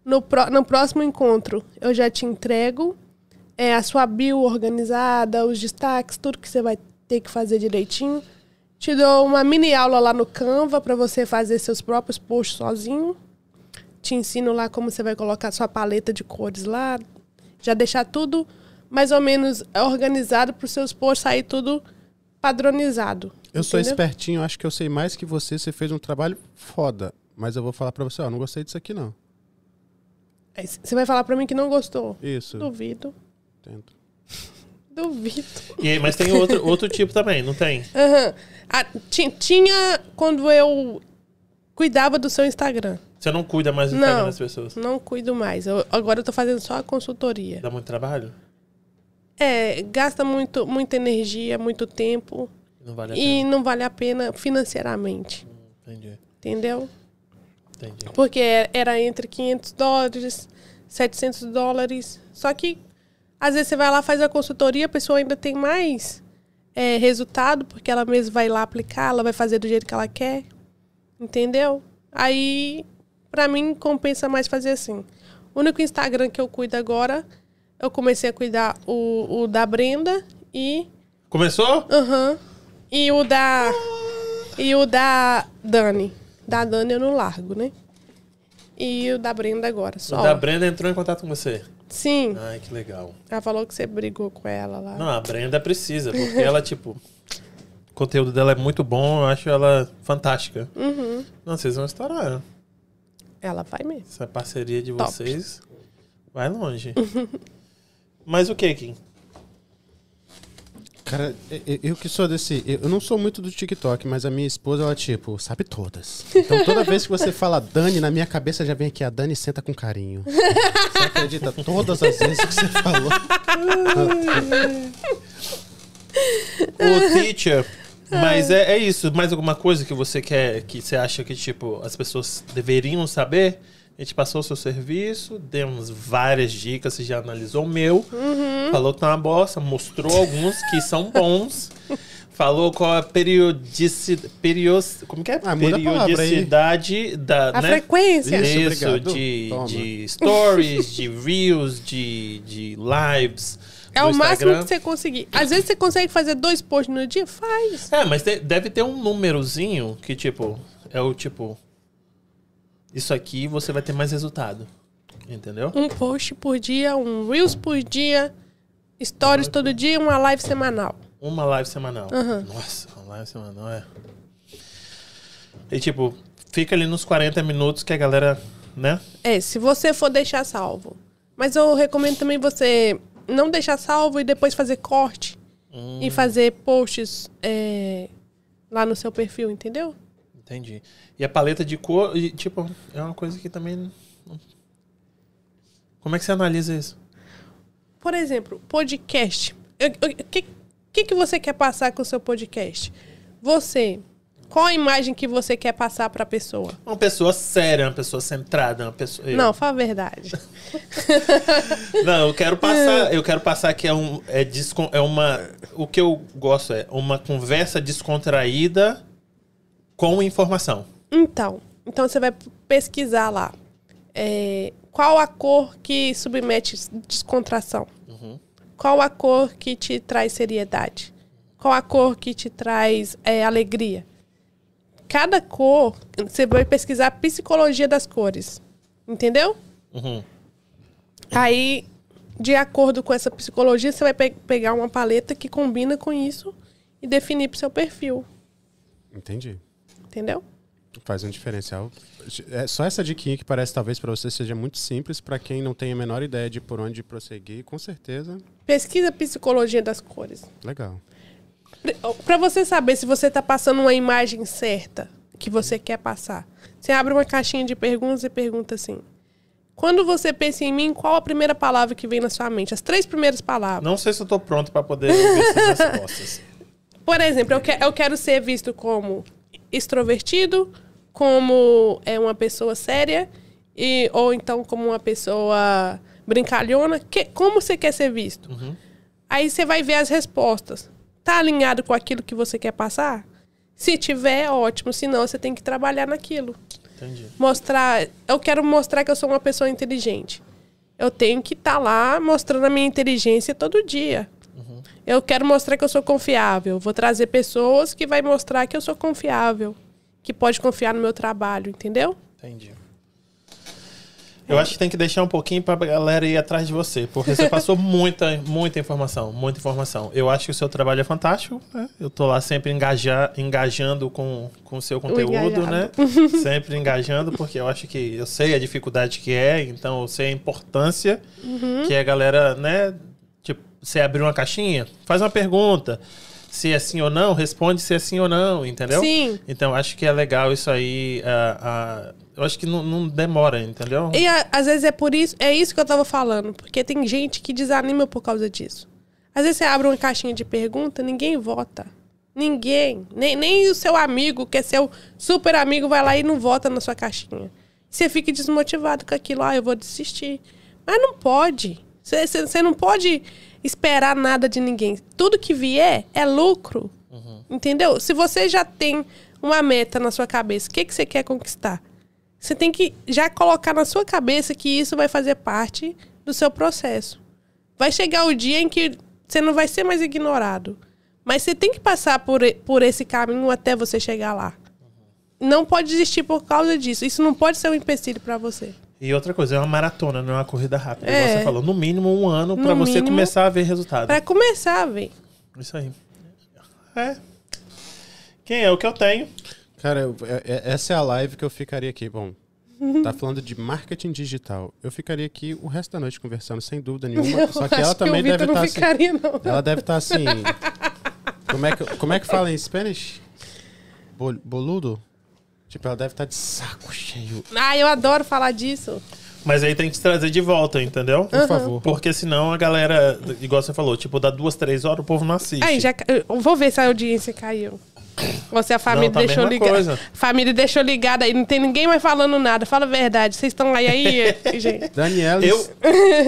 No, pró- no próximo encontro, eu já te entrego é, a sua bio organizada, os destaques, tudo que você vai ter que fazer direitinho. Te dou uma mini aula lá no Canva para você fazer seus próprios posts sozinho. Te ensino lá como você vai colocar sua paleta de cores lá. Já deixar tudo mais ou menos organizado para os seus posts sair tudo padronizado. Eu sou entendeu? espertinho, acho que eu sei mais que você. Você fez um trabalho foda. Mas eu vou falar pra você, ó, não gostei disso aqui, não. Aí Você vai falar para mim que não gostou? Isso. Duvido. Tento. Duvido. E mas tem outro, outro tipo também, não tem? Aham. Ah, ti- tinha quando eu cuidava do seu Instagram. Você não cuida mais do Instagram Não. das pessoas. Não cuido mais. Eu- agora eu tô fazendo só a consultoria. Dá muito trabalho? É, gasta muito, muita energia, muito tempo. Não vale E pena. não vale a pena financeiramente. Entendi, Entendeu? entendi. Porque era entre 500 dólares, 700 dólares. Só que, às vezes, você vai lá, faz a consultoria, a pessoa ainda tem mais é, resultado, porque ela mesma vai lá aplicar, ela vai fazer do jeito que ela quer. Entendeu? Aí, pra mim, compensa mais fazer assim. O único Instagram que eu cuido agora, eu comecei a cuidar o, o da Brenda e Começou? Aham. E o da. E o da Dani. Da Dani eu não largo, né? E o da Brenda agora, O só. da Brenda entrou em contato com você. Sim. Ai, que legal. Ela falou que você brigou com ela lá. Não, a Brenda precisa, porque ela, tipo. O conteúdo dela é muito bom, eu acho ela fantástica. Uhum. Não, vocês vão estourar. Ela vai mesmo. Essa parceria de Top. vocês vai longe. Mas o que, Kim? Cara, eu, que sou desse. Eu não sou muito do TikTok, mas a minha esposa, ela, tipo, sabe todas. Então toda vez que você fala Dani, na minha cabeça já vem aqui a Dani senta com carinho. Você acredita todas as vezes que você falou? O teacher. Mas é, é isso. Mais alguma coisa que você quer, que você acha que, tipo, as pessoas deveriam saber? A gente passou o seu serviço, demos várias dicas, você já analisou o meu, falou que tá uma bosta, mostrou alguns que são bons, falou qual a periodicidade. Perios, como que é? Ah, periodicidade da. A né? frequência. Isso, Isso, de, de stories, de reels, de, de lives. É o máximo que você conseguir. Às vezes você consegue fazer dois posts no dia? Faz. É, mas deve ter um númerozinho que, tipo, é o tipo. Isso aqui você vai ter mais resultado. Entendeu? Um post por dia, um Reels por dia, stories todo dia, uma live semanal. Uma live semanal. Aham. Nossa, uma live semanal é. E tipo, fica ali nos 40 minutos que a galera, né? É, se você for deixar salvo. Mas eu recomendo também você não deixar salvo e depois fazer corte Hum, e fazer posts é, lá no seu perfil, entendeu? Entendi. E a paleta de cor, e, tipo, é uma coisa que também. Como é que você analisa isso? Por exemplo, podcast. O que, que, que você quer passar com o seu podcast? Você. Qual a imagem que você quer passar para a pessoa? Uma pessoa séria, uma pessoa centrada, uma pessoa. eu- Não, fala a verdade. Não, eu quero passar, eu quero passar que é um é, descon, é uma o que eu gosto é uma conversa descontraída com informação. Então, então você vai pesquisar lá. É, qual a cor que submete descontração? Qual a cor que te traz seriedade? Qual a cor que te traz é, alegria? Cada cor, você vai pesquisar a psicologia das cores. Entendeu? Uhum. Aí, de acordo com essa psicologia, você vai pe- pegar uma paleta que combina com isso e definir pro seu perfil. Entendi. Entendeu? Faz um diferencial. É só essa diquinha que parece talvez para você seja muito simples para quem não tem a menor ideia de por onde prosseguir, com certeza, Pesquisa psicologia das cores. legal. Pra você saber se você tá passando uma imagem certa que você quer passar, você abre uma caixinha de perguntas e pergunta assim: Quando você pensa em mim, qual a primeira palavra que vem na sua mente? As três primeiras palavras. Não sei se eu tô pronto para poder ver essas respostas. Por exemplo, eu, que- eu quero ser visto como extrovertido, como é uma pessoa séria, e, ou então como uma pessoa brincalhona. Que, como você quer ser visto? Aí você vai ver as respostas. Tá alinhado com aquilo que você quer passar? Se tiver, ótimo. Se não, você tem que trabalhar naquilo. Entendi. Mostrar. Eu quero mostrar que eu sou uma pessoa inteligente. Eu tenho que estar lá mostrando a minha inteligência todo dia. Eu quero mostrar que eu sou confiável. Vou trazer pessoas que vai mostrar que eu sou confiável. Que pode confiar no meu trabalho, entendeu? Entendi. Eu acho que tem que deixar um pouquinho pra galera ir atrás de você, porque você passou muita, muita informação, muita informação. Eu acho que o seu trabalho é fantástico, né? Eu tô lá sempre engajar, engajando com, com o seu conteúdo, né? Sempre engajando, porque eu acho que eu sei a dificuldade que é, então eu sei a importância Uhum. que a galera, né? Você abrir uma caixinha, faz uma pergunta. Se é sim ou não, responde se é sim ou não, entendeu? Sim. Então, acho que é legal isso aí. ah, ah, eu acho que não, não demora, entendeu? E a- às vezes é por isso, é isso que eu tava falando, porque tem gente que desanima por causa disso. Às vezes você abre uma caixinha de pergunta, ninguém vota. Ninguém. Nem, nem o seu amigo, que é seu super amigo, vai lá e não vota na sua caixinha. Você fica desmotivado com aquilo, ah, eu vou desistir. Mas não pode. Você não pode esperar nada de ninguém. Tudo que vier é lucro. Entendeu? Se você já tem uma meta na sua cabeça, o que, que você quer conquistar? Você tem que já colocar na sua cabeça que isso vai fazer parte do seu processo. Vai chegar o dia em que você não vai ser mais ignorado. Mas você tem que passar por, por esse caminho até você chegar lá. Não pode desistir por causa disso. Isso não pode ser um empecilho para você. E outra coisa, é uma maratona, não é uma corrida rápida. É. Você falou, no mínimo um ano No pra você mínimo. começar a ver resultado. Para começar, velho. Isso aí. É. Quem é o que eu tenho? Cara, eu- é- é- essa é a live que eu ficaria aqui. Bom, tá falando de marketing digital. Eu ficaria aqui o resto da noite conversando, sem dúvida nenhuma. Só que ela também o deve estar não assim. ficaria, não. Ela deve estar assim. Como é, que, como é que fala em Spanish? Bol- Boludo? Tipo, ela deve estar de saco cheio. Ah, eu adoro falar disso. Mas aí tem que te trazer de volta, entendeu? Por favor. Porque senão a galera, igual você falou, tipo, dá duas, três horas, o povo não assiste. Aí, já, vou ver se a audiência caiu. Ou se a família Não, tá a deixou ligada. Família deixou ligada aí, não tem ninguém mais falando nada. Fala a verdade. Vocês estão aí aí, gente. Daniela Eu-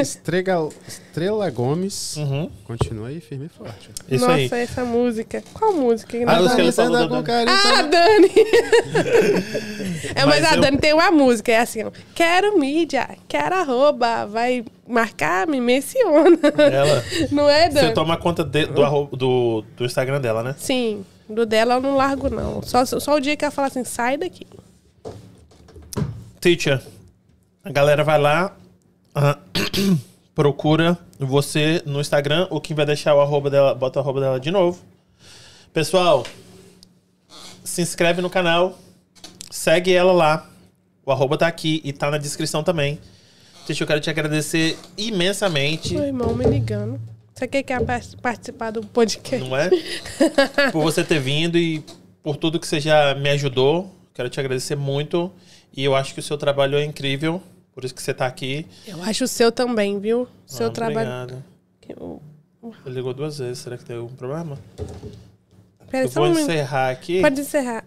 Estrega, Estrela Gomes. Uhum. Continua aí, firme e forte. Isso Nossa, aí. essa música. Qual música? que Ah, os que ele vamos- falou da com Dani. carinho, Ah, a? Dani! é, mas, Mas a eu- Dani tem uma música, é assim, ó. Quero mídia, quero arroba, vai marcar, me menciona. Ela. Não é, Dani? Você toma conta de- do, arro- do, do Instagram dela, né? Sim, do dela eu não largo, não. Só, só o dia que ela fala assim, sai daqui. Teacher, a galera vai lá, ah, procura você no Instagram, o Kim vai deixar o arroba dela, bota o arroba dela de novo. Pessoal, se inscreve no canal, segue ela lá. O arroba tá aqui e tá na descrição também. Teacher, eu quero te agradecer imensamente. Meu irmão me ligando. Você quer, quer par- participar do podcast? não é? Por você ter vindo e por tudo que você já me ajudou Quero te agradecer muito. E eu acho que o seu trabalho é incrível. Por isso que você tá aqui. Eu acho o seu também, viu? O seu Ah, trabalho. Obrigado. Eu- Você ligou duas vezes. Será que tem algum problema? Pera Eu vou um encerrar aqui. Pode encerrar.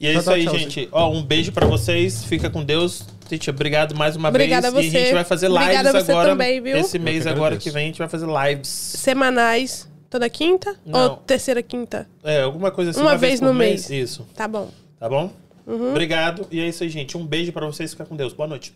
E é Só isso aí, gente. Ó, um beijo pra vocês. Fica com Deus. Titi, obrigado mais uma Obrigada vez. a E a você. gente vai fazer lives Obrigada a você agora. também, viu? Esse mês que agora que vem a gente vai fazer lives. Semanais. Toda quinta? Não. Ou terceira quinta? É, alguma coisa assim. Uma vez por no mês. mês. Isso. Tá bom. Tá bom? Obrigado. E é isso aí, gente. Um beijo pra vocês. Fica com Deus. Boa noite.